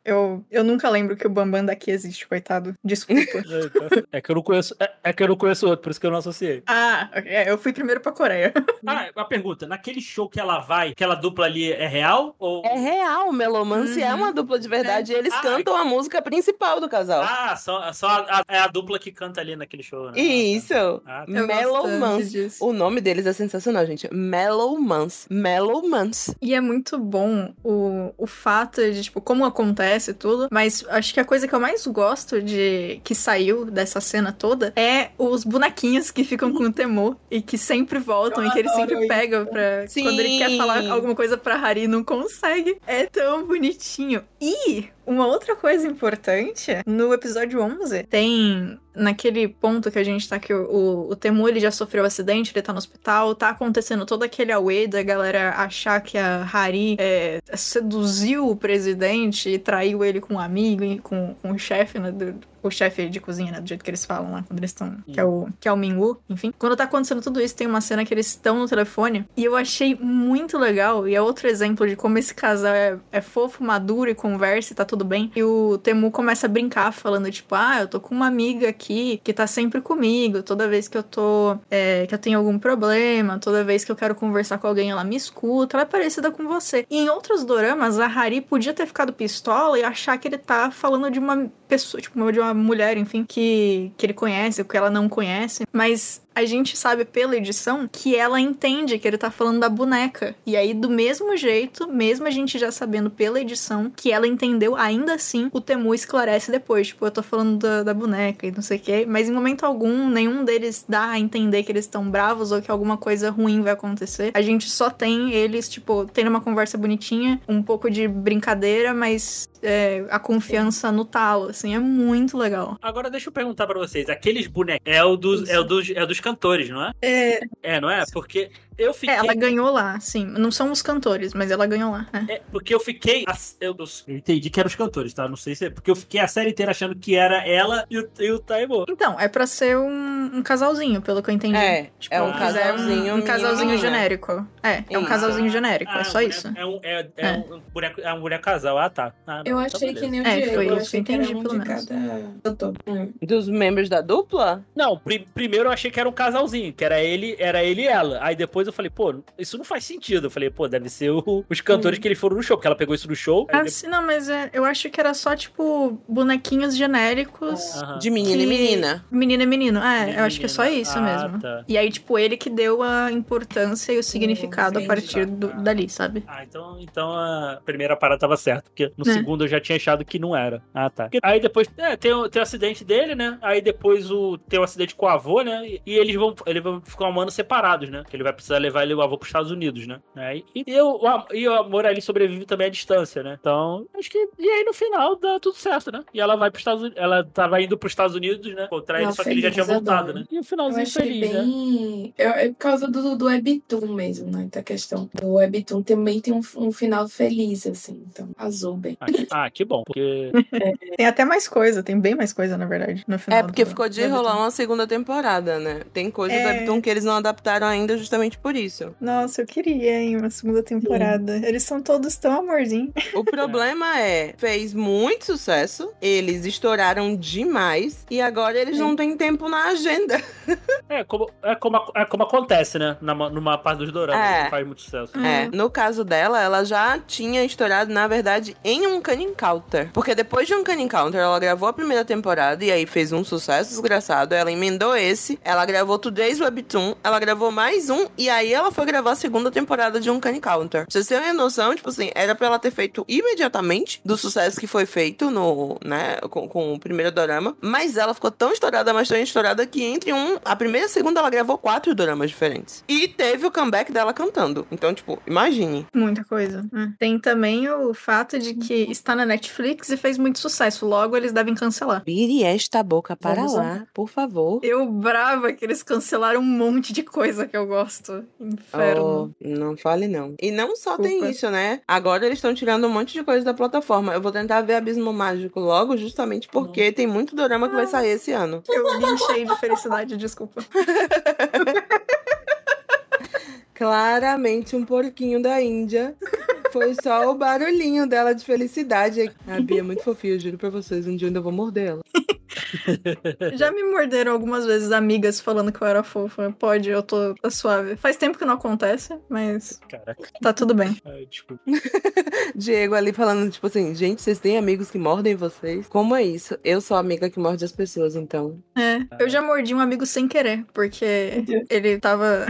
Speaker 2: Eu, eu nunca lembro que o Bambam daqui existe, coitado. Desculpa.
Speaker 1: É que eu não conheço, é, é que eu não conheço outro, por isso que eu não associei.
Speaker 2: ah, ok, é, eu fui primeiro pra Coreia.
Speaker 1: Ah, uma pergunta, naquele show que ela vai, aquela dupla ali é real ou
Speaker 3: É real, Melomance é uma dupla de verdade. e Eles
Speaker 1: Ah,
Speaker 3: cantam a música principal do casal.
Speaker 1: Ah, só, só a, é a dupla que canta ali naquele show, né?
Speaker 3: Isso.
Speaker 1: Ah, tá.
Speaker 2: Gosto
Speaker 3: Mellowmance.
Speaker 2: disso.
Speaker 3: O nome deles é sensacional, gente. Mellowmance. Mellowmance.
Speaker 2: E é muito bom o, o fato de, tipo, como acontece tudo. Mas acho que a coisa que eu mais gosto de que saiu dessa cena toda é os bonequinhos que ficam com o temor e que sempre voltam
Speaker 4: Eu
Speaker 2: e que ele
Speaker 4: adoro
Speaker 2: sempre
Speaker 4: isso.
Speaker 2: pega pra. Quando ele quer falar alguma coisa pra Harry e não consegue. É tão bonitinho. E uma outra coisa importante, no episódio 11, tem naquele ponto que a gente tá que o, o, o Temu ele já sofreu um acidente, ele tá no hospital, tá acontecendo todo aquele away da galera achar que a Hari é, seduziu o presidente e traiu ele com um amigo e com, com o chefe, né, do, o chefe de cozinha, né, do jeito que eles falam lá, quando eles estão, que é o que é o Minwoo, enfim. Quando tá acontecendo tudo isso, tem uma cena que eles estão no telefone e eu achei muito legal e é outro exemplo de como esse casal é, é fofo, maduro e conversa e tá tudo bem. E o Temu começa a brincar falando tipo, ah, eu tô com uma amiga aqui que tá sempre comigo, toda vez que eu tô, é, que eu tenho algum problema, toda vez que eu quero conversar com alguém, ela me escuta, ela é parecida com você. E em outros doramas, a Hari podia ter ficado pistola e achar que ele tá falando de uma pessoa, tipo, de uma mulher, enfim, que, que ele conhece, ou que ela não conhece, mas a gente sabe pela edição que ela entende que ele tá falando da boneca. E aí, do mesmo jeito, mesmo a gente já sabendo pela edição que ela entendeu, ainda assim, o Temu esclarece depois. Tipo, eu tô falando da, da boneca e não sei o quê. Mas em momento algum, nenhum deles dá a entender que eles estão bravos ou que alguma coisa ruim vai acontecer. A gente só tem eles, tipo, tendo uma conversa bonitinha, um pouco de brincadeira, mas é, a confiança no talo, assim, é muito legal.
Speaker 1: Agora deixa eu perguntar pra vocês, aqueles bonecos é o dos, é o dos, é dos cantores, não é?
Speaker 2: É,
Speaker 1: É, não é? Porque eu fiquei.
Speaker 2: É, ela ganhou lá, sim. Não são os cantores, mas ela ganhou lá. é.
Speaker 1: É, porque eu fiquei. Eu, eu entendi que eram os cantores, tá? Não sei se é. Porque eu fiquei a série inteira achando que era ela e o, e o Taibo.
Speaker 2: Então, é pra ser um, um casalzinho, pelo que eu entendi.
Speaker 3: É,
Speaker 2: Tipo,
Speaker 3: é um casalzinho.
Speaker 2: Um, um casalzinho genérico. É, é um casalzinho genérico, é
Speaker 1: um
Speaker 2: só
Speaker 1: boneco-
Speaker 2: isso.
Speaker 1: É um, é, é
Speaker 2: É.
Speaker 1: um boneco, é um boneco casal. Ah, tá. Ah,
Speaker 4: Eu
Speaker 1: não,
Speaker 4: achei
Speaker 1: então
Speaker 4: que nem o
Speaker 2: É,
Speaker 4: Diego.
Speaker 2: foi
Speaker 4: eu
Speaker 2: isso que eu entendi,
Speaker 4: um
Speaker 2: pelo menos.
Speaker 4: cada cantor. Hum.
Speaker 3: Dos membros da dupla?
Speaker 1: Não, pri- primeiro eu achei que era um casalzinho, que era ele, era ele e ela. Aí depois eu falei, pô, isso não faz sentido. Eu falei, pô, deve ser o- os cantores que eles foram no show, porque ela pegou isso no show.
Speaker 2: Ah,
Speaker 1: depois-
Speaker 2: sim, não, mas é, eu acho que era só, tipo, bonequinhos genéricos.
Speaker 1: Aham.
Speaker 3: De menina e menina.
Speaker 2: Menina e menino. É,
Speaker 1: Menina
Speaker 2: eu acho que é só isso
Speaker 1: Ah,
Speaker 2: mesmo.
Speaker 1: tá.
Speaker 2: E aí, tipo, ele que deu a importância e o significado a
Speaker 4: entendi.
Speaker 2: partir do- dali, sabe?
Speaker 1: Ah, então, então a primeira parada tava certa, porque no
Speaker 2: É.
Speaker 1: segundo eu já tinha achado que não era. Ah, tá. Porque Aí depois, é, tem, o- tem o acidente dele, né? Aí depois o, tem o acidente com o avô, né? E, e eles vão eles vão ficar um ano separados, né? Que ele vai precisar levar ele, o avô pros Estados Unidos, né? Aí, e, e o, e o amor ali sobrevive também à distância, né? Então, acho que. E aí no final dá tudo certo, né? E ela vai pros Estados Unidos. Ela tava indo pros Estados Unidos, né? Contra ele, só que ele já tinha voltado, né? E o
Speaker 4: Eu
Speaker 1: finalzinho
Speaker 4: achei
Speaker 1: feliz, né?
Speaker 4: bem. É, é por causa do, do Webtoon mesmo, né? Da questão. Do Webtoon também tem um, um final feliz, assim. Então, azul bem.
Speaker 1: Ah, que, ah, que bom, porque
Speaker 2: Tem até mais coisa, tem bem mais coisa, na verdade, no final.
Speaker 3: É, porque
Speaker 2: do-
Speaker 3: ficou de rolar uma segunda temporada, né? Tem coisa do
Speaker 2: É.
Speaker 3: Webtoon que eles não adaptaram ainda justamente por isso.
Speaker 2: Nossa, eu queria, hein, uma segunda temporada. Eles são todos tão amorzinho.
Speaker 3: O problema é, fez muito sucesso, eles estouraram demais e agora eles não têm tempo na agenda.
Speaker 1: é como, é como, é como acontece, né? Numa, numa parte dos doramas,
Speaker 3: É.
Speaker 1: que faz muito sucesso.
Speaker 3: É, no caso dela, ela já tinha estourado, na verdade, em um Uncanny Counter. Porque depois de Uncanny Counter, ela gravou a primeira temporada e aí fez um sucesso desgraçado. Ela emendou esse, ela gravou Today's Webtoon, ela gravou mais um e aí ela foi gravar a segunda temporada de Uncanny Counter. Pra vocês terem uma noção, tipo assim, era pra ela ter feito imediatamente do sucesso que foi feito no, né, com, com o primeiro dorama, mas ela ficou tão estourada, mas tão estourada que entre um, a primeira e a segunda ela gravou quatro doramas diferentes. E teve o comeback dela cantando. Então, tipo, imagine.
Speaker 2: Muita coisa. né? Tem também o fato de que está na Netflix e fez muito sucesso. Logo, eles devem cancelar.
Speaker 3: Vire esta boca para
Speaker 4: Vamos
Speaker 3: lá, por favor.
Speaker 2: Eu brava que eles cancelaram um monte de coisa que eu gosto. Inferno.
Speaker 3: Oh, não fale não. E não só tem isso, né? Agora eles estão tirando um monte de coisa da plataforma. Eu vou tentar ver Abismo Mágico logo, justamente porque tem muito dorama que vai sair esse ano.
Speaker 2: Eu guinchei de felicidade, desculpa.
Speaker 3: Claramente um porquinho da Índia. Foi só o barulhinho dela de felicidade. A Bia é muito fofinha, eu juro pra vocês. Um dia eu ainda vou morder ela.
Speaker 2: Já me morderam algumas vezes amigas falando que eu era fofa. Pode, eu tô tá suave. Faz tempo que não acontece, mas
Speaker 1: Caraca,
Speaker 2: tá tudo bem.
Speaker 1: ai, desculpa.
Speaker 3: Diego ali falando, tipo assim, gente, vocês têm amigos que mordem vocês? Como é isso? Eu sou a amiga que morde as pessoas, então.
Speaker 2: É, eu já mordi um amigo sem querer, porque ele tava.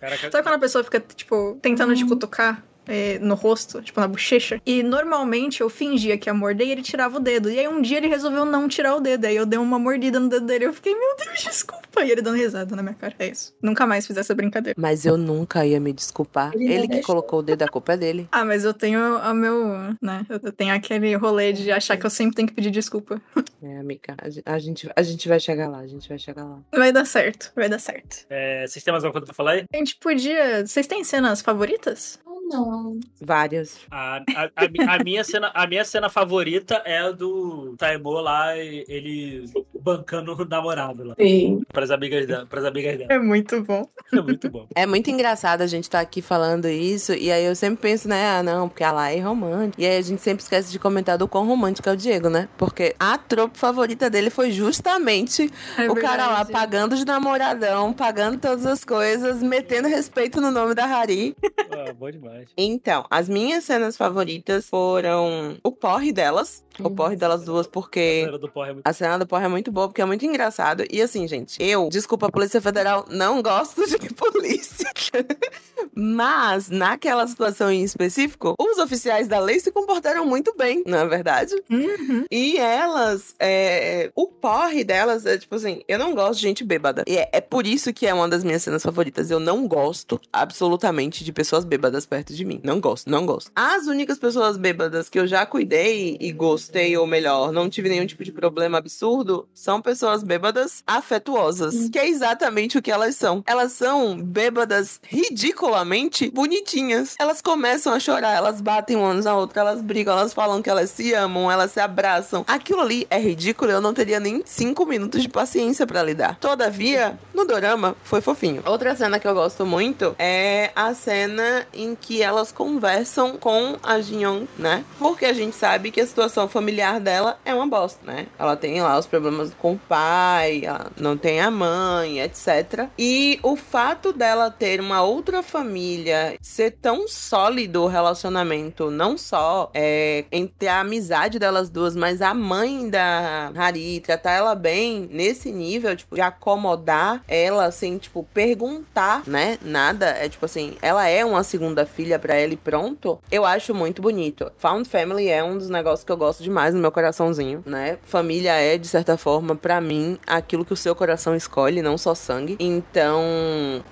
Speaker 1: Caraca,
Speaker 2: Sabe quando a pessoa fica, tipo, tentando te cutucar? É, no rosto, tipo, na bochecha. E normalmente eu fingia que ia morder e ele tirava o dedo. E aí um dia ele resolveu não tirar o dedo. Aí eu dei uma mordida no dedo dele. Eu fiquei, meu Deus, desculpa. E ele dando risada na minha cara. É isso. Nunca mais fiz essa brincadeira.
Speaker 3: Mas eu nunca ia me desculpar.
Speaker 4: Ele
Speaker 3: Ele que
Speaker 4: deixou.
Speaker 3: colocou o dedo, a culpa é dele.
Speaker 2: Ah, mas eu tenho o meu, né? Eu tenho aquele rolê de achar que eu sempre tenho que pedir desculpa.
Speaker 3: É, amiga, a gen- a gente, a gente vai chegar lá, a gente vai chegar lá.
Speaker 2: Vai dar certo, vai dar certo.
Speaker 1: é, vocês têm mais alguma coisa pra falar aí?
Speaker 2: A gente podia. Vocês têm cenas favoritas?
Speaker 4: Não?
Speaker 3: Várias.
Speaker 1: A, a, a, a minha cena, a minha cena favorita é a do Taimo lá, e- ele bancando o namorado lá,
Speaker 4: Sim.
Speaker 1: pras amigas dela. Pras amigas dela.
Speaker 2: É muito bom.
Speaker 1: É muito bom.
Speaker 3: É muito engraçado a gente estar aqui falando isso, e aí eu sempre penso, né, ah, não, porque ela é romântica. E aí a gente sempre esquece de comentar do quão romântico é o Diego, né? Porque a tropa favorita dele foi justamente
Speaker 2: É
Speaker 3: o cara lá
Speaker 2: verdade.
Speaker 3: pagando de namoradão, pagando todas as coisas, metendo respeito no nome da Hari.
Speaker 1: Ah, bom demais.
Speaker 3: Então, as minhas cenas favoritas foram o porre delas. O porre delas duas,
Speaker 1: A
Speaker 3: porque.
Speaker 1: cena do porra é muito
Speaker 3: A cena do porre é muito boa, porque é muito engraçado. E assim, gente, eu, desculpa, a Polícia Federal, não gosto de polícia. Mas, naquela situação em específico, os oficiais da lei se comportaram muito bem, não é verdade?
Speaker 2: Uhum.
Speaker 3: E elas, é, o porre delas é tipo assim, eu não gosto de gente bêbada. E é, é por isso que é uma das minhas cenas favoritas. Eu não gosto absolutamente de pessoas bêbadas perto de mim. Não gosto, não gosto. As únicas pessoas bêbadas que eu já cuidei e gostei, ou melhor, não tive nenhum tipo de problema absurdo, são pessoas bêbadas afetuosas. Que é exatamente o que elas são. Elas são bêbadas ridiculamente bonitinhas. Elas começam a chorar, elas batem umas na outra, elas brigam, elas falam que elas se amam, elas se abraçam. Aquilo ali é ridículo, eu não teria nem cinco minutos de paciência pra lidar. Todavia, no dorama, foi fofinho. Outra cena que eu gosto muito é a cena em que elas conversam com a Jinyoung, né? Porque a gente sabe que a situação familiar dela é uma bosta, né? Ela tem lá os problemas com o pai, ela não tem a mãe, etc. E o fato dela ter uma outra família, ser tão sólido o relacionamento, não só é, entre a amizade delas duas, mas a mãe da Hari, tratar ela bem nesse nível, tipo, de acomodar ela sem, tipo, perguntar, né? Nada. É tipo assim, ela é uma segunda filha pra ela e pronto. Eu acho muito bonito. Found Family é um dos negócios que eu gosto demais no meu coraçãozinho, né? Família é, de certa forma, pra mim, aquilo que o seu coração escolhe, não só sangue. Então,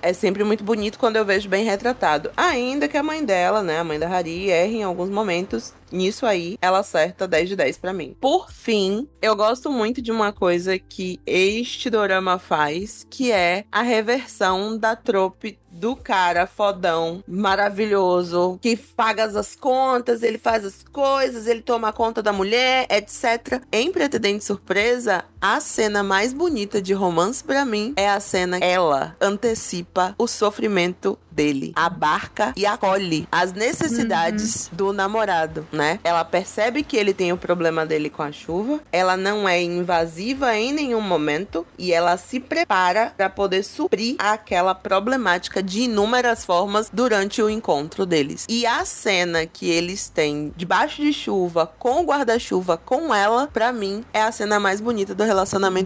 Speaker 3: é sempre muito bonito quando eu vejo bem retratado. Ainda que a mãe dela, né, a mãe da Hari, erre em alguns momentos. Nisso aí, ela acerta 10 de 10 pra mim. Por fim, eu gosto muito de uma coisa que este dorama faz, que é a reversão da trope do cara fodão, maravilhoso, que paga as contas, ele faz as coisas, ele toma conta da mulher, etc. Em Pretendente Surpresa, a cena mais bonita de romance pra mim é a cena que ela antecipa o sofrimento dele, abarca e acolhe as necessidades do namorado, né? Ela percebe que ele tem o problema dele com a chuva, ela não é invasiva em nenhum momento e ela se prepara para poder suprir aquela problemática de inúmeras formas durante o encontro deles. E a cena que eles têm debaixo de chuva, com o guarda-chuva, com ela, pra mim é a cena mais bonita do relacionamento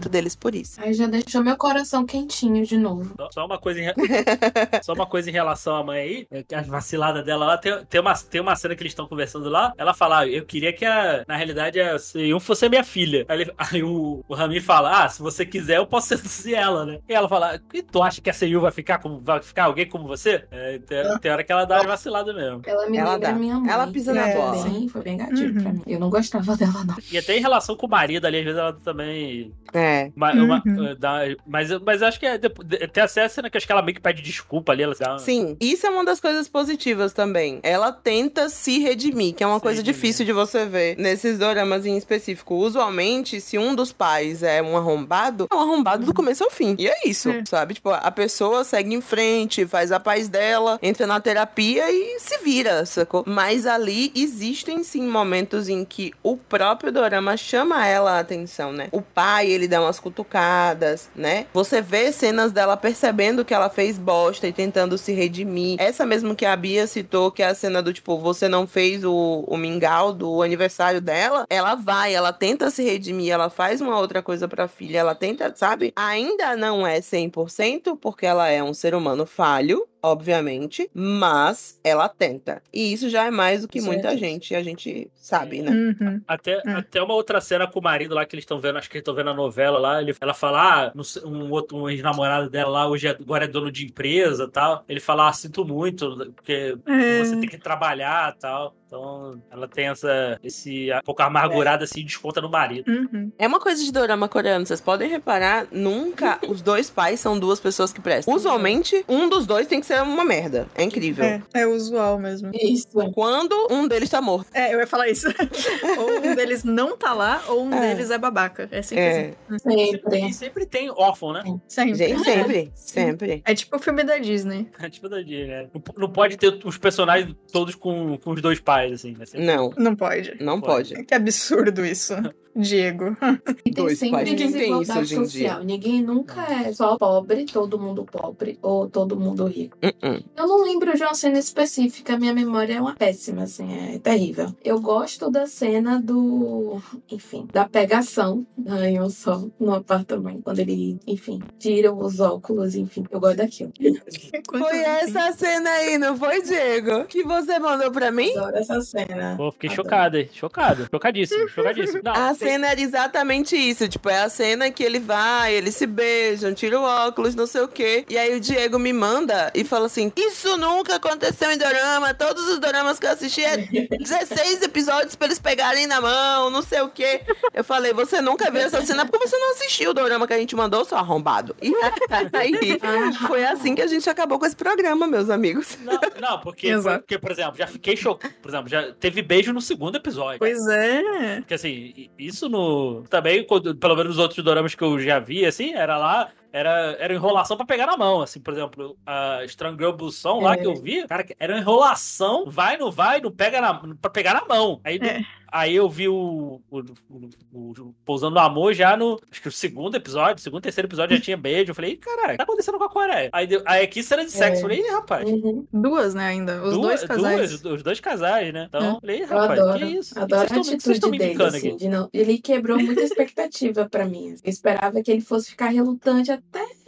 Speaker 3: deles por isso.
Speaker 4: Aí já deixou meu coração quentinho de novo.
Speaker 1: Só- Só uma coisa em, só uma coisa em relação à mãe aí, é a vacilada dela lá, tem, tem, uma, tem uma cena que eles estão conversando lá, ela fala, ah, eu queria que a, na realidade a Seyun fosse a minha filha. Aí, ele- aí o, o Rami fala, ah, se você quiser eu posso seduzir ela, né? E ela fala, e tu acha que a Seyun vai ficar como, vai ficar alguém como você? É, tem, tem hora que ela dá uma vacilada mesmo.
Speaker 4: Ela me
Speaker 3: Ela
Speaker 4: lembra
Speaker 3: dá.
Speaker 4: minha mãe.
Speaker 3: Ela pisa
Speaker 2: na bola.
Speaker 4: Bem, foi bem gatilho
Speaker 2: Uhum.
Speaker 4: pra mim. Eu não gostava dela, não.
Speaker 1: E até em relação com o marido ali, às vezes ela também
Speaker 3: É.
Speaker 1: Uma- uma-
Speaker 2: Uhum.
Speaker 1: dá- mas, mas eu acho que é, tem até a cena que acho que ela meio que pede desculpa ali. Ela dá,
Speaker 3: Sim, isso é uma das coisas positivas também. Ela tenta se redimir, que é uma
Speaker 1: Se
Speaker 3: coisa
Speaker 1: redimir.
Speaker 3: difícil de você ver nesses doramas em específico. Usualmente, se um dos pais é um arrombado, é um arrombado do começo ao fim. E é isso,
Speaker 2: É.
Speaker 3: sabe? Tipo, a pessoa segue em frente, faz a paz dela, entra na terapia e se vira, sacou? Mas ali existem sim momentos em que o próprio dorama chama ela a atenção, né? O pai, ele dá umas cutucadas, né? Você vê cenas dela percebendo que ela fez bosta e tentando se redimir. Essa mesmo que a Bia citou, que é a cena do tipo, você não fez o, o mingau do aniversário dela, ela vai, ela tenta se redimir, ela faz uma outra coisa pra filha, ela tenta, sabe? Ainda não é 100%, porque ela é um ser humano falho, obviamente, mas ela tenta. E isso já é mais do que muita
Speaker 4: é.
Speaker 3: gente, a gente sabe, né?
Speaker 2: Uhum.
Speaker 1: Até,
Speaker 2: É.
Speaker 1: até uma outra cena com o marido lá que eles estão vendo, acho que eles estão vendo a novela lá. Ele, ela fala, ah, não sei, um outro um ex-namorado dela lá, hoje é, agora é dono de empresa e tal. Ele fala, ah, sinto muito, porque
Speaker 2: É.
Speaker 1: você tem que trabalhar e tal. Então ela tem essa, esse um pouco amargurada assim, desconta no marido.
Speaker 2: Uhum.
Speaker 3: É uma coisa de dorama coreano, vocês podem reparar, nunca os dois pais são duas pessoas que prestam. Usualmente, um dos dois tem que ser uma merda. É incrível.
Speaker 2: É, é usual mesmo.
Speaker 4: Isso.
Speaker 3: Quando um deles tá morto.
Speaker 2: É, eu ia falar isso. ou um deles não tá lá, ou um
Speaker 3: É.
Speaker 2: deles é babaca. É sempre
Speaker 3: É,
Speaker 4: Sempre.
Speaker 1: E sempre tem órfão, né?
Speaker 2: assim. Sempre.
Speaker 3: gente, sempre, sempre.
Speaker 2: É tipo o filme da Disney.
Speaker 1: tipo da Disney, né? Não, não pode ter os personagens todos com, com os dois pais, assim. Né? Sempre-
Speaker 3: Não,
Speaker 2: Não pode.
Speaker 3: não
Speaker 1: Pode.
Speaker 3: pode.
Speaker 2: Que absurdo isso. Diego.
Speaker 4: E tem
Speaker 3: Dois
Speaker 4: sempre
Speaker 3: pais. Ninguém tem isso
Speaker 4: desigualdade
Speaker 3: hoje em dia.
Speaker 4: social. Ninguém nunca é só pobre, todo mundo pobre, ou todo mundo rico.
Speaker 3: Uh-uh.
Speaker 4: Eu não lembro de uma cena específica, minha memória é uma péssima, assim, é terrível. Eu gosto da cena do. Enfim, da pegação da Anhon Sol no apartamento. Quando ele, enfim, tira os óculos, enfim. Eu gosto daquilo.
Speaker 3: Foi essa cena aí, não foi, Diego? Que você mandou pra mim?
Speaker 4: Adoro essa cena.
Speaker 1: Pô, fiquei
Speaker 4: Adoro.
Speaker 1: chocado, hein? Chocado. Chocadíssimo, chocadíssimo. Não,
Speaker 3: A cena era exatamente isso. Tipo, é a cena que ele vai, eles se beijam, tira o óculos, não sei o quê. E aí o Diego me manda e fala assim: Isso nunca aconteceu em Dorama. Todos os Doramas que eu assisti é 16 episódios pra eles pegarem na mão, não sei o quê. Eu falei: Você nunca viu essa cena porque você não assistiu o Dorama que a gente mandou, seu arrombado. E aí foi assim que a gente acabou com esse programa, meus amigos.
Speaker 1: Não, não, porque,
Speaker 2: Exato.
Speaker 1: porque, por exemplo, já fiquei chocado. Por exemplo, já teve beijo no segundo episódio.
Speaker 2: Pois é.
Speaker 1: Porque assim, i- isso no. Também, quando- pelo menos nos outros doramas que eu já vi, assim, era lá. Era, era enrolação pra pegar na mão, assim, por exemplo, a Strangle Bução lá
Speaker 4: É.
Speaker 1: que eu vi, cara, era enrolação, vai, não vai, não pega na, pra pegar na mão. Aí,
Speaker 2: É.
Speaker 1: aí eu vi o, o, o- o Pousando no Amor já no, acho que o segundo episódio, segundo, terceiro episódio já tinha beijo, eu falei, "Ih, caralho, o que tá acontecendo com a Coreia? Aí, aí aqui cena de sexo,
Speaker 4: É.
Speaker 1: eu falei, Ih, rapaz,
Speaker 4: Uhum.
Speaker 2: Duas, né, ainda. Os
Speaker 1: duas,
Speaker 2: dois casais.
Speaker 1: duas, os dois casais, né? Então,
Speaker 2: É.
Speaker 1: falei, "Ih,
Speaker 4: Eu
Speaker 1: rapaz,
Speaker 4: adoro,
Speaker 1: que isso?
Speaker 4: adoro a
Speaker 1: Vocês tão- vocês estão
Speaker 4: atitude
Speaker 1: me
Speaker 4: dele, assim,
Speaker 1: aqui.
Speaker 4: de não... Ele quebrou muita expectativa pra mim. Eu esperava que ele fosse ficar relutante até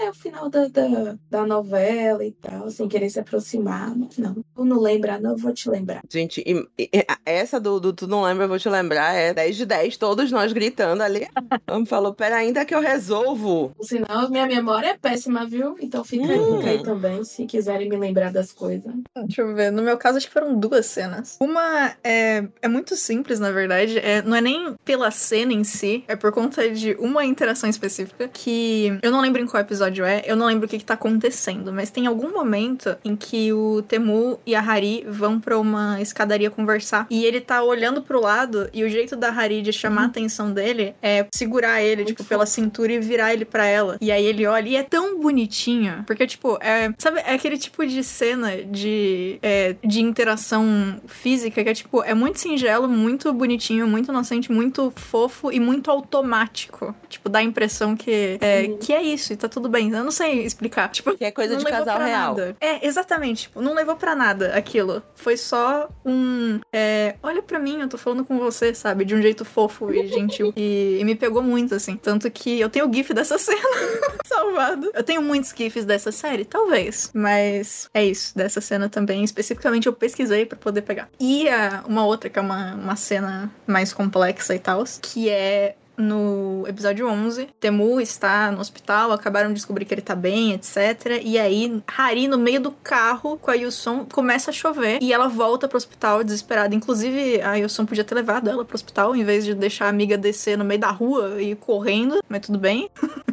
Speaker 4: o final da, da, da novela e tal, sem querer se aproximar. Mas não, tu não lembra, não, eu vou te lembrar.
Speaker 3: Gente, e- e- essa do, do Tu Não Lembra, eu vou te lembrar, é 10 de 10, todos nós gritando ali. Ela falou, pera ainda que eu resolvo.
Speaker 4: Senão, minha memória é péssima, viu? Então fica,
Speaker 3: Hum.
Speaker 4: aí também, se quiserem me lembrar das coisas.
Speaker 2: Deixa eu ver. No meu caso, acho que foram duas cenas. Uma é, é muito simples, na verdade. É, não é nem pela cena em si, é por conta de uma interação específica que eu não lembro em qual episódio é, eu não lembro o que, que tá acontecendo, mas tem algum momento em que o Temu e a Hari vão pra uma escadaria conversar e ele tá olhando pro lado e o jeito da Hari de chamar a atenção dele é segurar ele,
Speaker 4: Muito
Speaker 2: tipo, pela cintura e virar ele pra ela. E aí ele olha e é tão bonitinho, porque, tipo, é, sabe, é aquele tipo de cena de, é, de interação física que é, tipo, é muito singelo, muito bonitinho, muito inocente, muito fofo e muito automático. Tipo, dá a impressão que é,
Speaker 4: Uhum.
Speaker 2: que é isso tá tudo bem. Eu não sei explicar. Tipo,
Speaker 3: Que é coisa de casal real.
Speaker 2: nada. É, exatamente. Tipo, não levou pra nada aquilo. Foi só um. é, olha pra mim, eu tô falando com você, sabe? De um jeito fofo e gentil. E, e me pegou muito, assim. Tanto que eu tenho o GIF dessa cena salvado. Eu tenho muitos GIFs dessa série, talvez. Mas é isso, dessa cena também. Especificamente eu pesquisei pra poder pegar. E a, uma outra, que é uma, uma cena mais complexa e tal, que é no episódio 11, Temu está no hospital, acabaram de descobrir que ele tá bem, etc. E aí, Hari, no meio do carro com a Yuson, começa a chover e ela volta pro hospital desesperada. Inclusive, a Yuson podia ter levado ela pro hospital em vez de deixar a amiga descer no meio da rua e ir correndo, mas tudo bem.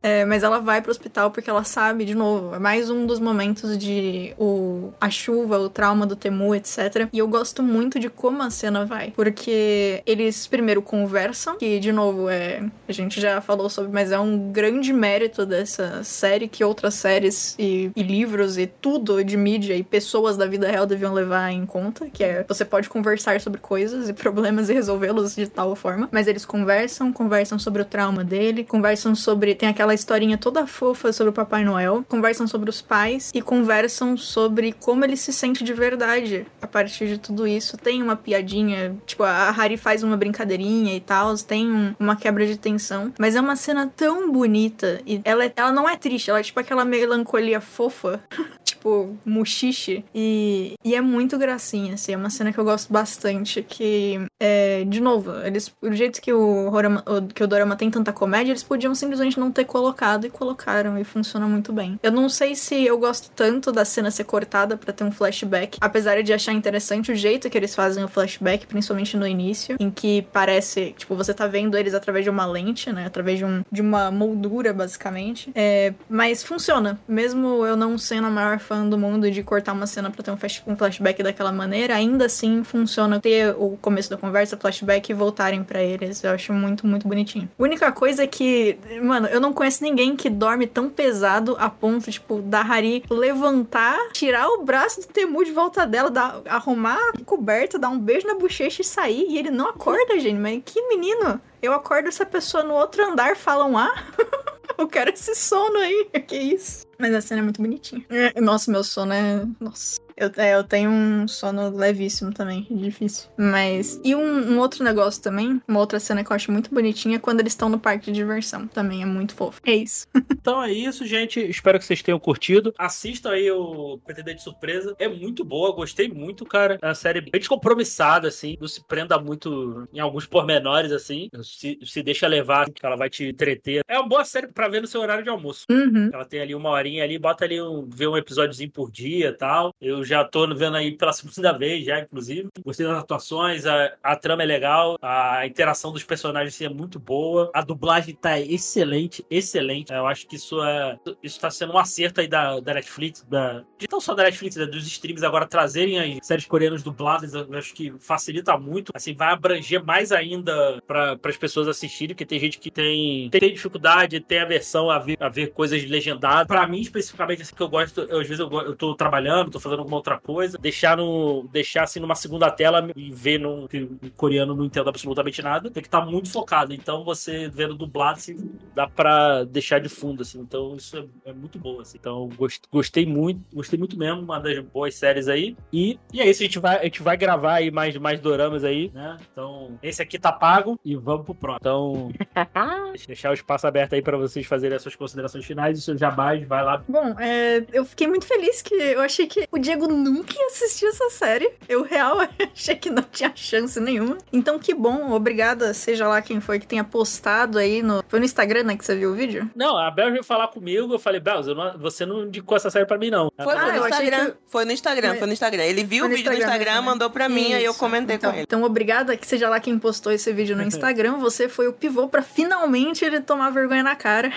Speaker 2: É, mas ela vai pro hospital porque ela sabe, de novo, é mais um dos momentos de o, a chuva, o trauma do Temu, etc. E eu gosto muito de como a cena vai. Porque eles primeiro conversam, que de novo é. A gente já falou sobre, mas é um grande mérito dessa série que outras séries e, e livros e tudo de mídia e pessoas da vida real deviam levar em conta. Que é você pode conversar sobre coisas e problemas e resolvê-los de tal forma. Mas eles conversam, conversam sobre o trauma dele, conversam sobre. Tem aquela historinha toda fofa sobre o Papai Noel, conversam sobre os pais e conversam sobre como ele se sente de verdade a partir de tudo isso. Tem uma piadinha, tipo, a Harry faz uma brincadeirinha e tal, tem um- uma quebra de tensão, mas é uma cena tão bonita e ela, ela não é triste, ela é tipo aquela melancolia fofa. Tipo, muxixe. E, e é muito gracinha, assim. É uma cena que eu gosto bastante. Que, é, de novo, eles, o jeito que o, Horama, que o Dorama tem tanta comédia, eles podiam simplesmente não ter colocado e colocaram. E funciona muito bem. Eu não sei se eu gosto tanto da cena ser cortada pra ter um flashback. Apesar de achar interessante o jeito que eles fazem o flashback, principalmente no início, em que parece, tipo, você tá vendo eles através de uma lente, né? Através de, um, de uma moldura, basicamente. É, mas funciona. Mesmo eu não sendo a maior fã do mundo de cortar uma cena pra ter um, flash- um flashback daquela maneira, ainda assim funciona ter o começo da conversa, flashback e voltarem pra eles. Eu acho muito, muito bonitinho. A única coisa é que, mano, eu não conheço ninguém que dorme tão pesado a ponto, tipo, da Hari levantar, tirar o braço do Temu de volta dela, dar, arrumar a coberta, dar um beijo na bochecha e sair. E ele não acorda, gente. Mas que menino! Eu acordo essa pessoa no outro andar falam ah. Eu quero esse sono aí. Que isso? Mas a cena é muito bonitinha. É, Nossa, meu sono é. Nossa. Eu, é, eu tenho um sono levíssimo também, difícil. Mas. E um, um outro negócio também, uma outra cena que eu acho muito bonitinha é quando eles estão no parque de diversão. Também é muito fofo. É isso.
Speaker 1: Então é isso, gente. Espero que vocês tenham curtido. Assistam aí o Pretendente Surpresa. É muito boa, gostei muito, cara. É uma série bem descompromissada, assim. Não se prenda muito em alguns pormenores, assim. Se, se deixa levar, que ela vai te entreter. É uma boa série pra ver no seu horário de almoço.
Speaker 2: Uhum.
Speaker 1: Ela tem ali uma horinha ali, bota ali um, vê um episódiozinho por dia e tal. Eu já tô vendo aí pela segunda vez, já, inclusive. Gostei das atuações, a, a trama é legal, a interação dos personagens assim, é muito boa. A dublagem tá excelente, excelente. Eu acho que isso é. Isso tá sendo um acerto aí da, da Netflix, da. De não só da Netflix, né, dos streams agora trazerem as séries coreanas dubladas, eu acho que facilita muito. Assim, vai abranger mais ainda para as pessoas assistirem, porque tem gente que tem, tem dificuldade, tem aversão a ver, a ver coisas legendadas. Pra mim, especificamente, assim, que eu gosto, eu, às vezes eu, eu tô trabalhando, tô fazendo alguma outra coisa, deixar no. deixar assim numa segunda tela e ver num, que o coreano não entendo absolutamente nada, tem que estar muito focado. Então você vendo dublado, assim, dá pra deixar de fundo, assim. Então isso é, é muito bom, assim. Então gost- gostei muito, gostei muito mesmo, uma das boas séries aí. E, e é isso, a gente vai, a gente vai gravar aí mais, mais doramas aí, né? Então, esse aqui tá pago e vamos pro próximo. Então, deixar o espaço aberto aí pra vocês fazerem as suas considerações finais e seus jabás, vai lá.
Speaker 2: Bom, é, eu fiquei muito feliz que eu achei que o Diego nunca ia assistir essa série. Eu, real, achei que não tinha chance nenhuma. Então, que bom. Obrigada, seja lá quem foi que tenha postado aí no... Foi no Instagram, né, que você viu o vídeo?
Speaker 1: Não, a Bel veio falar comigo, eu falei, Bel, você não indicou essa série pra mim, não.
Speaker 3: Foi,
Speaker 2: Ah,
Speaker 3: foi no Instagram.
Speaker 2: que-
Speaker 3: Foi no Instagram,
Speaker 2: Foi-
Speaker 3: no Instagram. Ele viu o
Speaker 2: no
Speaker 3: vídeo no
Speaker 2: Instagram
Speaker 3: Instagram,
Speaker 2: também.
Speaker 3: mandou pra mim, aí eu
Speaker 2: Isso.
Speaker 3: comentei
Speaker 2: então,
Speaker 3: com ele.
Speaker 2: Então, obrigada que seja lá quem postou esse vídeo no Instagram. Você foi o pivô pra finalmente ele tomar vergonha na cara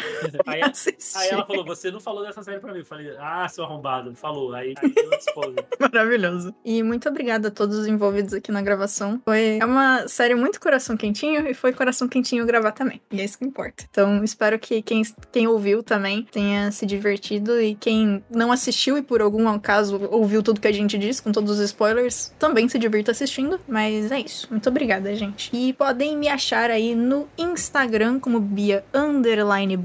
Speaker 1: Aí,
Speaker 2: e
Speaker 1: aí ela falou, você não falou dessa série pra mim. Eu falei, ah, seu arrombado, falou. Aí, aí
Speaker 2: Maravilhoso. E muito obrigada a todos os envolvidos aqui na gravação. Foi é uma série muito coração quentinho e foi coração quentinho gravar também. E é isso que importa. Então, espero que quem, quem ouviu também tenha se divertido e quem não assistiu e por algum acaso ouviu tudo que a gente disse, com todos os spoilers, também se divirta assistindo. Mas é isso. Muito obrigada, gente. E podem me achar aí no Instagram como Bia Underline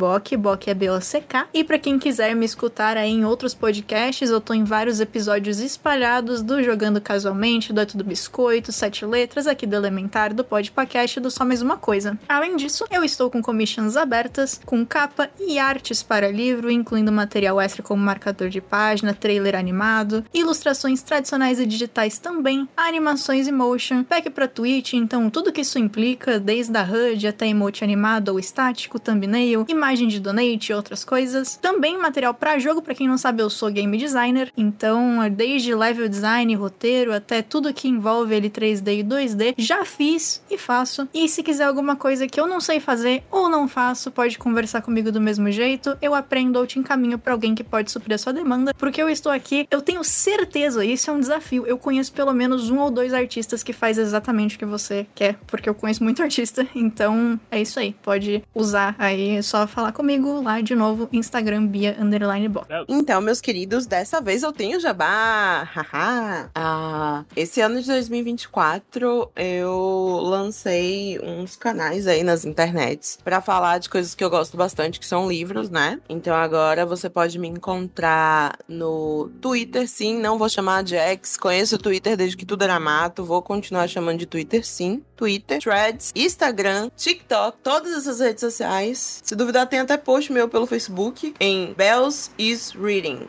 Speaker 2: é B-O-C-K. E pra quem quiser me escutar aí em outros podcasts, eu tô em vários episódios espalhados do Jogando Casualmente, do É Tudo Biscoito, Sete Letras, aqui do Elementar, do Podpacast e do Só Mais Uma Coisa. Além disso, eu estou com commissions abertas, com capa e artes para livro, incluindo material extra como marcador de página, trailer animado, ilustrações tradicionais e digitais também, animações e motion, pack para Twitch, então tudo que isso implica, desde a HUD até emote animado ou estático, thumbnail, imagem de donate e outras coisas. Também material para jogo, para quem não sabe, eu sou game designer, então desde level design, roteiro, até tudo que envolve ele 3D e 2D, já fiz e faço. E se quiser alguma coisa que eu não sei fazer ou não faço, pode conversar comigo do mesmo jeito, eu aprendo ou te encaminho para alguém que pode suprir a sua demanda, porque eu estou aqui, eu tenho certeza, isso é um desafio. Eu conheço pelo menos um ou dois artistas que faz exatamente o que você quer, porque eu conheço muito artista, então é isso aí. Pode usar aí, é só falar comigo lá de novo, Instagram Bia underline.
Speaker 3: Então, meus queridos, dessa vez eu tenho jabá. Haha. ah, esse ano de 2024 eu lancei uns canais aí nas internets pra falar de coisas que eu gosto bastante, que são livros, né? Então agora você pode me encontrar no Twitter, sim. Não vou chamar de X. Conheço o Twitter desde que tudo era mato. Vou continuar chamando de Twitter, sim. Twitter, Threads, Instagram, TikTok, todas essas redes sociais. Se duvidar, tem até post meu pelo Facebook em Bells is Reading.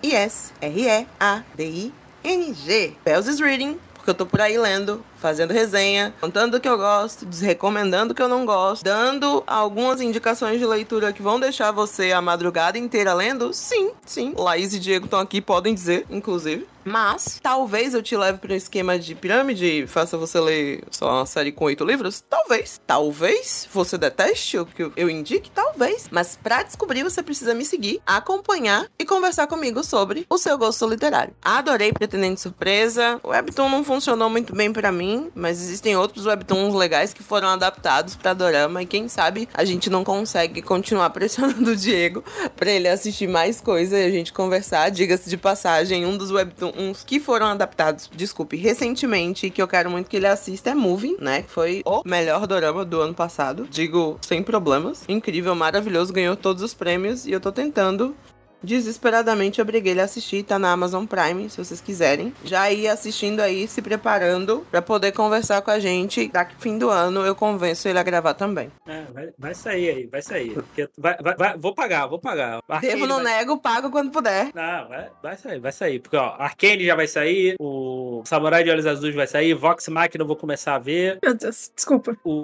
Speaker 3: B-E-L-L-S-I-S-R-E-A-D-I-N-G. Bells is Reading, porque eu tô por aí lendo, fazendo resenha, contando o que eu gosto, desrecomendando o que eu não gosto, dando algumas indicações de leitura que vão deixar você a madrugada inteira lendo. Sim, sim. Laís e Diego estão aqui, podem dizer, inclusive. Mas, talvez eu te leve para um esquema de pirâmide e faça você ler só uma série com oito livros? Talvez. Talvez você deteste o que eu indique? Talvez. Mas para descobrir, você precisa me seguir, acompanhar e conversar comigo sobre o seu gosto literário. Adorei Pretendente Surpresa. O Webtoon não funcionou muito bem para mim, mas existem outros Webtoons legais que foram adaptados para Dorama e quem sabe a gente não consegue continuar pressionando o Diego para ele assistir mais coisa e a gente conversar. Diga-se de passagem, um dos Webtoons que foram adaptados, desculpe, recentemente e que eu quero muito que ele assista é Moving, né? Que foi o melhor dorama do ano passado. Digo, sem problemas. Incrível, maravilhoso, ganhou todos os prêmios e eu tô tentando desesperadamente obriguei ele a assistir, tá na Amazon Prime, se vocês quiserem. Já ir assistindo aí, se preparando pra poder conversar com a gente. Daqui fim do ano eu convenço ele a gravar também.
Speaker 1: É, vai, vai sair aí, vai sair. Vai, vai, vai- vou pagar, vou pagar. Arcane
Speaker 3: Devo, não
Speaker 1: vai...
Speaker 3: nego, pago quando puder.
Speaker 1: Não, vai, vai sair, vai sair. Porque, ó, Arcane já vai sair, o Samurai de Olhos Azuis vai sair, Vox Machina eu vou começar a ver,
Speaker 2: Meu Deus, desculpa.
Speaker 1: o,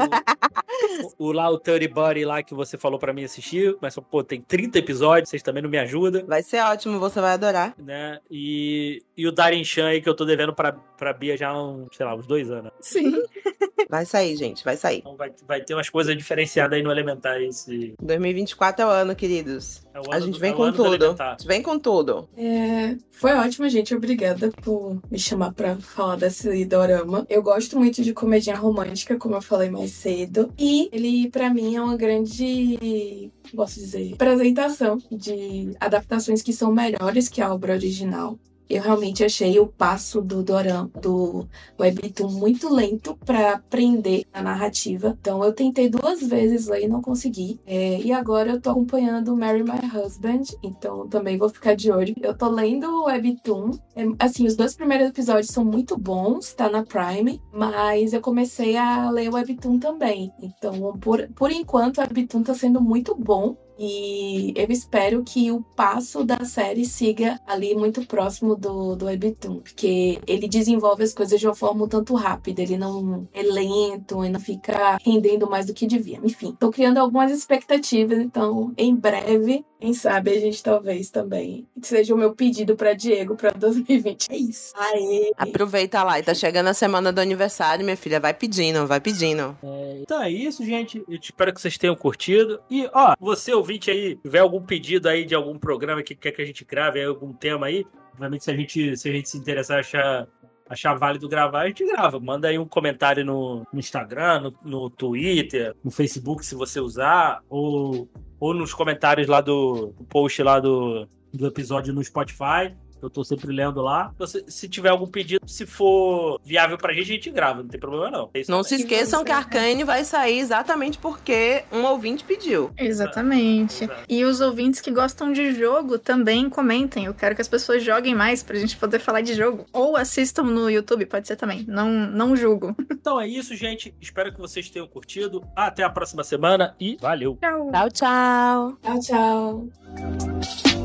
Speaker 1: o, o lá, o Body lá que você falou pra mim assistir, mas, pô, tem 30 episódios, vocês também não me ajudam,
Speaker 3: Vai ser ótimo, você vai adorar.
Speaker 1: né? E, e o Darin Chan aí que eu tô devendo pra, pra Bia já há uns, sei lá, uns dois anos.
Speaker 2: Sim.
Speaker 3: Vai sair, gente, vai sair.
Speaker 1: Então vai, vai ter umas coisas diferenciadas aí no Elementar esse.
Speaker 3: 2024 é o ano, queridos.
Speaker 1: É o
Speaker 3: A
Speaker 1: ano
Speaker 3: gente
Speaker 1: do-
Speaker 3: vem
Speaker 1: é o
Speaker 3: com
Speaker 1: do
Speaker 3: tudo. A gente vem com tudo.
Speaker 4: É, foi ótimo, gente. Obrigada por me chamar pra falar desse dorama. Eu gosto muito de comédia romântica, como eu falei mais cedo. E ele, pra mim, é uma grande, posso dizer, apresentação de adaptações que são melhores que a obra original. Eu realmente achei o passo do dorama, do Webtoon muito lento pra prender a narrativa. Então eu tentei duas vezes ler e não consegui. É, e agora eu tô acompanhando Marry My Husband, então também vou ficar de olho. Eu tô lendo o Webtoon. É, assim, os dois primeiros episódios são muito bons, tá na Prime, mas eu comecei a ler o Webtoon também. Então, por, por enquanto, o Webtoon tá sendo muito bom. E eu espero que o passo da série siga ali muito próximo do, do Webtoon, porque ele desenvolve as coisas de uma forma um tanto rápida, ele não é lento e não fica rendendo mais do que devia. Enfim, tô criando algumas expectativas, então em breve, quem sabe a gente talvez também seja o meu pedido pra Diego pra 2020. É isso. Aê!
Speaker 3: Aproveita lá. E tá chegando a semana do aniversário, minha filha. Vai pedindo, vai pedindo.
Speaker 1: Então é isso, gente. Eu espero que vocês tenham curtido. E, ó, você ouvinte aí, tiver algum pedido aí de algum programa que quer que a gente grave, algum tema aí, obviamente se a gente se, a gente se interessar, achar, achar válido gravar, a gente grava. Manda aí um comentário no, no Instagram, no, no Twitter, no Facebook, se você usar, ou, ou nos comentários lá do, do post lá do, do episódio no Spotify. Eu tô sempre lendo lá. Você- se tiver algum pedido, se for viável pra gente, a gente grava, não tem problema não. É isso
Speaker 3: Não
Speaker 1: também.
Speaker 3: se esqueçam que Arcane vai sair exatamente porque um ouvinte pediu.
Speaker 2: Exatamente.
Speaker 1: Exato.
Speaker 2: E os ouvintes que gostam de jogo também comentem. Eu quero que as pessoas joguem mais pra gente poder falar de jogo. Ou assistam no YouTube, pode ser também. Não, não julgo.
Speaker 1: Então é isso, gente. Espero que vocês tenham curtido. Até a próxima semana e valeu!
Speaker 2: Tchau.
Speaker 3: Tchau, tchau.
Speaker 4: Tchau, tchau.